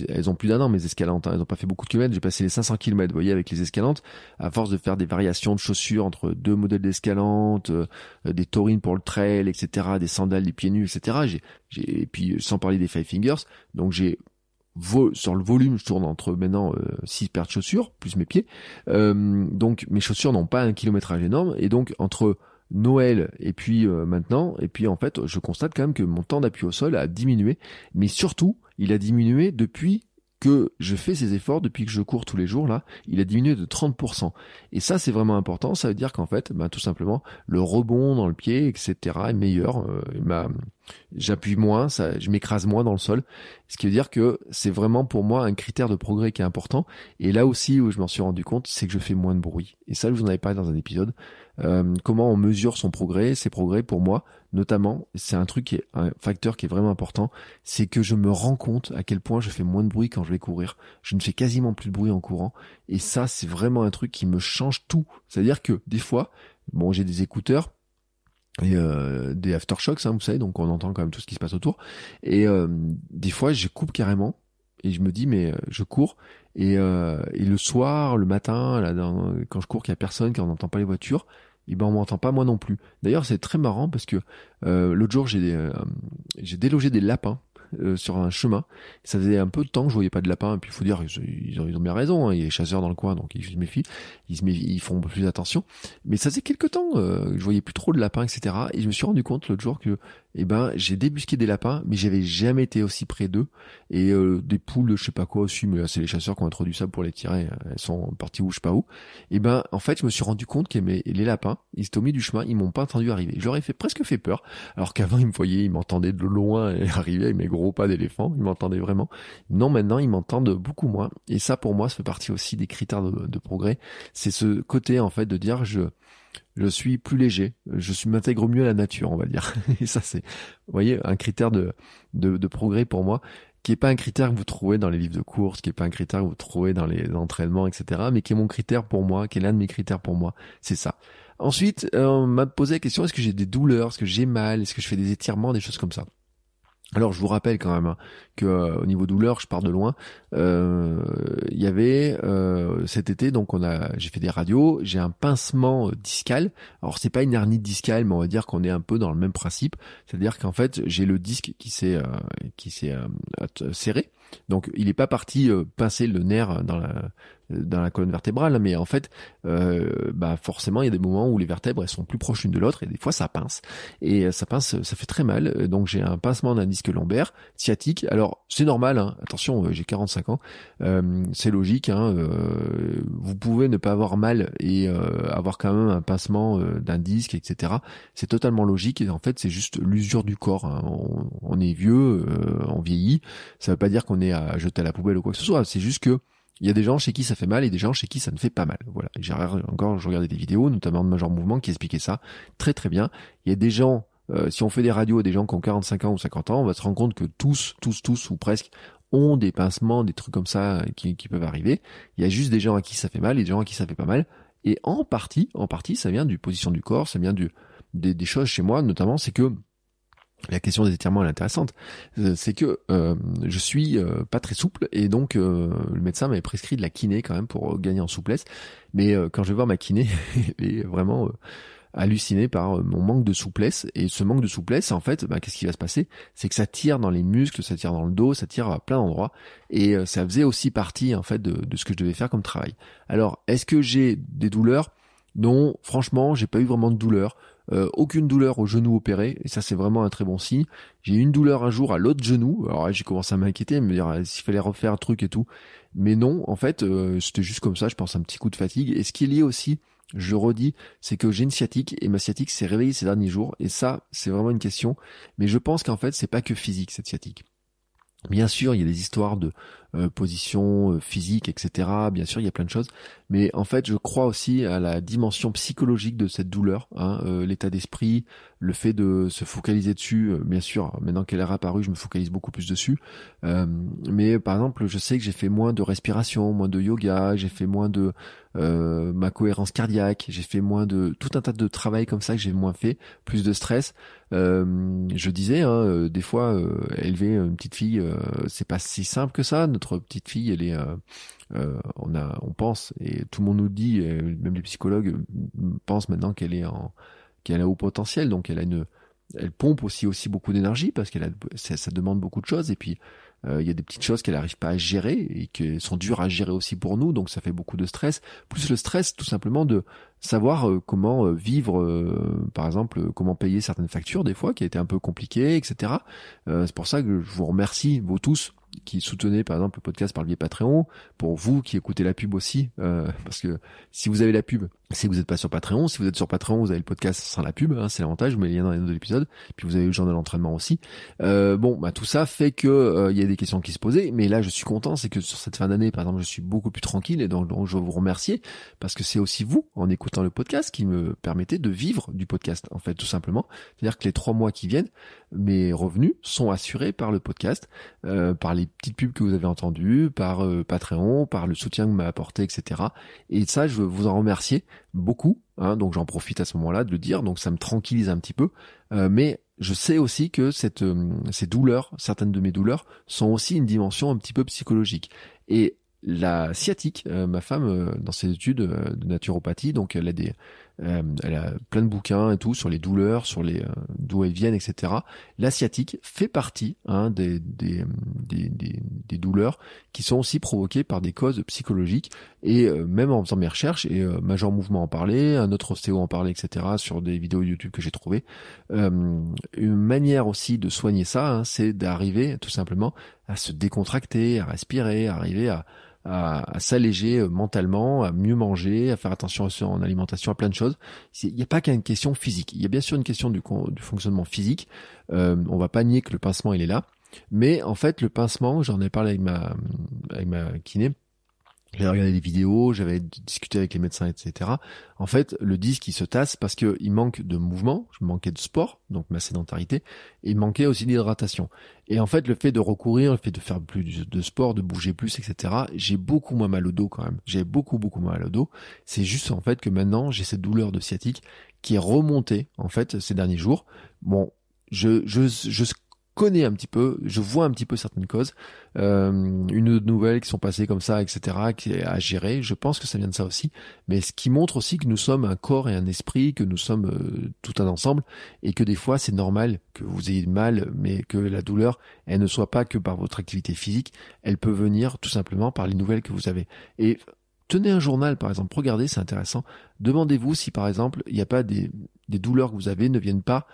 elles ont plus d'un an mes escalantes, hein. elles ont pas fait beaucoup de kilomètres, j'ai passé les 500 kilomètres, vous voyez, avec les escalantes, à force de faire des variations de chaussures entre deux modèles d'escalantes, euh, des taurines pour le trail, etc., des sandales, des pieds nus, etc. J'ai, j'ai, et puis sans parler des five fingers, donc j'ai sur le volume, je tourne entre maintenant 6 paires de chaussures, plus mes pieds. donc mes chaussures n'ont pas un kilométrage énorme, et donc entre Noël et puis euh, maintenant, et puis en fait, je constate quand même que mon temps d'appui au sol a diminué, mais surtout, il a diminué depuis que je fais ces efforts depuis que je cours tous les jours là, il a diminué de 30%. Et ça c'est vraiment important, ça veut dire qu'en fait, ben, tout simplement, le rebond dans le pied, etc. est meilleur. Euh, j'appuie moins, ça, je m'écrase moins dans le sol. Ce qui veut dire que c'est vraiment pour moi un critère de progrès qui est important. Et là aussi où je m'en suis rendu compte, c'est que je fais moins de bruit. Et ça, je vous en avais parlé dans un épisode. Euh, comment on mesure son progrès, ses progrès pour moi, notamment, c'est un truc qui est un facteur qui est vraiment important, c'est que je me rends compte à quel point je fais moins de bruit quand je vais courir. Je ne fais quasiment plus de bruit en courant. Et ça, c'est vraiment un truc qui me change tout. C'est-à-dire que des fois, bon, j'ai des écouteurs, et euh, des aftershocks, hein, vous savez, donc on entend quand même tout ce qui se passe autour. Et euh, des fois, je coupe carrément et je me dis mais euh, je cours et, et le soir, le matin, là, quand je cours, qu'il y a personne, qu'on n'entend pas les voitures, et ben on m'entend pas moi non plus. D'ailleurs, c'est très marrant parce que l'autre jour, j'ai j'ai délogé des lapins euh, sur un chemin. Ça faisait un peu de temps que je voyais pas de lapins. Et puis il faut dire, ils ont bien raison. Hein. Il y a des chasseurs dans le coin, donc ils se méfient. Ils, se méfient, ils font plus attention. Mais ça faisait quelques temps euh, que je voyais plus trop de lapins, etc. Et je me suis rendu compte l'autre jour que eh ben j'ai débusqué des lapins, mais j'avais jamais été aussi près d'eux. Et euh, des poules, je sais pas quoi aussi, mais c'est les chasseurs qui ont introduit ça pour les tirer. Elles sont parties où je sais pas où. Et eh ben en fait je me suis rendu compte que les lapins, ils étaient au milieu du chemin, ils m'ont pas entendu arriver. J'aurais fait presque fait peur, alors qu'avant ils me voyaient, ils m'entendaient de loin et arriver avec mes gros pas d'éléphant, ils m'entendaient vraiment. Non maintenant ils m'entendent beaucoup moins. Et ça pour moi ça fait partie aussi des critères de, de progrès. C'est ce côté en fait de dire je je suis plus léger, je m'intègre mieux à la nature, on va dire. Et ça, c'est, vous voyez, un critère de, de, de, progrès pour moi, qui est pas un critère que vous trouvez dans les livres de course, qui est pas un critère que vous trouvez dans les entraînements, etc., mais qui est mon critère pour moi, qui est l'un de mes critères pour moi. C'est ça. Ensuite, euh, on m'a posé la question, est-ce que j'ai des douleurs, est-ce que j'ai mal, est-ce que je fais des étirements, des choses comme ça? Alors je vous rappelle quand même hein, que euh, au niveau douleur, je pars de loin. Euh, il y avait euh, cet été, donc j'ai fait des radios, j'ai un pincement discal. Alors c'est pas une hernie discale, mais on va dire qu'on est un peu dans le même principe, c'est-à-dire qu'en fait j'ai le disque qui s'est qui s'est serré. Donc il n'est pas parti pincer le nerf dans la dans la colonne vertébrale, mais en fait, euh, bah forcément, il y a des moments où les vertèbres elles sont plus proches l'une de l'autre et des fois ça pince et euh, ça pince, ça fait très mal. Donc j'ai un pincement d'un disque lombaire sciatique. Alors c'est normal, hein. attention, euh, j'ai 45 ans, euh, c'est logique. Hein, euh, vous pouvez ne pas avoir mal et avoir quand même un pincement d'un disque, etc. C'est totalement logique et en fait c'est juste l'usure du corps. Hein. On, est vieux, on vieillit. Ça veut pas dire qu'on est à jeter à la poubelle ou quoi que ce soit. C'est juste que Il y a des gens chez qui ça fait mal et des gens chez qui ça ne fait pas mal. Voilà. J'ai encore, je regardais des vidéos, notamment de Major Mouvement, qui expliquait ça très très bien. Il y a des gens, euh, si on fait des radios à des gens qui ont 45 ans ou 50 ans, on va se rendre compte que tous, tous, tous ou presque ont des pincements, des trucs comme ça qui, qui peuvent arriver. Il y a juste des gens à qui ça fait mal et des gens à qui ça fait pas mal. Et en partie, en partie, ça vient du position du corps, ça vient des choses chez moi, notamment, c'est que la question des étirements est intéressante. Euh, c'est que euh, je suis euh, pas très souple et donc le médecin m'avait prescrit de la kiné quand même pour gagner en souplesse. Mais quand je vais voir ma kiné, elle est vraiment halluciné par mon manque de souplesse. Et ce manque de souplesse, en fait, bah, qu'est-ce qui va se passer? C'est que ça tire dans les muscles, ça tire dans le dos, ça tire à plein d'endroits. Et ça faisait aussi partie en fait de, ce que je devais faire comme travail. Alors, est-ce que j'ai des douleurs? Non, franchement, j'ai pas eu vraiment de douleurs. Euh, aucune douleur au genou opéré, et ça c'est vraiment un très bon signe. J'ai eu une douleur un jour à l'autre genou, alors j'ai commencé à m'inquiéter, me dire s'il fallait refaire un truc et tout. Mais non, en fait, euh, c'était juste comme ça, je pense un petit coup de fatigue. Et ce qui est lié aussi, je redis, c'est que j'ai une sciatique et ma sciatique s'est réveillée ces derniers jours. Et ça, c'est vraiment une question. Mais je pense qu'en fait, c'est pas que physique cette sciatique. Bien sûr, il y a des histoires de euh, position euh, physique, etc. Bien sûr, il y a plein de choses. Mais en fait, je crois aussi à la dimension psychologique de cette douleur, hein, euh, l'état d'esprit, le fait de se focaliser dessus. bien sûr, maintenant qu'elle est apparue, je me focalise beaucoup plus dessus. mais par exemple, je sais que j'ai fait moins de respiration, moins de yoga, j'ai fait moins de ma cohérence cardiaque, j'ai fait moins de tout un tas de travail comme ça que j'ai moins fait, plus de stress. je disais, hein, des fois, élever une petite fille, c'est pas si simple que ça notre petite fille, elle est, euh, euh, on a, on pense et tout le monde nous dit, même les psychologues pensent maintenant qu'elle est en, qu'elle a haut potentiel, donc elle a une, elle pompe aussi aussi beaucoup d'énergie parce qu'elle a, ça, demande beaucoup de choses. Et puis euh, il y a des petites choses qu'elle n'arrive pas à gérer et qui sont dures à gérer aussi pour nous, donc ça fait beaucoup de stress. Plus le stress, tout simplement de savoir comment vivre, par exemple, comment payer certaines factures des fois, qui a été un peu compliqué, etc. c'est pour ça que je vous remercie vous tous qui soutenez par exemple le podcast par le biais Patreon, pour vous qui écoutez la pub aussi, euh, parce que si vous avez la pub, que vous n'êtes pas sur Patreon. Si vous êtes sur Patreon, vous avez le podcast sans la pub, hein, c'est l'avantage. Je mets les liens dans les notes de l'épisode. Puis vous avez le journal d'entraînement aussi. Euh, bon, bah tout ça fait que euh, il y a des questions qui se posaient, mais là je suis content, c'est que sur cette fin d'année, par exemple, je suis beaucoup plus tranquille et donc, donc je veux vous remercier parce que c'est aussi vous, en écoutant le podcast, qui me permettez de vivre du podcast, en fait, tout simplement. C'est-à-dire que les trois mois qui viennent, mes revenus sont assurés par le podcast, euh, par les petites pubs que vous avez entendues, par euh, Patreon, par le soutien que m'a apporté, etc. Et ça, je veux vous en remercier beaucoup. Hein, donc j'en profite à ce moment-là de le dire. Donc ça me tranquillise un petit peu. Euh, mais je sais aussi que cette, ces douleurs, certaines de mes douleurs, sont aussi une dimension un petit peu psychologique. Et la sciatique, ma femme, dans ses études de naturopathie, donc elle a des, euh, elle a plein de bouquins et tout sur les douleurs, sur les euh, d'où elles viennent, etc. L'asiatique fait partie hein, des, douleurs qui sont aussi provoquées par des causes psychologiques. Et euh, même en faisant mes recherches, et Major Mouvement en parlait, un autre ostéo en parlait, etc. sur des vidéos YouTube que j'ai trouvées. une manière aussi de soigner ça, hein, c'est d'arriver tout simplement à se décontracter, à respirer, à arriver à à, s'alléger euh, mentalement, à mieux manger, à faire attention à son alimentation, à plein de choses. Il n'y a pas qu'une question physique. Il y a bien sûr une question du, fonctionnement physique. Euh, on va pas nier que le pincement il est là, mais en fait le pincement, j'en ai parlé avec avec ma kiné j'avais regardé des vidéos, j'avais discuté avec les médecins, etc. En fait, le disque il se tasse parce que il manque de mouvement, je manquais de sport, donc ma sédentarité, et il manquait aussi d'hydratation. Et en fait, le fait de recourir, le fait de faire plus de sport, de bouger plus, etc. J'ai beaucoup moins mal au dos quand même. J'ai beaucoup beaucoup moins mal au dos. C'est juste en fait que maintenant j'ai cette douleur de sciatique qui est remontée en fait ces derniers jours. Bon, je je je connais un petit peu, je vois un petit peu certaines causes, euh, une nouvelles qui sont passées comme ça, etc., qui est à gérer. Je pense que ça vient de ça aussi, mais ce qui montre aussi que nous sommes un corps et un esprit, que nous sommes euh, tout un ensemble, et que des fois c'est normal que vous ayez mal, mais que la douleur, elle ne soit pas que par votre activité physique, elle peut venir tout simplement par les nouvelles que vous avez. Et Tenez un journal, par exemple, regardez, c'est intéressant. Demandez-vous si, par exemple, il n'y a pas des, des douleurs que vous avez ne viennent pas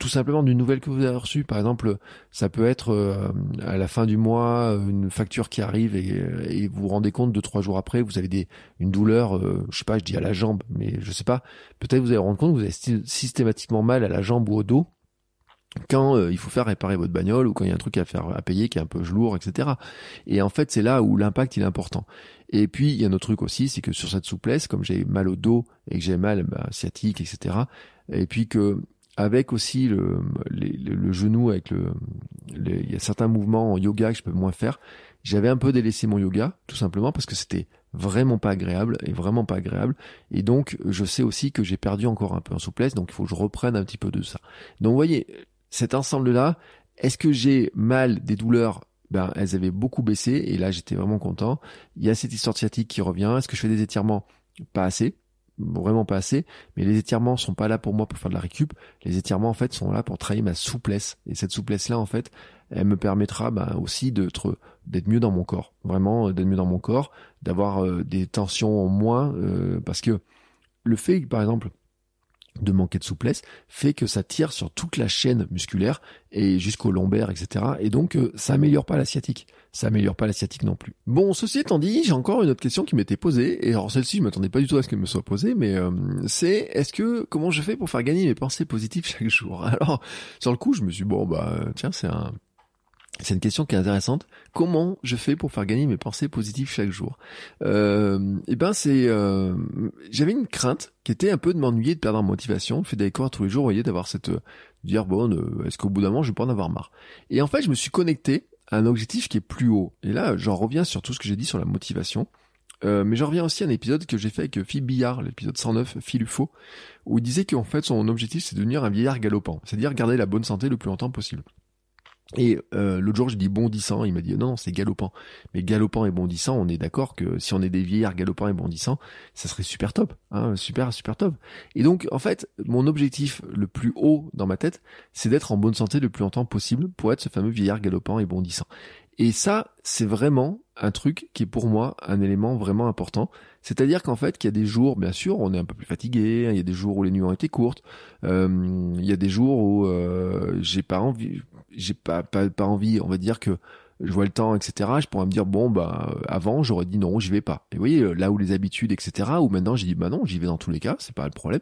tout simplement d'une nouvelle que vous avez reçue. Par exemple, ça peut être euh, à la fin du mois une facture qui arrive et, vous vous rendez compte deux trois jours après vous avez des une douleur, euh, je sais pas, je dis à la jambe, mais je sais pas. Peut-être vous allez vous rendre compte que vous avez systématiquement mal à la jambe ou au dos quand euh, il faut faire réparer votre bagnole ou quand il y a un truc à faire à payer qui est un peu lourd, etc. Et en fait, c'est là où l'impact il est important. Et puis il y a un autre truc aussi, c'est que sur cette souplesse, comme j'ai mal au dos et que j'ai mal bah, sciatique, etc. Et puis que avec aussi le, le, genou, avec le, il y a certains mouvements en yoga que je peux moins faire. J'avais un peu délaissé mon yoga, tout simplement parce que c'était vraiment pas agréable et vraiment pas agréable. Et donc, je sais aussi que j'ai perdu encore un peu en souplesse, donc il faut que je reprenne un petit peu de ça. Donc, vous voyez, cet ensemble-là, est-ce que j'ai mal des douleurs? Ben, elles avaient beaucoup baissé et là j'étais vraiment content. Il y a cette histoire sciatique qui revient. Est-ce que je fais des étirements? Pas assez, vraiment pas assez. Mais les étirements sont pas là pour moi pour faire de la récup. Les étirements en fait sont là pour travailler ma souplesse et cette souplesse là en fait, elle me permettra ben, aussi d'être mieux dans mon corps, vraiment euh, d'être mieux dans mon corps, d'avoir euh, des tensions en moins euh, parce que le fait par exemple de manquer de souplesse fait que ça tire sur toute la chaîne musculaire et jusqu'au lombaire, etc. Et donc ça améliore pas la sciatique. Ça améliore pas la sciatique non plus. Bon, ceci étant dit, j'ai encore une autre question qui m'était posée. Et alors celle-ci, je m'attendais pas du tout à ce qu'elle me soit posée, mais euh, c'est est-ce que comment je fais pour faire gagner mes pensées positives chaque jour? Alors sur le coup, je me suis dit, bon bah tiens, c'est un c'est une question qui est intéressante. Comment je fais pour faire gagner mes pensées positives chaque jour? Eh ben, c'est, euh, j'avais une crainte qui était un peu de m'ennuyer, de perdre en motivation, le fait d'aller tous les jours, vous voyez, d'avoir cette, euh, dire bon, euh, est-ce qu'au bout d'un moment, je vais pas en avoir marre? Et en fait, je me suis connecté un objectif qui est plus haut. Et là, j'en reviens sur tout ce que j'ai dit sur la motivation. Euh, mais j'en reviens aussi à un épisode que j'ai fait avec Phil Billard, l'épisode 109, Phil UFO, où il disait qu'en fait son objectif c'est de devenir un vieillard galopant, c'est-à-dire garder la bonne santé le plus longtemps possible. Et euh, l'autre jour, je dis bondissant, il m'a dit non, c'est galopant. Mais galopant et bondissant, on est d'accord que si on est des vieillards galopants et bondissants, ça serait super top, hein, super super top. Et donc, en fait, mon objectif le plus haut dans ma tête, c'est d'être en bonne santé le plus longtemps possible pour être ce fameux vieillard galopant et bondissant. Et ça, c'est vraiment un truc qui est pour moi un élément vraiment important. C'est-à-dire qu'en fait, qu'il y a des jours, bien sûr, on est un peu plus fatigué, hein, il y a des jours où les nuits ont été courtes, euh, il y a des jours où euh, j'ai pas envie, j'ai pas, pas, pas envie, on va dire que je vois le temps, etc. Je pourrais me dire bon bah avant j'aurais dit non, j'y vais pas. Et vous voyez là où les habitudes, etc. Ou maintenant j'ai dit bah non, j'y vais dans tous les cas, c'est pas le problème.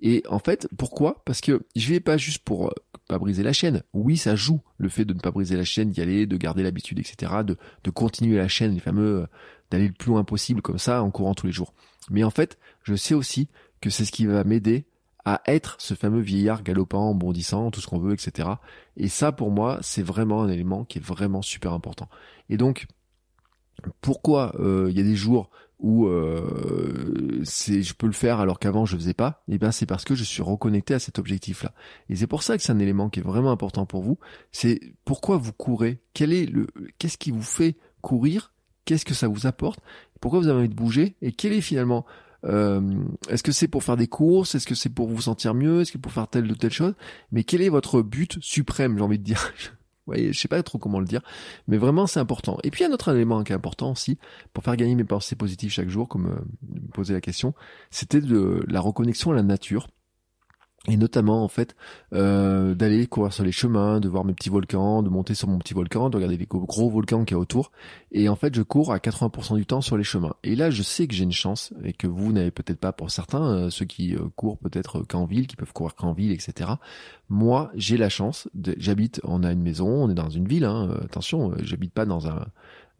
Et en fait pourquoi? Parce que je vais pas juste pour pas briser la chaîne. Oui, ça joue le fait de ne pas briser la chaîne, d'y aller, de garder l'habitude, etc. De de continuer la chaîne, les fameux euh, d'aller le plus loin possible comme ça en courant tous les jours. Mais en fait, je sais aussi que c'est ce qui va m'aider à être ce fameux vieillard galopant, bondissant, tout ce qu'on veut, etc. Et ça, pour moi, c'est vraiment un élément qui est vraiment super important. Et donc, pourquoi euh, il y a des jours où euh, je peux le faire alors qu'avant je faisais pas. Eh bien, c'est parce que je suis reconnecté à cet objectif-là. Et c'est pour ça que c'est un élément qui est vraiment important pour vous. C'est pourquoi vous courez? Quel est le Qu'est-ce qui vous fait courir? Qu'est-ce que ça vous apporte? Pourquoi vous avez envie de bouger? Et quel est finalement euh, est-ce que c'est pour faire des courses? Est-ce que c'est pour vous sentir mieux? Est-ce que pour faire telle ou telle chose? Mais quel est votre but suprême, j'ai envie de dire? voyez, je sais pas trop comment le dire, mais vraiment c'est important. Et puis un autre élément qui est important aussi pour faire gagner mes pensées positives chaque jour, comme euh, poser la question, c'était de la reconnexion à la nature et notamment en fait euh, d'aller courir sur les chemins, de voir mes petits volcans, de monter sur mon petit volcan, de regarder les gros volcans qu'il y a autour. Et en fait, je cours à 80% du temps sur les chemins. Et là, je sais que j'ai une chance et que vous n'avez peut-être pas pour certains, euh, ceux qui euh, courent peut-être qu'en ville, qui peuvent courir qu'en ville, etc. Moi, j'ai la chance. J'habite, on a une maison, on est dans une ville. Hein, attention, j'habite pas dans un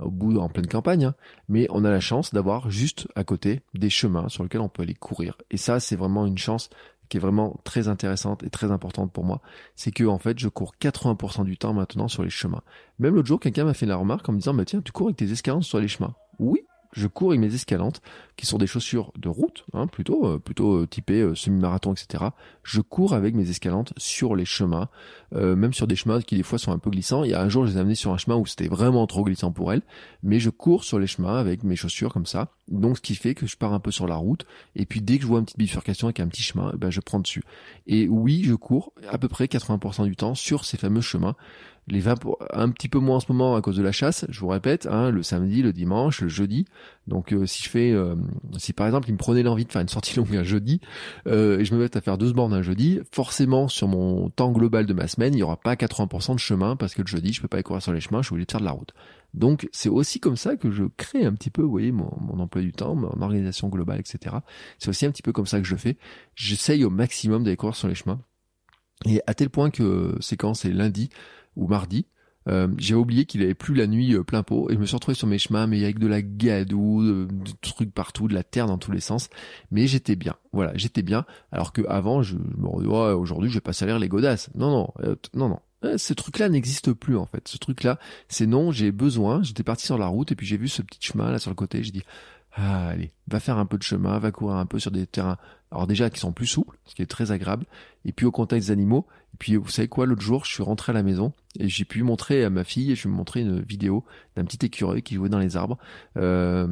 au bout en pleine campagne, hein, mais on a la chance d'avoir juste à côté des chemins sur lesquels on peut aller courir. Et ça, c'est vraiment une chance qui est vraiment très intéressante et très importante pour moi, c'est que en fait je cours 80% du temps maintenant sur les chemins. Même l'autre jour, quelqu'un m'a fait la remarque en me disant, bah tiens, tu cours avec tes escalantes sur les chemins. Oui, je cours avec mes escalantes, qui sont des chaussures de route, hein, plutôt, euh, plutôt euh, typées euh, semi-marathon, etc. Je cours avec mes escalantes sur les chemins, même sur des chemins qui des fois sont un peu glissants. Il y a un jour, je les ai sur un chemin où c'était vraiment trop glissant pour elles, mais je cours sur les chemins avec mes chaussures comme ça. Donc, ce qui fait que je pars un peu sur la route, et puis dès que je vois une petite bifurcation avec un petit chemin, eh ben, je prends dessus. Et oui, je cours à peu près 80% du temps sur ces fameux chemins les 20 un petit peu moins en ce moment à cause de la chasse, je vous répète, hein, le samedi, le dimanche, le jeudi. Donc euh, si je fais, euh, si par exemple il me prenait l'envie de faire une sortie longue un jeudi euh, et je me mets à faire deux bornes un jeudi, forcément sur mon temps global de ma semaine, il y aura pas 80% de chemin parce que le jeudi je peux pas aller courir sur les chemins, je suis obligé de faire de la route. Donc c'est aussi comme ça que je crée un petit peu, vous voyez, mon, mon emploi du temps, mon organisation globale, etc. C'est aussi un petit peu comme ça que je fais. J'essaye au maximum d'aller courir sur les chemins Et à tel point que c'est quand c'est lundi ou mardi, euh, j'ai oublié qu'il avait plus la nuit euh, plein pot et je me suis retrouvé sur mes chemins mais avec de la gadoue, de, de trucs partout, de la terre dans tous les sens. Mais j'étais bien. Voilà, j'étais bien. Alors que avant, je, me disais, aujourd'hui, je vais pas salir les godasses. Non, non, euh, non, non. Ce truc-là n'existe plus en fait. Ce truc-là, c'est non, j'ai besoin. J'étais parti sur la route et puis j'ai vu ce petit chemin là sur le côté. J'ai dit, ah, allez, va faire un peu de chemin, va courir un peu sur des terrains, alors déjà qui sont plus souples, ce qui est très agréable, et puis au contact des animaux. Et puis vous savez quoi, l'autre jour, je suis rentré à la maison et j'ai pu montrer à ma fille, je lui ai montré une vidéo d'un petit écureuil qui jouait dans les arbres. Euh,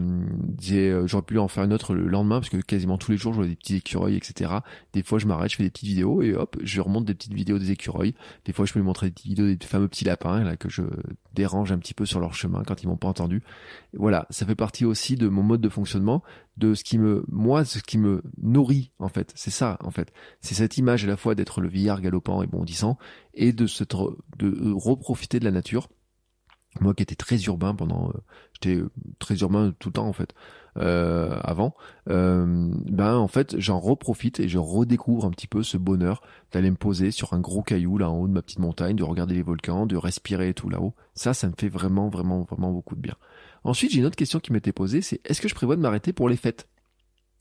euh, J'aurais pu en faire une autre le lendemain parce que quasiment tous les jours je vois des petits écureuils, etc. Des fois je m'arrête, je fais des petites vidéos et hop, je remonte des petites vidéos des écureuils. Des fois je peux lui montrer des petites vidéos des fameux petits lapins là que je dérange un petit peu sur leur chemin quand ils m'ont pas entendu. voilà, ça fait partie aussi de mon mode de fonctionnement, de ce qui me, moi, ce qui me nourrit en fait. C'est ça en fait. C'est cette image à la fois d'être le vieillard galopant et bondissant et de se de reprofiter de la nature. Moi qui étais très urbain pendant, euh, j'étais euh, très urbain tout le temps en fait. Euh, avant, ben en fait j'en reprofite et je redécouvre un petit peu ce bonheur d'aller me poser sur un gros caillou là en haut de ma petite montagne, de regarder les volcans, de respirer tout là-haut. Ça, ça me fait vraiment, vraiment, vraiment beaucoup de bien. Ensuite, j'ai une autre question qui m'était posée, c'est est-ce que je prévois de m'arrêter pour les fêtes?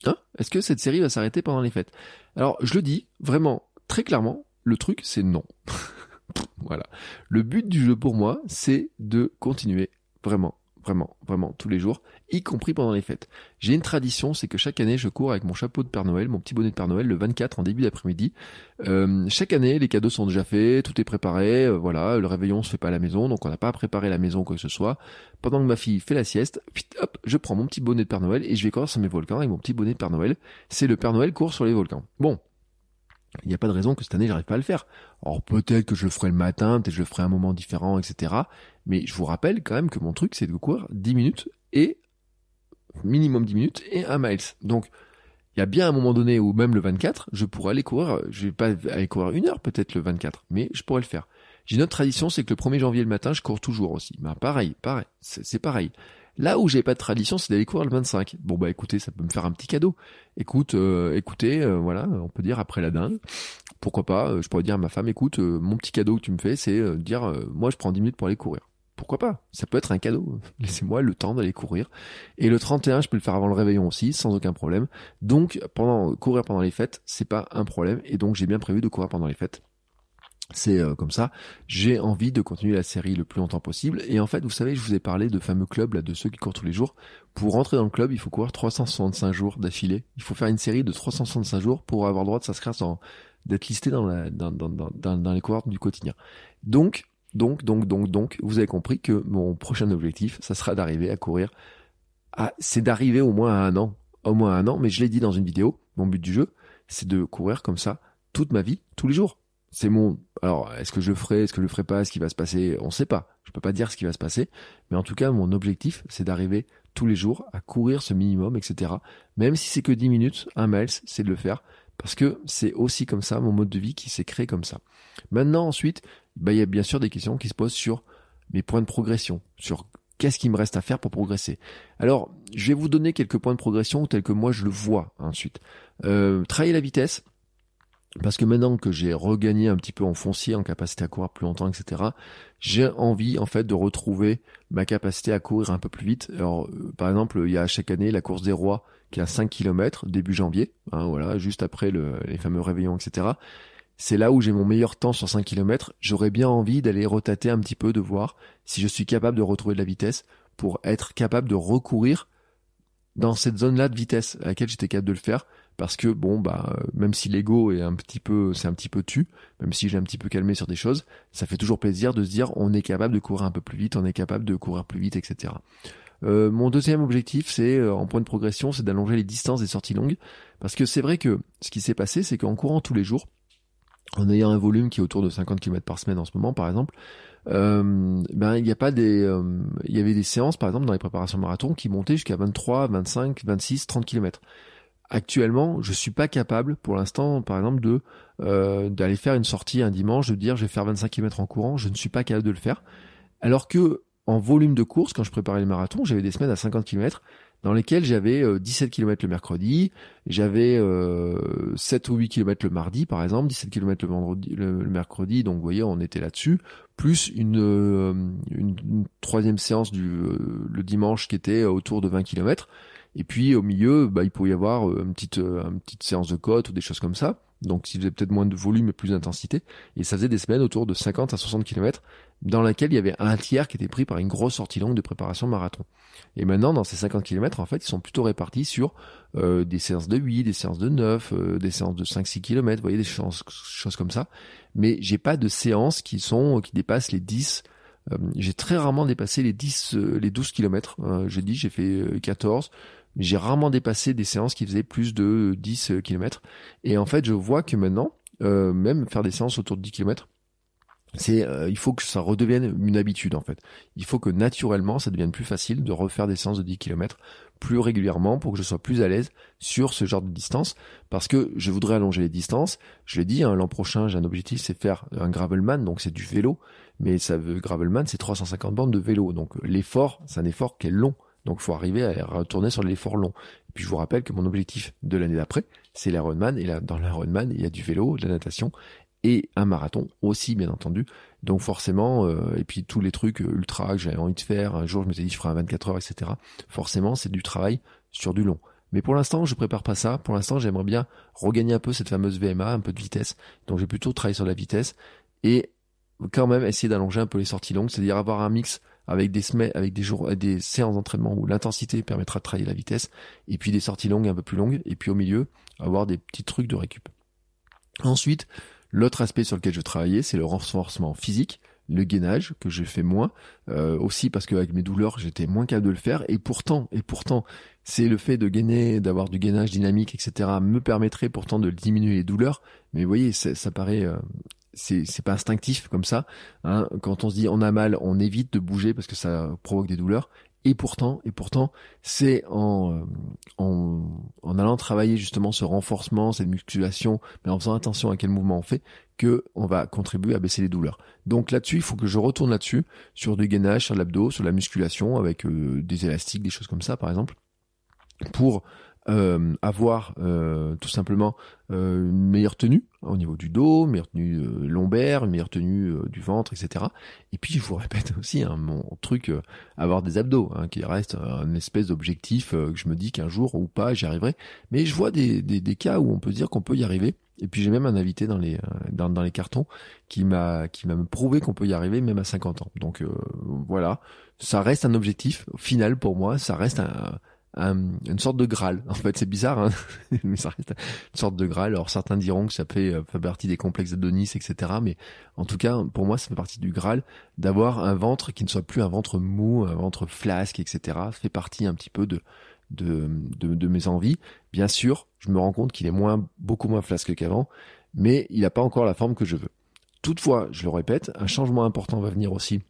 Hein? Est-ce que cette série va s'arrêter pendant les fêtes? Alors, je le dis vraiment très clairement, le truc c'est non. voilà. Le but du jeu pour moi, c'est de continuer vraiment Vraiment, vraiment, tous les jours, y compris pendant les fêtes. J'ai une tradition, c'est que chaque année, je cours avec mon chapeau de Père Noël, mon petit bonnet de Père Noël, le 24 en début d'après-midi. Euh, chaque année, les cadeaux sont déjà faits, tout est préparé, euh, voilà, le réveillon se fait pas à la maison, donc on n'a pas à préparer la maison quoi que ce soit. Pendant que ma fille fait la sieste, hop, je prends mon petit bonnet de Père Noël et je vais courir sur mes volcans avec mon petit bonnet de Père Noël. C'est le Père Noël court sur les volcans. Bon, il n'y a pas de raison que cette année j'arrive pas à le faire. Alors peut-être que je le ferai le matin, peut-être que je le ferai à un moment différent, etc. Mais je vous rappelle quand même que mon truc c'est de courir 10 minutes et minimum 10 minutes et un miles. Donc il y a bien un moment donné où même le 24, je pourrais aller courir, je vais pas aller courir une heure peut-être le 24, mais je pourrais le faire. J'ai une autre tradition, c'est que le 1er janvier le matin, je cours toujours aussi. Ben pareil, pareil, c'est pareil. Là où j'ai pas de tradition, c'est d'aller courir le 25. Bon bah écoutez, ça peut me faire un petit cadeau. Écoute, euh, écoutez, euh, voilà, on peut dire après la dinde, pourquoi pas, euh, je pourrais dire à ma femme, écoute, mon petit cadeau que tu me fais, c'est dire, moi je prends 10 minutes pour aller courir. Pourquoi pas? Ça peut être un cadeau. Laissez-moi le temps d'aller courir. Et le 31, je peux le faire avant le réveillon aussi, sans aucun problème. Donc, pendant courir pendant les fêtes, c'est pas un problème. Et donc, j'ai bien prévu de courir pendant les fêtes. C'est euh, comme ça. J'ai envie de continuer la série le plus longtemps possible. Et en fait, vous savez, je vous ai parlé de fameux clubs, là, de ceux qui courent tous les jours. Pour rentrer dans le club, il faut courir 365 jours d'affilée. Il faut faire une série de 365 jours pour avoir le droit de s'inscrire dans, d'être listé dans, la, dans, dans, dans, les coureurs du quotidien. Donc, donc, donc, donc, donc, vous avez compris que mon prochain objectif, ça sera d'arriver à courir. À, c'est d'arriver au moins à un an. Au moins à un an, mais je l'ai dit dans une vidéo, mon but du jeu, c'est de courir comme ça toute ma vie, tous les jours c'est mon. Alors, est-ce que je le ferai, est-ce que je le ferai pas, ce qui va se passer On ne sait pas. Je peux pas dire ce qui va se passer, mais en tout cas, mon objectif, c'est d'arriver tous les jours à courir ce minimum, etc. Même si c'est que 10 minutes, un miles, c'est de le faire, parce que c'est aussi comme ça mon mode de vie qui s'est créé comme ça. Maintenant, ensuite, bah, il y a bien sûr des questions qui se posent sur mes points de progression, sur qu'est-ce qui me reste à faire pour progresser. Alors, je vais vous donner quelques points de progression tels que moi je le vois ensuite. Euh, la vitesse, parce que maintenant que j'ai regagné un petit peu en foncier, en capacité à courir plus longtemps, etc., j'ai envie en fait de retrouver ma capacité à courir un peu plus vite. Alors, euh, par exemple, il y a chaque année la course des rois qui est à 5 km début janvier, hein, voilà, juste après le, les fameux réveillons, etc. C'est là où j'ai mon meilleur temps sur 5 km. J'aurais bien envie d'aller retater un petit peu, de voir si je suis capable de retrouver de la vitesse pour être capable de recourir dans cette zone-là de vitesse à laquelle j'étais capable de le faire parce que bon bah même si l'ego est un petit peu c'est un petit peu tu même si j'ai un petit peu calmé sur des choses ça fait toujours plaisir de se dire on est capable de courir un peu plus vite on est capable de courir plus vite etc euh, mon deuxième objectif c'est euh, en point de progression c'est d'allonger les distances des sorties longues parce que c'est vrai que ce qui s'est passé c'est qu'en courant tous les jours en ayant un volume qui est autour de 50 km par semaine en ce moment par exemple euh, ben il n'y a pas des il y avait des séances par exemple dans les préparations marathon qui montaient jusqu'à 23 25 26 30 km actuellement, je suis pas capable, pour l'instant, par exemple, de euh, d'aller faire une sortie un dimanche, de dire je vais faire 25 km en courant, je ne suis pas capable de le faire. Alors que en volume de course, quand je préparais les marathons, j'avais des semaines à 50 km, dans lesquels j'avais 17 km le mercredi, j'avais 7 ou 8 km le mardi par exemple, 17 km le vendredi, le, mercredi, donc vous voyez on était là-dessus, plus une, une, troisième séance du le dimanche qui était autour de 20 km. Et puis au milieu, bah, il pouvait y avoir une petite, une petite séance de côte ou des choses comme ça donc s'il faisait peut-être moins de volume et plus d'intensité, et ça faisait des semaines autour de 50 à 60 km, dans laquelle il y avait un tiers qui était pris par une grosse sortie longue de préparation marathon. Et maintenant, dans ces 50 km, en fait, ils sont plutôt répartis sur euh, des séances de 8, des séances de 9, euh, des séances de 5-6 km, vous voyez, des choses, choses comme ça. Mais j'ai pas de séances qui sont qui dépassent les 10 euh, j'ai très rarement dépassé les 10 les 12 km. j'ai dit j'ai fait 14 j'ai rarement dépassé des séances qui faisaient plus de 10 euh, km. Et en fait, je vois que maintenant, euh, même faire des séances autour de 10 km, c'est euh, il faut que ça redevienne une habitude en fait. Il faut que naturellement ça devienne plus facile de refaire des séances de 10 km plus régulièrement pour que je sois plus à l'aise sur ce genre de distance parce que je voudrais allonger les distances. Je l'ai dit, hein, l'an prochain j'ai un objectif c'est faire un gravelman donc c'est du vélo, mais ça veut gravelman c'est 350 bandes de vélo donc l'effort c'est un effort qui est long. Donc il faut arriver à retourner sur l'effort long. Et puis je vous rappelle que mon objectif de l'année d'après, c'est l'Ironman. Et là, dans l'Ironman, il y a du vélo, de la natation et un marathon aussi, bien entendu. Donc forcément, euh, et puis tous les trucs euh, ultra que j'avais envie de faire, un jour je me suis dit je ferai un 24 heures, etc. Forcément, c'est du travail sur du long. Mais pour l'instant, je prépare pas ça. Pour l'instant, j'aimerais bien regagner un peu cette fameuse VMA, un peu de vitesse. Donc j'ai plutôt travaillé sur la vitesse et quand même essayer d'allonger un peu les sorties longues, c'est-à-dire avoir un mix avec des semaines, avec des jours, des séances d'entraînement où l'intensité permettra de travailler la vitesse, et puis des sorties longues un peu plus longues, et puis au milieu, avoir des petits trucs de récup. Ensuite, l'autre aspect sur lequel je travaillais, c'est le renforcement physique, le gainage que j'ai fait moins, euh, aussi parce qu'avec mes douleurs, j'étais moins capable de le faire, et pourtant, et pourtant, c'est le fait de gainer, d'avoir du gainage dynamique, etc., me permettrait pourtant de diminuer les douleurs, mais vous voyez, ça paraît euh, c'est pas instinctif comme ça. Hein. Quand on se dit on a mal, on évite de bouger parce que ça provoque des douleurs. Et pourtant, et pourtant, c'est en, euh, en, en allant travailler justement ce renforcement, cette musculation, mais en faisant attention à quel mouvement on fait, que on va contribuer à baisser les douleurs. Donc là-dessus, il faut que je retourne là-dessus, sur du gainage, sur l'abdos, sur la musculation, avec euh, des élastiques, des choses comme ça, par exemple, pour euh, avoir euh, tout simplement euh, une meilleure tenue au niveau du dos, une meilleure tenue lombaire, une meilleure tenue du ventre, etc. Et puis je vous répète aussi hein, mon truc, avoir des abdos, hein, qui reste un espèce d'objectif que je me dis qu'un jour ou pas j'y arriverai. Mais je vois des, des, des cas où on peut dire qu'on peut y arriver. Et puis j'ai même un invité dans les dans, dans les cartons qui m'a qui m'a prouvé qu'on peut y arriver même à 50 ans. Donc voilà, ça reste un objectif final pour moi, ça reste un une sorte de Graal. En fait, c'est bizarre, hein mais ça reste une sorte de Graal. Alors certains diront que ça fait, euh, partie des complexes d'Adonis, etc. Mais en tout cas, pour moi, ça fait partie du Graal d'avoir un ventre qui ne soit plus un ventre mou, un ventre flasque, etc. Ça fait partie un petit peu de de, de, de mes envies. Bien sûr, je me rends compte qu'il est moins, beaucoup moins flasque qu'avant, mais il n'a pas encore la forme que je veux. Toutefois, je le répète, un changement important va venir aussi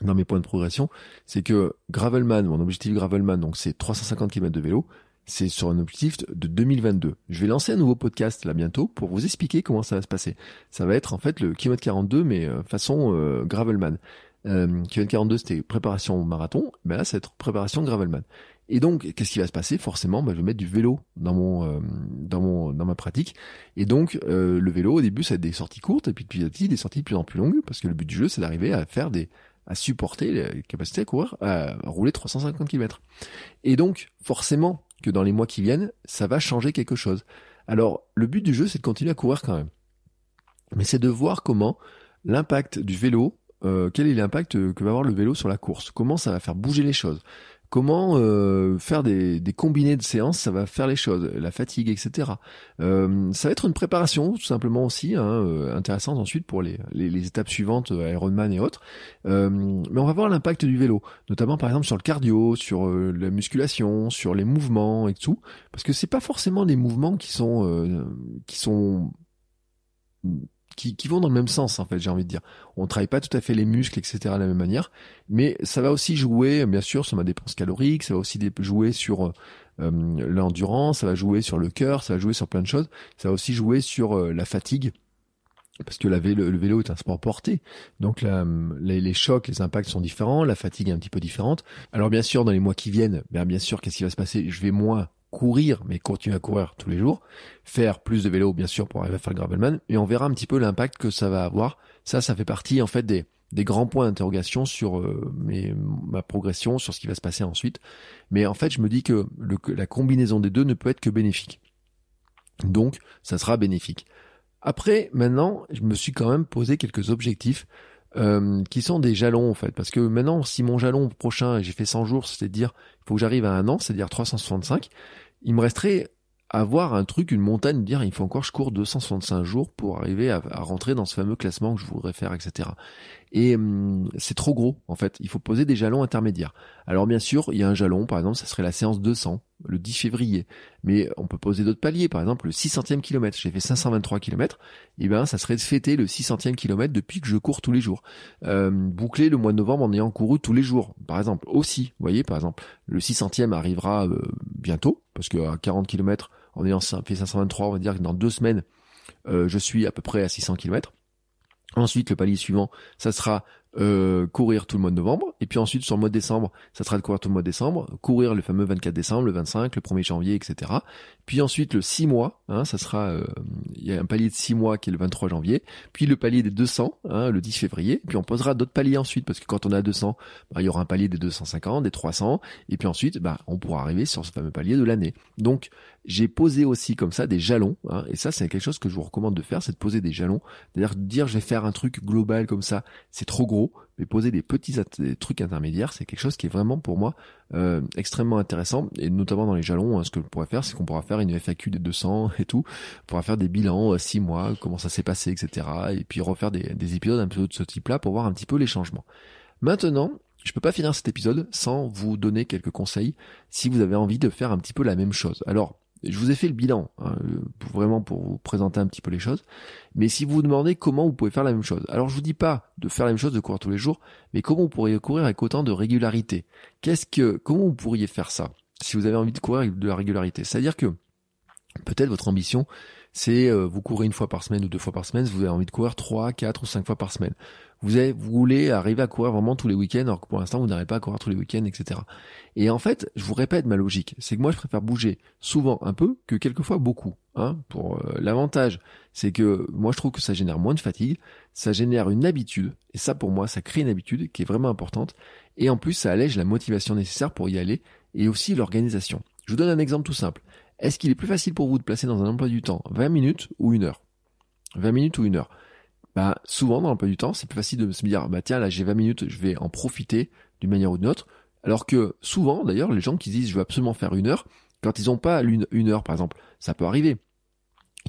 dans mes points de progression, c'est que Gravelman, mon objectif Gravelman, donc c'est 350 km de vélo, c'est sur un objectif de 2022. Je vais lancer un nouveau podcast là bientôt pour vous expliquer comment ça va se passer. Ça va être en fait le kilomètre 42 mais euh, façon euh, Gravelman. Euh, kilomètre 42 c'était préparation marathon, ben là c'est préparation Gravelman. Et donc, qu'est-ce qui va se passer? Forcément, ben, je vais mettre du vélo dans mon, euh, dans mon, dans ma pratique. Et donc, le vélo, au début, ça va être des sorties courtes, et puis petit à petit, des sorties de plus en plus longues, parce que le but du jeu, c'est d'arriver à faire des, à supporter la capacité à courir, à rouler 350 km. Et donc, forcément, que dans les mois qui viennent, ça va changer quelque chose. Alors, le but du jeu, c'est de continuer à courir quand même. Mais c'est de voir comment l'impact du vélo, euh, quel est l'impact que va avoir le vélo sur la course, comment ça va faire bouger les choses, comment euh, faire des, des, combinés de séances, ça va faire les choses, la fatigue, etc. Euh, ça va être une préparation tout simplement aussi hein, euh, intéressante ensuite pour les, étapes suivantes, Ironman et autres. mais on va voir l'impact du vélo, notamment par exemple sur le cardio, sur la musculation, sur les mouvements et tout, parce que c'est pas forcément des mouvements qui sont qui sont qui, qui, vont dans le même sens en fait j'ai envie de dire. On travaille pas tout à fait les muscles etc de la même manière. Mais ça va aussi jouer bien sûr sur ma dépense calorique ça va aussi jouer sur euh, l'endurance ça va jouer sur le cœur ça va jouer sur plein de choses. Ça va aussi jouer sur euh, la fatigue parce que la vélo, le vélo est un sport porté, donc les, chocs, les impacts sont différents, la fatigue est un petit peu différente. Alors bien sûr, dans les mois qui viennent, bien, bien sûr, qu'est-ce qui va se passer? Je vais moins courir, mais continuer à courir tous les jours, faire plus de vélo, bien sûr, pour arriver à faire le gravelman, et on verra un petit peu l'impact que ça va avoir. Ça, ça fait partie en fait des, des grands points d'interrogation sur euh, mes, ma progression, sur ce qui va se passer ensuite. Mais en fait, je me dis que la combinaison des deux ne peut être que bénéfique. Donc, ça sera bénéfique. Après, maintenant, je me suis quand même posé quelques objectifs euh, qui sont des jalons en fait. Parce que maintenant, si mon jalon prochain, j'ai fait 100 jours, c'est-à-dire il faut que j'arrive à un an, c'est-à-dire 365, il me resterait avoir un truc, une montagne, dire il faut encore je cours 265 jours pour arriver à, rentrer dans ce fameux classement que je voudrais faire, etc. Et hum, c'est trop gros, en fait. Il faut poser des jalons intermédiaires. Alors bien sûr, il y a un jalon, par exemple, ça serait la séance 200, le 10 février. Mais on peut poser d'autres paliers, par exemple le 600e kilomètre. J'ai fait 523 km, et ben ça serait de fêter le 600e kilomètre depuis que je cours tous les jours. Euh, boucler le mois de novembre en ayant couru tous les jours, par exemple. Aussi, vous voyez, par exemple, le 600e arrivera euh, bientôt, parce qu'à 40 km, en ayant fait 523, on va dire que dans deux semaines, euh, je suis à peu près à 600 km. Ensuite, le palier suivant, ça sera euh, courir tout le mois de novembre. Et puis ensuite, sur le mois de décembre, ça sera de courir tout le mois de décembre, courir le fameux 24 décembre, le 25, le 1er janvier, etc. Puis ensuite, le 6 mois, hein, ça sera, euh, il y a un palier de 6 mois qui est le 23 janvier. Puis le palier des 200, hein, le 10 février. Puis on posera d'autres paliers ensuite, parce que quand on a 200, bah, il y aura un palier des 250, des 300. Et puis ensuite, bah, on pourra arriver sur ce fameux palier de l'année. Donc, j'ai posé aussi comme ça des jalons, hein, et ça c'est quelque chose que je vous recommande de faire, c'est de poser des jalons, c'est-à-dire dire je vais faire un truc global comme ça, c'est trop gros, mais poser des petits trucs intermédiaires, c'est quelque chose qui est vraiment pour moi euh, extrêmement intéressant, et notamment dans les jalons, hein, ce que je pourrais faire, c'est qu'on pourra faire une FAQ des 200 et tout, on pourra faire des bilans, 6 euh, mois, comment ça s'est passé, etc., et puis refaire des, des épisodes un peu de ce type-là pour voir un petit peu les changements. Maintenant, je peux pas finir cet épisode sans vous donner quelques conseils si vous avez envie de faire un petit peu la même chose. Alors, je vous ai fait le bilan, hein, vraiment pour vous présenter un petit peu les choses. Mais si vous vous demandez comment vous pouvez faire la même chose, alors je vous dis pas de faire la même chose de courir tous les jours, mais comment vous pourriez courir avec autant de régularité. Qu'est-ce que, comment vous pourriez faire ça si vous avez envie de courir avec de la régularité? C'est-à-dire que peut-être votre ambition, c'est euh, vous courez une fois par semaine ou deux fois par semaine, vous avez envie de courir trois, quatre ou cinq fois par semaine. Vous, voulez arriver à courir vraiment tous les week-ends, alors que pour l'instant vous n'arrivez pas à courir tous les week-ends, etc. Et en fait, je vous répète ma logique, c'est que moi je préfère bouger souvent un peu que quelquefois beaucoup. Hein, pour euh, l'avantage, c'est que moi je trouve que ça génère moins de fatigue, ça génère une habitude, et ça pour moi ça crée une habitude qui est vraiment importante, et en plus ça allège la motivation nécessaire pour y aller, et aussi l'organisation. Je vous donne un exemple tout simple. Est-ce qu'il est plus facile pour vous de placer dans un emploi du temps 20 minutes ou une heure? 20 minutes ou une heure? Bah, souvent dans l'emploi du temps, c'est plus facile de se dire, bah tiens, là j'ai 20 minutes, je vais en profiter d'une manière ou d'une autre. Alors que souvent, d'ailleurs, les gens qui disent, je veux absolument faire une heure, quand ils n'ont pas une, heure, par exemple, ça peut arriver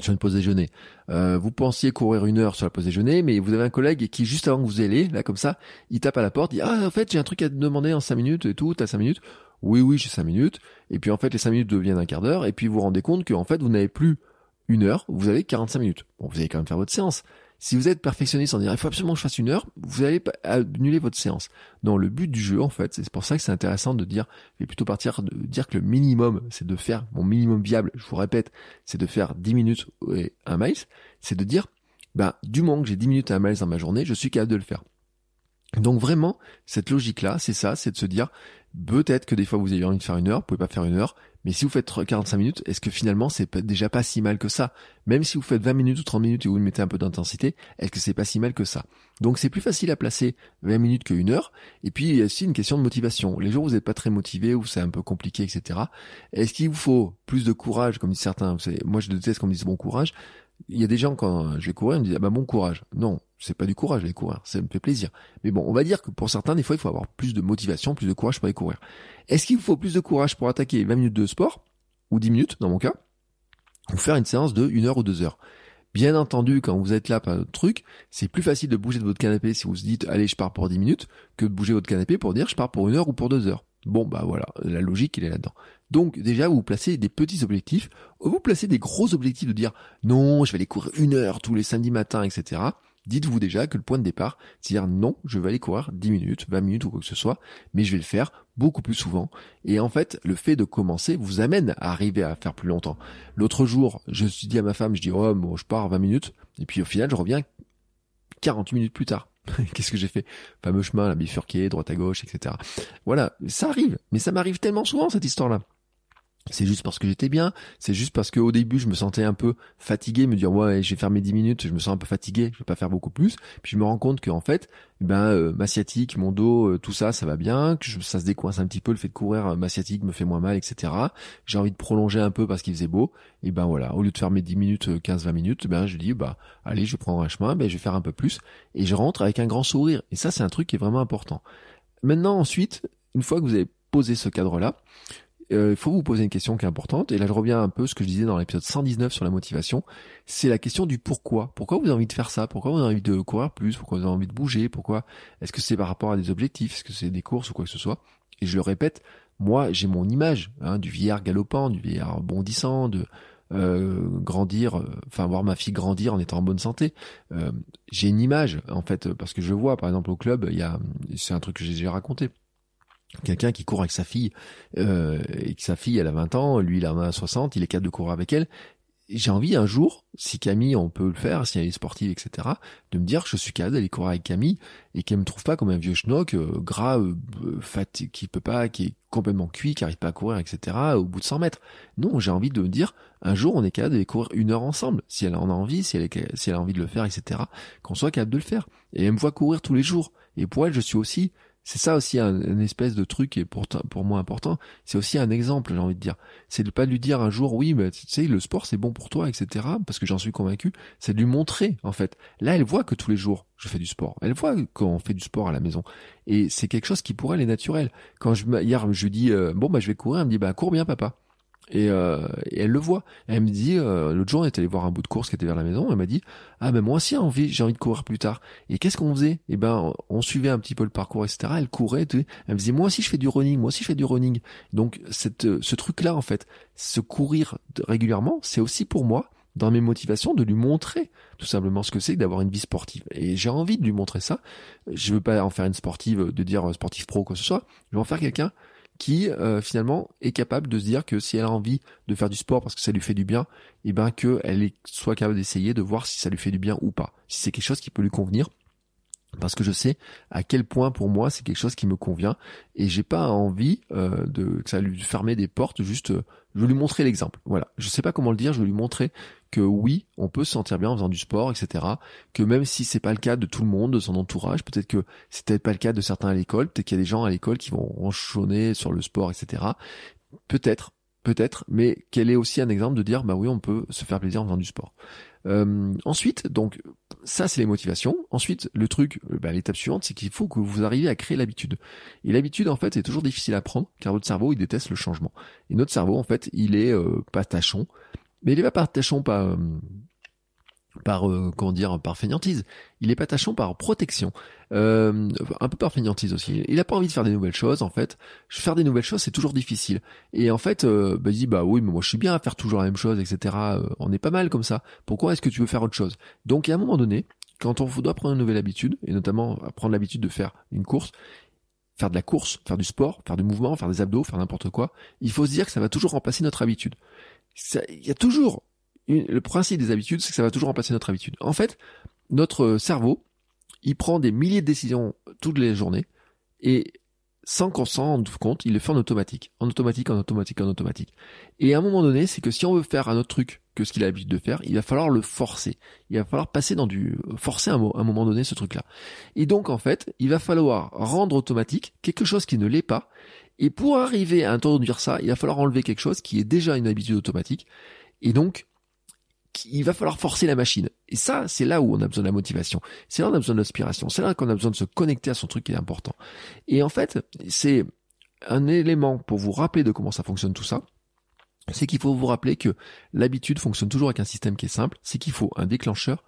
sur une pause déjeuner. Euh, vous pensiez courir une heure sur la pause déjeuner, mais vous avez un collègue qui, juste avant que vous allez, là, comme ça, il tape à la porte, dit, ah, en fait, j'ai un truc à te demander en 5 minutes et tout, t'as 5 minutes. Oui, oui, j'ai 5 minutes. Et puis, en fait, les 5 minutes deviennent un quart d'heure, et puis vous vous rendez compte qu'en fait, vous n'avez plus une heure, vous avez 45 minutes. Bon, vous allez quand même faire votre séance. Si vous êtes perfectionniste en disant il faut absolument que je fasse une heure, vous allez annuler votre séance. Non, le but du jeu, en fait, c'est pour ça que c'est intéressant de dire, je vais plutôt partir de dire que le minimum, c'est de faire, mon minimum viable, je vous répète, c'est de faire 10 minutes et un miles, c'est de dire, ben, du moment que j'ai 10 minutes et un miles dans ma journée, je suis capable de le faire. Donc vraiment, cette logique-là, c'est ça, c'est de se dire, peut-être que des fois vous avez envie de faire une heure, vous pouvez pas faire une heure, mais si vous faites 45 minutes, est-ce que finalement c'est déjà pas si mal que ça? Même si vous faites 20 minutes ou 30 minutes et vous mettez un peu d'intensité, est-ce que c'est pas si mal que ça? Donc c'est plus facile à placer 20 minutes qu'une heure. Et puis il y a aussi une question de motivation. Les jours où vous n'êtes pas très motivé, où c'est un peu compliqué, etc. Est-ce qu'il vous faut plus de courage, comme disent certains? Moi je déteste qu'on me dise bon courage. Il y a des gens quand je vais courir, ils me disent ah bah bon courage. Non, c'est pas du courage aller courir, ça me fait plaisir. Mais bon, on va dire que pour certains, des fois, il faut avoir plus de motivation, plus de courage pour aller courir. Est-ce qu'il vous faut plus de courage pour attaquer 20 minutes de sport, ou 10 minutes dans mon cas, ou faire une séance de 1 heure ou 2 heures? Bien entendu, quand vous êtes là par notre truc, c'est plus facile de bouger de votre canapé si vous se dites allez je pars pour 10 minutes que de bouger votre canapé pour dire je pars pour une heure ou pour deux heures. Bon bah voilà, la logique il est là-dedans. Donc déjà vous placez des petits objectifs, vous placez des gros objectifs de dire non je vais aller courir une heure tous les samedis matins, etc dites-vous déjà que le point de départ, c'est dire non, je vais aller courir 10 minutes, 20 minutes ou quoi que ce soit, mais je vais le faire beaucoup plus souvent. Et en fait, le fait de commencer vous amène à arriver à faire plus longtemps. L'autre jour, je suis dit à ma femme, je dis, oh, bon, je pars 20 minutes, et puis au final, je reviens 48 minutes plus tard. Qu'est-ce que j'ai fait? Fameux chemin, la bifurqué, droite à gauche, etc. Voilà, ça arrive, mais ça m'arrive tellement souvent cette histoire-là. C'est juste parce que j'étais bien, c'est juste parce qu'au début je me sentais un peu fatigué, me dire ouais je faire mes 10 minutes, je me sens un peu fatigué, je vais pas faire beaucoup plus. Puis je me rends compte qu'en fait, eh ben euh, ma sciatique, mon dos, euh, tout ça, ça va bien, que ça se décoince un petit peu, le fait de courir, euh, ma sciatique me fait moins mal, etc. J'ai envie de prolonger un peu parce qu'il faisait beau. Et ben voilà, au lieu de faire mes 10 minutes, 15-20 minutes, ben je dis bah allez je prends un chemin, ben je vais faire un peu plus et je rentre avec un grand sourire. Et ça c'est un truc qui est vraiment important. Maintenant ensuite, une fois que vous avez posé ce cadre-là, euh, il faut vous poser une question qui est importante. Et là, je reviens un peu à ce que je disais dans l'épisode 119 sur la motivation. C'est la question du pourquoi. Pourquoi vous avez envie de faire ça? Pourquoi vous avez envie de courir plus? Pourquoi vous avez envie de bouger? Pourquoi? Est-ce que c'est par rapport à des objectifs? Est-ce que c'est des courses ou quoi que ce soit? Et je le répète, moi, j'ai mon image hein, du vieillard galopant, du vieillard bondissant, de euh, grandir, euh, enfin voir ma fille grandir en étant en bonne santé. j'ai une image en fait parce que je vois, par exemple, au club, il a, c'est un truc que j'ai raconté quelqu'un qui court avec sa fille euh, et que sa fille elle a 20 ans, lui il a 60, il est capable de courir avec elle. J'ai envie un jour, si Camille on peut le faire, si elle est sportive, etc., de me dire que je suis capable d'aller courir avec Camille et qu'elle me trouve pas comme un vieux schnock euh, gras, euh, fatigué, qui peut pas, qui est complètement cuit, qui arrive pas à courir, etc. au bout de 100 mètres. Non, j'ai envie de me dire un jour on est capable d'aller courir une heure ensemble, si elle en a envie, si elle, est, si elle a envie de le faire, etc. Qu'on soit capable de le faire. Et elle me voit courir tous les jours. Et pour elle, je suis aussi c'est ça aussi un, espèce de truc qui est pour, pour moi important. C'est aussi un exemple, j'ai envie de dire. C'est de pas lui dire un jour, oui, mais tu sais, le sport c'est bon pour toi, etc. Parce que j'en suis convaincu. C'est de lui montrer, en fait. Là, elle voit que tous les jours, je fais du sport. Elle voit qu'on fait du sport à la maison. Et c'est quelque chose qui pour elle est naturel. Quand je, hier, je lui dis, euh, bon, bah, je vais courir, elle me dit, bah, cours bien, papa. Et, euh, elle le voit. Elle me dit, euh, l'autre jour, on est allé voir un bout de course qui était vers la maison. Elle m'a dit, ah ben moi aussi, envie, j'ai envie de courir plus tard. Et qu'est-ce qu'on faisait? Eh ben, on suivait un petit peu le parcours, etc. Elle courait. Elle me disait, moi aussi, je fais du running. Moi aussi, je fais du running. Donc, cette, ce truc-là, en fait, se courir régulièrement, c'est aussi pour moi dans mes motivations de lui montrer tout simplement ce que c'est d'avoir une vie sportive. Et j'ai envie de lui montrer ça. Je veux pas en faire une sportive, de dire sportif pro quoi que ce soit. Je veux en faire quelqu'un qui euh, finalement est capable de se dire que si elle a envie de faire du sport parce que ça lui fait du bien, et eh ben que elle soit capable d'essayer de voir si ça lui fait du bien ou pas, si c'est quelque chose qui peut lui convenir. Parce que je sais à quel point pour moi c'est quelque chose qui me convient. Et j'ai pas envie euh, de que ça lui fermer des portes juste euh, je veux lui montrer l'exemple. Voilà. Je sais pas comment le dire je veux lui montrer que oui on peut se sentir bien en faisant du sport etc que même si c'est pas le cas de tout le monde de son entourage peut-être que c'est peut-être pas le cas de certains à l'école peut-être qu'il y a des gens à l'école qui vont ronchonner sur le sport etc peut-être peut-être mais quel est aussi un exemple de dire bah oui on peut se faire plaisir en faisant du sport euh, ensuite, donc ça c'est les motivations. Ensuite, le truc, euh, bah, l'étape suivante, c'est qu'il faut que vous arriviez à créer l'habitude. Et l'habitude, en fait, est toujours difficile à prendre, car votre cerveau, il déteste le changement. Et notre cerveau, en fait, il est euh, pas tachon, mais il est pas pas tachon, pas par euh, comment dire par fainéantise. Il est pas tachon par protection, euh, un peu par fainéantise aussi. Il a pas envie de faire des nouvelles choses en fait. Faire des nouvelles choses c'est toujours difficile. Et en fait, euh, bah, il dit bah oui mais moi je suis bien à faire toujours la même chose etc. Euh, on est pas mal comme ça. Pourquoi est-ce que tu veux faire autre chose? Donc à un moment donné, quand on doit prendre une nouvelle habitude et notamment prendre l'habitude de faire une course, faire de la course, faire du sport, faire du mouvement, faire des abdos, faire n'importe quoi, il faut se dire que ça va toujours remplacer notre habitude. Il y a toujours le principe des habitudes, c'est que ça va toujours remplacer notre habitude. En fait, notre cerveau, il prend des milliers de décisions toutes les journées et sans qu'on s'en rende compte, il le fait en automatique, en automatique, en automatique, en automatique. Et à un moment donné, c'est que si on veut faire un autre truc que ce qu'il a l'habitude de faire, il va falloir le forcer. Il va falloir passer dans du forcer un, un moment donné ce truc-là. Et donc en fait, il va falloir rendre automatique quelque chose qui ne l'est pas. Et pour arriver à introduire ça, il va falloir enlever quelque chose qui est déjà une habitude automatique. Et donc, il va falloir forcer la machine. Et ça, c'est là où on a besoin de la motivation. C'est là où on a besoin de l'inspiration. C'est là qu'on a besoin de se connecter à son truc qui est important. Et en fait, c'est un élément pour vous rappeler de comment ça fonctionne tout ça. C'est qu'il faut vous rappeler que l'habitude fonctionne toujours avec un système qui est simple. C'est qu'il faut un déclencheur,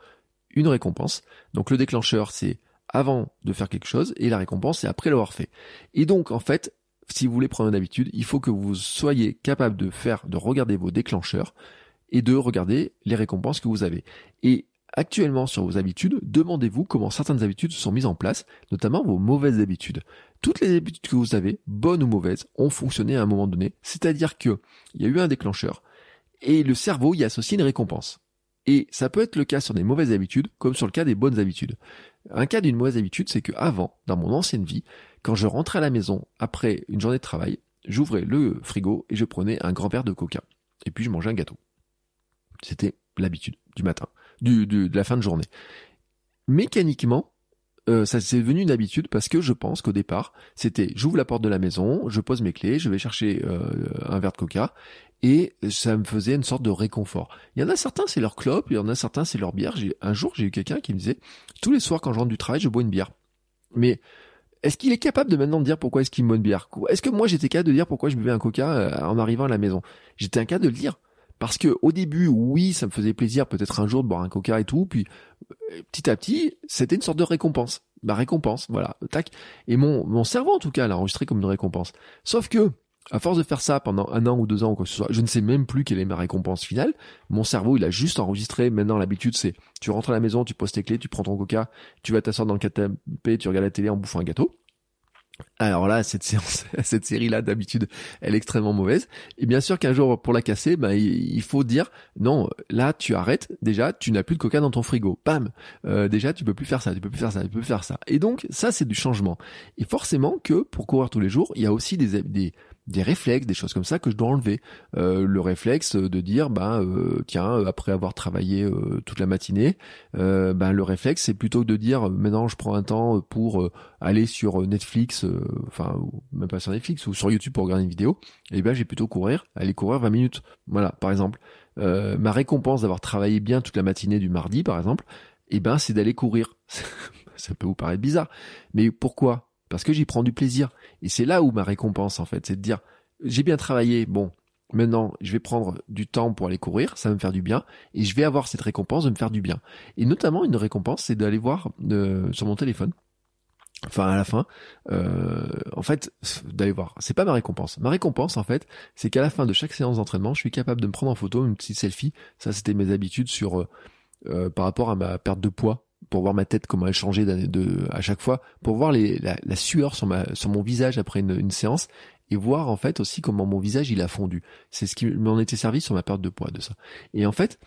une récompense. Donc le déclencheur, c'est avant de faire quelque chose et la récompense, c'est après l'avoir fait. Et donc, en fait, si vous voulez prendre une habitude, il faut que vous soyez capable de faire, de regarder vos déclencheurs, et de regarder les récompenses que vous avez. Et actuellement sur vos habitudes, demandez-vous comment certaines habitudes sont mises en place, notamment vos mauvaises habitudes. Toutes les habitudes que vous avez, bonnes ou mauvaises, ont fonctionné à un moment donné. C'est-à-dire que il y a eu un déclencheur et le cerveau y associe une récompense. Et ça peut être le cas sur des mauvaises habitudes comme sur le cas des bonnes habitudes. Un cas d'une mauvaise habitude, c'est que avant, dans mon ancienne vie, quand je rentrais à la maison après une journée de travail, j'ouvrais le frigo et je prenais un grand verre de coca. Et puis je mangeais un gâteau. C'était l'habitude du matin, du, de la fin de journée. Mécaniquement, euh, ça c'est devenu une habitude parce que je pense qu'au départ, c'était j'ouvre la porte de la maison, je pose mes clés, je vais chercher euh, un verre de coca et ça me faisait une sorte de réconfort. Il y en a certains c'est leur clope, il y en a certains c'est leur bière. Un jour j'ai eu quelqu'un qui me disait tous les soirs quand je rentre du travail je bois une bière. Mais est-ce qu'il est capable de maintenant de dire pourquoi est-ce qu'il boit une bière? Est-ce que moi j'étais capable de dire pourquoi je buvais un coca euh, en arrivant à la maison? J'étais incapable de le dire. Parce que au début, oui, ça me faisait plaisir peut-être un jour de boire un coca et tout, puis euh, petit à petit, c'était une sorte de récompense. Ma récompense, voilà, tac. Et mon, mon cerveau, en tout cas, l'a enregistré comme une récompense. Sauf que, à force de faire ça pendant un an ou deux ans ou quoi que ce soit, je ne sais même plus quelle est ma récompense finale. Mon cerveau, il a juste enregistré. Maintenant, l'habitude, c'est tu rentres à la maison, tu poses tes clés, tu prends ton coca, tu vas t'asseoir dans le canapé, tu regardes la télé en bouffant un gâteau. Alors là, cette séance, cette série-là, d'habitude, elle est extrêmement mauvaise. Et bien sûr qu'un jour, pour la casser, ben, il faut dire, non, là, tu arrêtes. Déjà, tu n'as plus de coca dans ton frigo. Bam. Euh, déjà, tu peux plus faire ça, tu peux plus faire ça, tu peux plus faire ça. Et donc, ça, c'est du changement. Et forcément que, pour courir tous les jours, il y a aussi des, des, des réflexes, des choses comme ça que je dois enlever. Euh, le réflexe de dire, ben euh, tiens, après avoir travaillé euh, toute la matinée, ben le réflexe c'est plutôt de dire, maintenant je prends un temps pour aller sur Netflix, enfin même pas sur Netflix ou sur YouTube pour regarder une vidéo, et ben j'ai plutôt courir, aller courir 20 minutes. Voilà, par exemple. ma récompense d'avoir travaillé bien toute la matinée du mardi, par exemple, et ben c'est d'aller courir. ça peut vous paraître bizarre, mais pourquoi? Parce que j'y prends du plaisir. Et c'est là où ma récompense, en fait, c'est de dire, j'ai bien travaillé, bon, maintenant, je vais prendre du temps pour aller courir, ça va me faire du bien, et je vais avoir cette récompense de me faire du bien. Et notamment, une récompense, c'est d'aller voir sur mon téléphone, enfin à la fin, euh, en fait, d'aller voir. C'est pas ma récompense. Ma récompense, en fait, c'est qu'à la fin de chaque séance d'entraînement, je suis capable de me prendre en photo une petite selfie. Ça, c'était mes habitudes sur euh, euh par rapport à ma perte de poids pour voir ma tête comment elle changeait de, à chaque fois, pour voir la, sueur sur, mon visage après une, une, séance et voir en fait aussi comment mon visage il a fondu. C'est ce qui m'en était servi sur ma perte de poids de ça. Et en fait,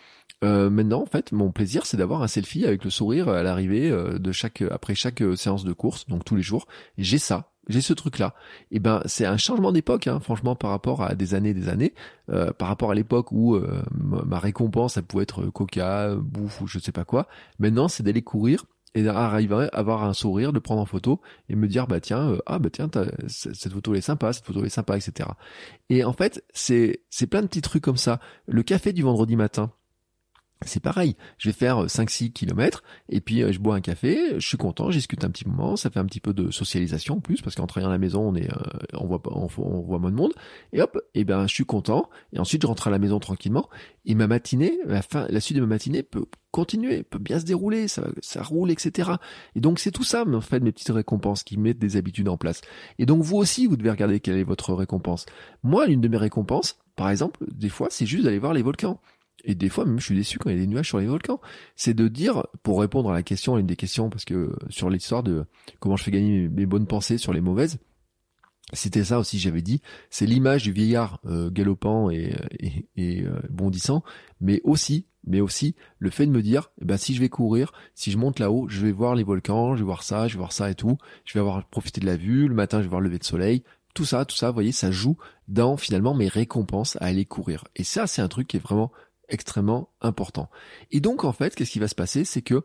euh, maintenant en fait, mon plaisir c'est d'avoir un selfie avec le sourire à l'arrivée euh, de chaque après chaque euh, séance de course, donc tous les jours. J'ai ça j'ai ce truc là et eh ben c'est un changement d'époque hein, franchement par rapport à des années des années. Euh, par rapport à l'époque où euh, ma récompense ça pouvait être coca bouffe ou je sais pas quoi. Maintenant c'est d'aller courir et d'arriver à avoir un sourire de prendre en photo et me dire bah tiens euh, ah bah tiens cette photo est sympa cette photo est sympa etc et en fait c'est c'est plein de petits trucs comme ça. Le café du vendredi matin c'est pareil, je vais faire 5-6 kilomètres et puis euh, je bois un café, je suis content, je discute un petit moment, ça fait un petit peu de socialisation en plus parce qu'en travaillant à la maison on est, euh, on voit on, on, voit moins de monde et hop, et ben je suis content et ensuite je rentre à la maison tranquillement et ma matinée, la fin, la suite de ma matinée peut continuer, peut bien se dérouler, ça, ça roule, etc. Et donc c'est tout ça, en fait, mes petites récompenses qui mettent des habitudes en place. Et donc vous aussi, vous devez regarder quelle est votre récompense. Moi, l'une de mes récompenses, par exemple, des fois, c'est juste d'aller voir les volcans. Et des fois, même, je suis déçu quand il y a des nuages sur les volcans. C'est de dire, pour répondre à la question, à une des questions, parce que sur l'histoire de comment je fais gagner mes, bonnes pensées sur les mauvaises, c'était ça aussi, j'avais dit, c'est l'image du vieillard euh, galopant et, et, euh, bondissant, mais aussi, mais aussi le fait de me dire, eh ben si je vais courir, si je monte là-haut, je vais voir les volcans, je vais voir ça, je vais voir ça et tout, je vais avoir profité de la vue, le matin je vais voir le lever de soleil, tout ça, tout ça, vous voyez, ça joue dans finalement mes récompenses à aller courir. Et ça, c'est un truc qui est vraiment extrêmement important. Et donc en fait, qu'est-ce qui va se passer, c'est que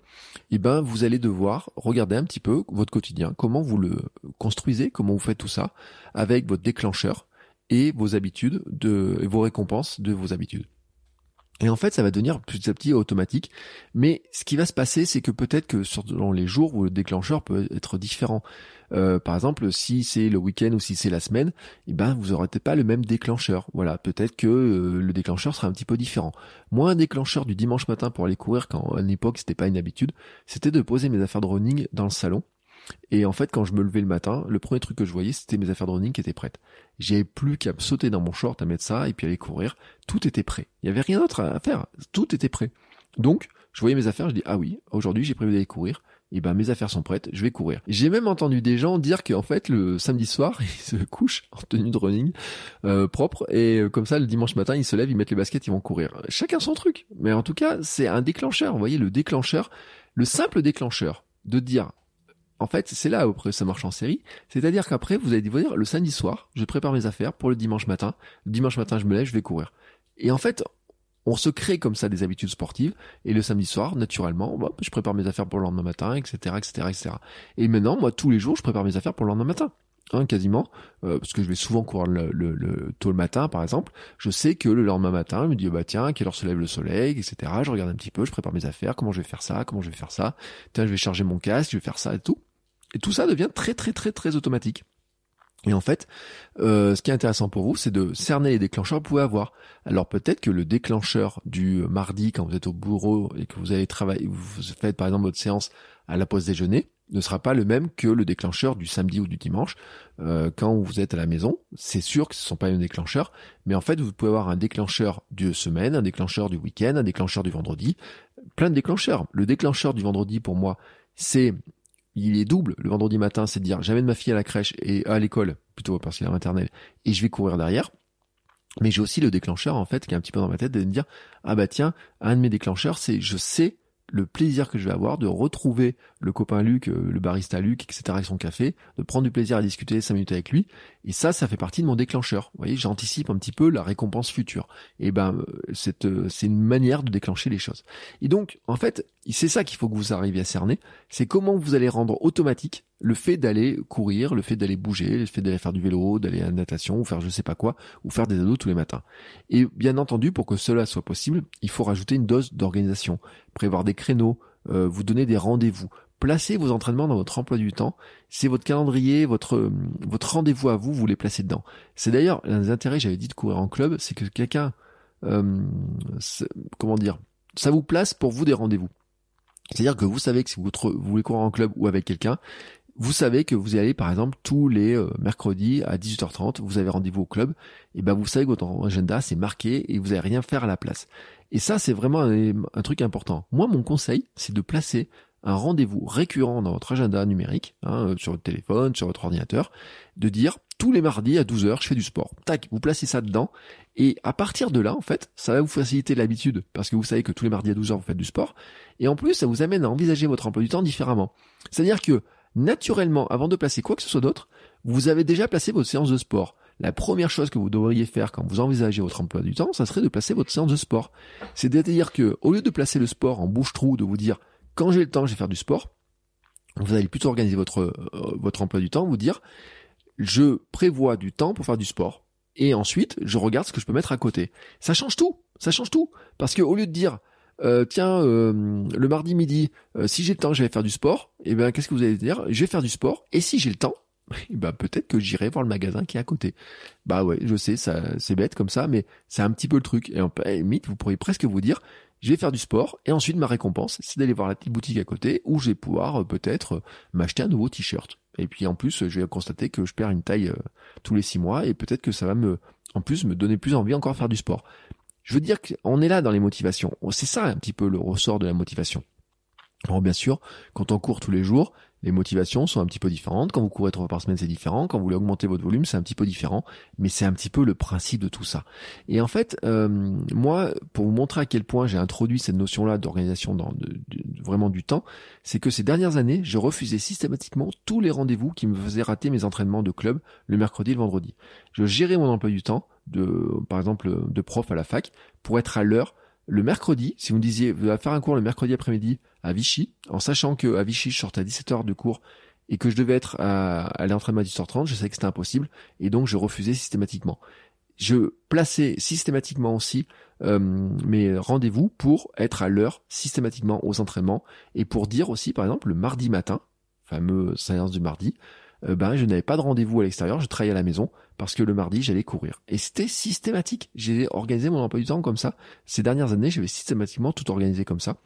eh ben vous allez devoir regarder un petit peu votre quotidien, comment vous le construisez, comment vous faites tout ça? Avec votre déclencheur et vos habitudes de et vos récompenses de vos habitudes. Et en fait, ça va devenir petit à petit automatique. Mais ce qui va se passer, c'est que peut-être que selon les jours où le déclencheur peut être différent. Euh, par exemple, si c'est le week-end ou si c'est la semaine, eh ben vous aurez peut-être pas le même déclencheur. Voilà, peut-être que euh, le déclencheur sera un petit peu différent. Moi, un déclencheur du dimanche matin pour aller courir, quand à l'époque c'était pas une habitude, c'était de poser mes affaires de running dans le salon. Et en fait, quand je me levais le matin, le premier truc que je voyais, c'était mes affaires de running qui étaient prêtes. J'avais plus qu'à me sauter dans mon short, à mettre ça, et puis aller courir. Tout était prêt. Il y avait rien d'autre à faire. Tout était prêt. Donc, je voyais mes affaires, je dis, ah oui, aujourd'hui j'ai prévu d'aller courir et ben mes affaires sont prêtes, je vais courir. J'ai même entendu des gens dire qu'en fait le samedi soir ils se couchent en tenue de running euh, propre et euh, comme ça le dimanche matin ils se lèvent, ils mettent les baskets, ils vont courir. Chacun son truc, mais en tout cas c'est un déclencheur. Vous voyez le déclencheur, le simple déclencheur de dire en fait, c'est là où ça marche en série. C'est-à-dire qu'après, vous allez dire, le samedi soir, je prépare mes affaires pour le dimanche matin. Le dimanche matin, je me lève, je vais courir. Et en fait, on se crée comme ça des habitudes sportives. Et le samedi soir naturellement je prépare mes affaires pour le lendemain matin etc etc etc et maintenant moi tous les jours je prépare mes affaires pour le lendemain matin. Hein, quasiment. Euh, parce que je vais souvent courir le, tôt le matin par exemple. Je sais que le lendemain matin je me dis bah tiens quelle heure se lève le soleil etc je regarde un petit peu je prépare mes affaires. Comment je vais faire ça? Comment je vais faire ça? Tiens je vais charger mon casque je vais faire ça et tout et tout ça devient très très très très automatique et en fait, euh, ce qui est intéressant pour vous, c'est de cerner les déclencheurs que vous pouvez avoir. Alors peut-être que le déclencheur du mardi, quand vous êtes au bureau et que vous allez travailler, vous faites par exemple votre séance à la pause déjeuner, ne sera pas le même que le déclencheur du samedi ou du dimanche. Euh, quand vous êtes à la maison, c'est sûr que ce ne sont pas les mêmes déclencheurs, mais en fait vous pouvez avoir un déclencheur de semaine, un déclencheur du week-end, un déclencheur du vendredi, plein de déclencheurs. Le déclencheur du vendredi pour moi, c'est il est double. Le vendredi matin, c'est de dire j'amène ma fille à la crèche et à l'école, plutôt parce qu'il est maternelle, et je vais courir derrière. Mais j'ai aussi le déclencheur, en fait, qui est un petit peu dans ma tête, de me dire, ah bah tiens, un de mes déclencheurs, c'est je sais le plaisir que je vais avoir de retrouver le copain Luc, euh, le barista Luc, etc. avec son café, de prendre du plaisir à discuter cinq minutes avec lui. Et ça, ça fait partie de mon déclencheur. Vous voyez, j'anticipe un petit peu la récompense future. Et ben, euh, euh, c'est une manière de déclencher les choses. Et donc, en fait, c'est ça qu'il faut que vous arriviez à cerner. C'est comment vous allez rendre automatique le fait d'aller courir, le fait d'aller bouger, le fait d'aller faire du vélo, d'aller à la natation, ou faire je sais pas quoi, ou faire des ados tous les matins. Et bien entendu, pour que cela soit possible, il faut rajouter une dose d'organisation, prévoir des créneaux, euh, vous donner des rendez-vous, placer vos entraînements dans votre emploi du temps. C'est votre calendrier, votre votre rendez-vous à vous, vous les placez dedans. C'est d'ailleurs l'un des intérêts, j'avais dit de courir en club, c'est que quelqu'un, euh, comment dire, ça vous place pour vous des rendez-vous. C'est-à-dire que vous savez que si vous, voulez courir en club ou avec quelqu'un, vous savez que vous allez par exemple tous les euh, mercredis à 18h30, vous avez rendez-vous au club, et ben vous savez que votre agenda c'est marqué et vous n'allez rien faire à la place. Et ça c'est vraiment un, truc important. Moi mon conseil c'est de placer un rendez-vous récurrent dans votre agenda numérique, hein, euh, sur votre téléphone, sur votre ordinateur, de dire tous les mardis à 12h je fais du sport. Tac, vous placez ça dedans et à partir de là en fait ça va vous faciliter l'habitude parce que vous savez que tous les mardis à 12h vous faites du sport et en plus ça vous amène à envisager votre emploi du temps différemment. C'est-à-dire que naturellement, avant de placer quoi que ce soit d'autre, vous avez déjà placé votre séance de sport. La première chose que vous devriez faire quand vous envisagez votre emploi du temps, ça serait de placer votre séance de sport. C'est-à-dire que, au lieu de placer le sport en bouche-trou, de vous dire, quand j'ai le temps, je vais faire du sport, vous allez plutôt organiser votre, euh, votre emploi du temps, vous dire, je prévois du temps pour faire du sport. Et ensuite, je regarde ce que je peux mettre à côté. Ça change tout. Ça change tout. Parce que au lieu de dire, euh, tiens, euh, le mardi midi, si j'ai le temps, je vais faire du sport. Eh ben, qu'est-ce que vous allez dire? Je vais faire du sport. Et si j'ai le temps, ben peut-être que j'irai voir le magasin qui est à côté. Bah ouais, je sais, ça, c'est bête comme ça, mais c'est un petit peu le truc. Et en limite, vous pourriez presque vous dire, je vais faire du sport et ensuite ma récompense, c'est d'aller voir la petite boutique à côté où je vais pouvoir peut-être m'acheter un nouveau t-shirt. Et puis en plus, je vais constater que je perds une taille tous les six mois et peut-être que ça va me, en plus, me donner plus envie encore de faire du sport. Je veux dire qu'on est là dans les motivations. C'est ça un petit peu le ressort de la motivation. Alors bien sûr, quand on court tous les jours, les motivations sont un petit peu différentes. Quand vous courez trois fois par semaine, c'est différent. Quand vous voulez augmenter votre volume, c'est un petit peu différent. Mais c'est un petit peu le principe de tout ça. Et en fait, euh, moi, pour vous montrer à quel point j'ai introduit cette notion-là d'organisation dans vraiment du temps, c'est que ces dernières années, je refusais systématiquement tous les rendez-vous qui me faisaient rater mes entraînements de club le mercredi et le vendredi. Je gérais mon emploi du temps par exemple, de prof à la fac pour être à l'heure le mercredi. Si vous me disiez, vous allez faire un cours le mercredi après-midi à Vichy, en sachant que à Vichy, je sortais à 17h de cours et que je devais être à, à l'entraînement à 18h30, je savais que c'était impossible et donc je refusais systématiquement. Je plaçais systématiquement aussi euh, mes rendez-vous pour être à l'heure systématiquement aux entraînements et pour dire aussi, par exemple, le mardi matin, fameux séance du mardi, euh, ben je n'avais pas de rendez-vous à l'extérieur, je travaillais à la maison parce que le mardi j'allais courir. Et c'était systématique. J'ai organisé mon emploi du temps comme ça. Ces dernières années, j'avais systématiquement tout organisé comme ça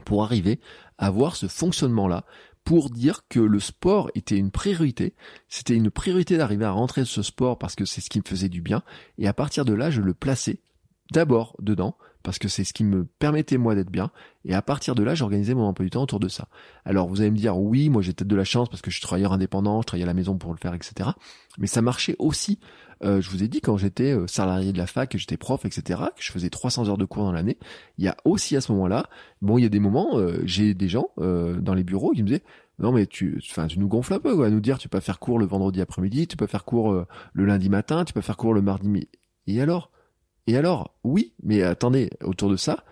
pour arriver à voir ce fonctionnement-là, pour dire que le sport était une priorité. C'était une priorité d'arriver à rentrer ce sport parce que c'est ce qui me faisait du bien. Et à partir de là, je le plaçais d'abord dedans parce que c'est ce qui me permettait moi d'être bien. Et à partir de là, j'organisais mon emploi du temps autour de ça. Alors vous allez me dire, oui, moi j'ai peut-être de la chance parce que je suis travailleur indépendant, je travaillais à la maison pour le faire, etc. Mais ça marchait aussi. Euh, je vous ai dit quand j'étais euh, salarié de la fac, que j'étais prof, etc. Que je faisais 300 heures de cours dans l'année. Il y a aussi à ce moment-là, bon, il y a des moments, euh, j'ai des gens dans les bureaux qui me disaient, non mais tu, enfin tu nous gonfles un peu, quoi, à nous dire tu peux faire cours le vendredi après-midi, tu peux faire cours le lundi matin, tu peux faire cours le mardi. Et alors? Et alors, oui, mais attendez, autour de ça,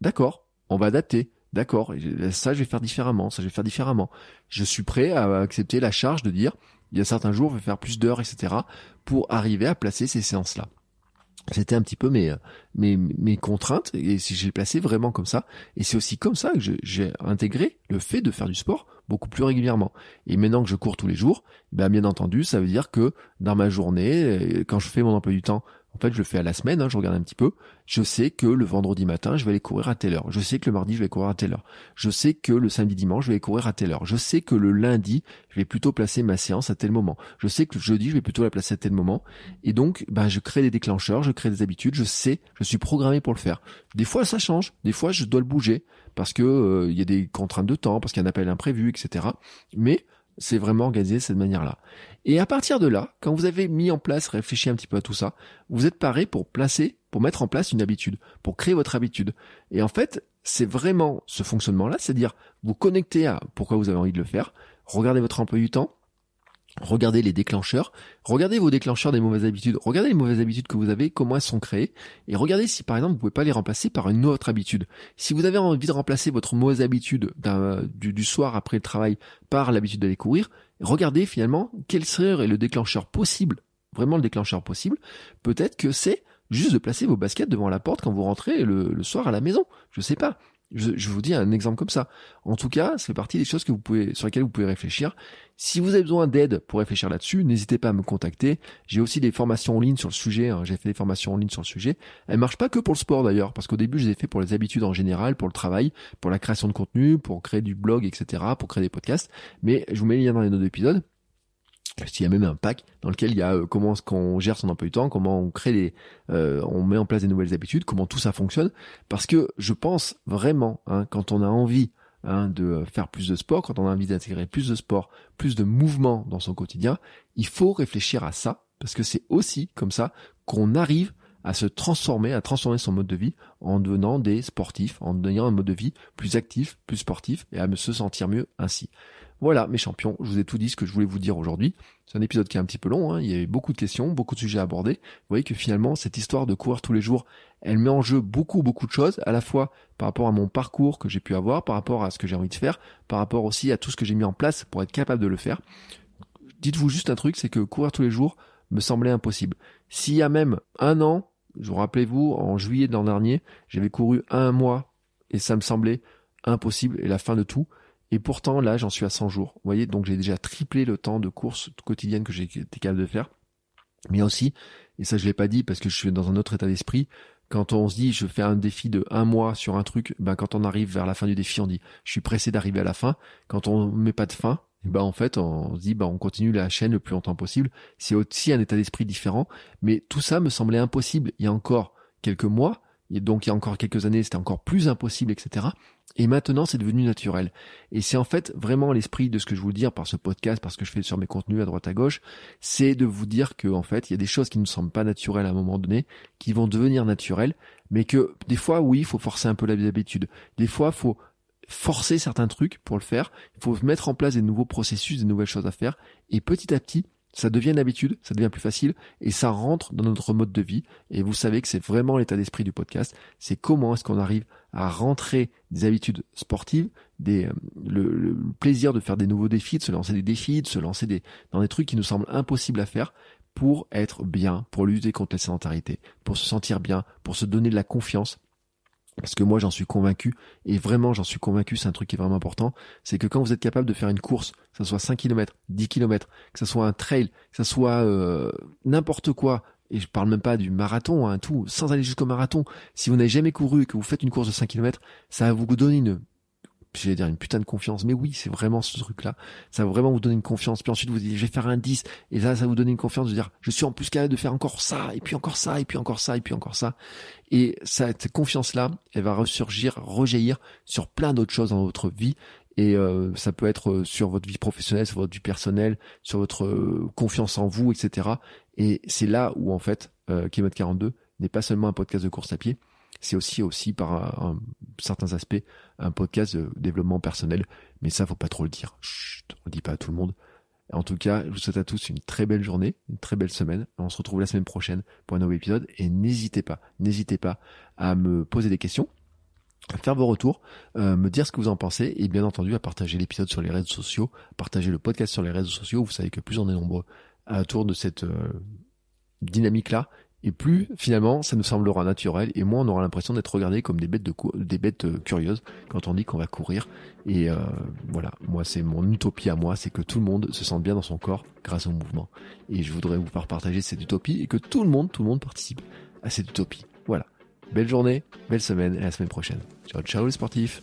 d'accord, on va adapter. D'accord, ça je vais faire différemment, ça je vais faire différemment. Je suis prêt à accepter la charge de dire, il y a certains jours, je vais faire plus d'heures, etc. pour arriver à placer ces séances-là. C'était un petit peu mes, mes, mes contraintes et si j'ai placé vraiment comme ça. Et c'est aussi comme ça que j'ai intégré le fait de faire du sport beaucoup plus régulièrement. Et maintenant que je cours tous les jours, ben bien entendu, ça veut dire que dans ma journée, quand je fais mon emploi du temps en fait, je le fais à la semaine, hein, je regarde un petit peu. Je sais que le vendredi matin, je vais aller courir à telle heure. Je sais que le mardi, je vais courir à telle heure. Je sais que le samedi dimanche, je vais courir à telle heure. Je sais que le lundi, je vais plutôt placer ma séance à tel moment. Je sais que le jeudi, je vais plutôt la placer à tel moment. Et donc, ben, je crée des déclencheurs, je crée des habitudes, je sais, je suis programmé pour le faire. Des fois, ça change. Des fois, je dois le bouger parce que euh, il y a des contraintes de temps, parce qu'il y a un appel imprévu, etc. Mais c'est vraiment organisé de cette manière-là. Et à partir de là, quand vous avez mis en place, réfléchi un petit peu à tout ça, vous êtes paré pour placer, pour mettre en place une habitude, pour créer votre habitude. Et en fait, c'est vraiment ce fonctionnement-là, c'est-à-dire vous connecter à pourquoi vous avez envie de le faire, regardez votre emploi du temps, Regardez les déclencheurs, regardez vos déclencheurs des mauvaises habitudes, regardez les mauvaises habitudes que vous avez, comment elles sont créées, et regardez si par exemple vous pouvez pas les remplacer par une autre habitude. Si vous avez envie de remplacer votre mauvaise habitude du, soir après le travail par l'habitude d'aller courir, regardez finalement quel serait le déclencheur possible, vraiment le déclencheur possible. Peut-être que c'est juste de placer vos baskets devant la porte quand vous rentrez le, le soir à la maison. Je sais pas. Je, vous dis un exemple comme ça. En tout cas, ça fait partie des choses sur lesquelles vous pouvez réfléchir. Si vous avez besoin d'aide pour réfléchir là-dessus, n'hésitez pas à me contacter. J'ai aussi des formations en ligne sur le sujet. Hein. J'ai fait des formations en ligne sur le sujet. Elles marchent pas que pour le sport d'ailleurs, parce qu'au début, je les ai fait pour les habitudes en général, pour le travail, pour la création de contenu, pour créer du blog, etc., pour créer des podcasts. Mais je vous mets les liens dans les notes d'épisode. Il y a même un pack dans lequel il y a euh, comment est-ce qu'on gère son emploi du temps, comment on crée des, euh, on met en place des nouvelles habitudes, comment tout ça fonctionne. Parce que je pense vraiment, hein, quand on a envie hein, de faire plus de sport, quand on a envie d'intégrer plus de sport, plus de mouvement dans son quotidien, il faut réfléchir à ça parce que c'est aussi comme ça qu'on arrive à se transformer, à transformer son mode de vie en devenant des sportifs, en devenant un mode de vie plus actif, plus sportif et à se sentir mieux ainsi. Voilà, mes champions, je vous ai tout dit ce que je voulais vous dire aujourd'hui. C'est un épisode qui est un petit peu long, hein. il y avait beaucoup de questions, beaucoup de sujets à aborder. Vous voyez que finalement, cette histoire de courir tous les jours, elle met en jeu beaucoup, beaucoup de choses, à la fois par rapport à mon parcours que j'ai pu avoir, par rapport à ce que j'ai envie de faire, par rapport aussi à tout ce que j'ai mis en place pour être capable de le faire. Dites-vous juste un truc, c'est que courir tous les jours me semblait impossible. S'il y a même un an, je vous rappelez-vous, en juillet de l'an dernier, j'avais couru un mois et ça me semblait impossible et la fin de tout. Et pourtant, là, j'en suis à 100 jours. Vous voyez, donc j'ai déjà triplé le temps de course quotidienne que été capable de faire. Mais aussi, et ça je l'ai pas dit parce que je suis dans un autre état d'esprit, quand on se dit je fais un défi de un mois sur un truc, ben quand on arrive vers la fin du défi, on dit je suis pressé d'arriver à la fin. Quand on met pas de fin, ben en fait on se dit ben on continue la chaîne le plus longtemps possible. C'est aussi un état d'esprit différent, mais tout ça me semblait impossible il y a encore quelques mois. Et donc il y a encore quelques années, c'était encore plus impossible, etc. Et maintenant, c'est devenu naturel. Et c'est en fait vraiment l'esprit de ce que je veux dire par ce podcast, parce que je fais sur mes contenus à droite à gauche, c'est de vous dire que en fait, il y a des choses qui ne semblent pas naturelles à un moment donné, qui vont devenir naturelles, mais que des fois, oui, il faut forcer un peu l'habitude. Des fois, il faut forcer certains trucs pour le faire. Il faut mettre en place des nouveaux processus, des nouvelles choses à faire. Et petit à petit, ça devient une habitude, ça devient plus facile et ça rentre dans notre mode de vie. Et vous savez que c'est vraiment l'état d'esprit du podcast. C'est comment est-ce qu'on arrive à rentrer des habitudes sportives, des, euh, le, plaisir de faire des nouveaux défis, de se lancer des défis, de se lancer dans des trucs qui nous semblent impossibles à faire pour être bien, pour lutter contre la sédentarité, pour se sentir bien, pour se donner de la confiance parce que moi j'en suis convaincu, et vraiment j'en suis convaincu, c'est un truc qui est vraiment important, c'est que quand vous êtes capable de faire une course, que ce soit 5 km, 10 km, que ce soit un trail, que ce soit euh, n'importe quoi, et je parle même pas du marathon, hein, tout, sans aller jusqu'au marathon, si vous n'avez jamais couru et que vous faites une course de 5 km, ça va vous donner une j'allais dire une putain de confiance, mais oui, c'est vraiment ce truc-là. Ça va vraiment vous donner une confiance. Puis ensuite, vous dites, je vais faire un 10. Et là, ça vous donner une confiance de dire, je suis en plus capable de faire encore ça, et puis encore ça, et puis encore ça, et puis encore ça. Et cette confiance-là, elle va ressurgir, rejaillir sur plein d'autres choses dans votre vie. Et euh, ça peut être sur votre vie professionnelle, sur votre vie personnelle, sur votre euh, confiance en vous, etc. Et c'est là où, en fait, euh, 42 n'est pas seulement un podcast de course à pied, c'est aussi aussi par certains aspects un podcast de développement personnel. Mais ça, faut pas trop le dire. Chut, on le dit pas à tout le monde. En tout cas, je vous souhaite à tous une très belle journée, une très belle semaine. On se retrouve la semaine prochaine pour un nouvel épisode. Et n'hésitez pas, n'hésitez pas à me poser des questions, à faire vos retours, euh, me dire ce que vous en pensez et bien entendu à partager l'épisode sur les réseaux sociaux, partager le podcast sur les réseaux sociaux. Vous savez que plus on est nombreux autour de cette euh, dynamique-là, et plus finalement ça nous semblera naturel et moins on aura l'impression d'être regardé comme des bêtes de des bêtes euh, curieuses quand on dit qu'on va courir. Et euh, voilà. Moi c'est mon utopie à moi c'est que tout le monde se sente bien dans son corps grâce au mouvement. Et je voudrais vous faire partager cette utopie et que tout le monde tout le monde participe à cette utopie. Voilà. Belle journée belle semaine et à la semaine prochaine. Ciao ciao les sportifs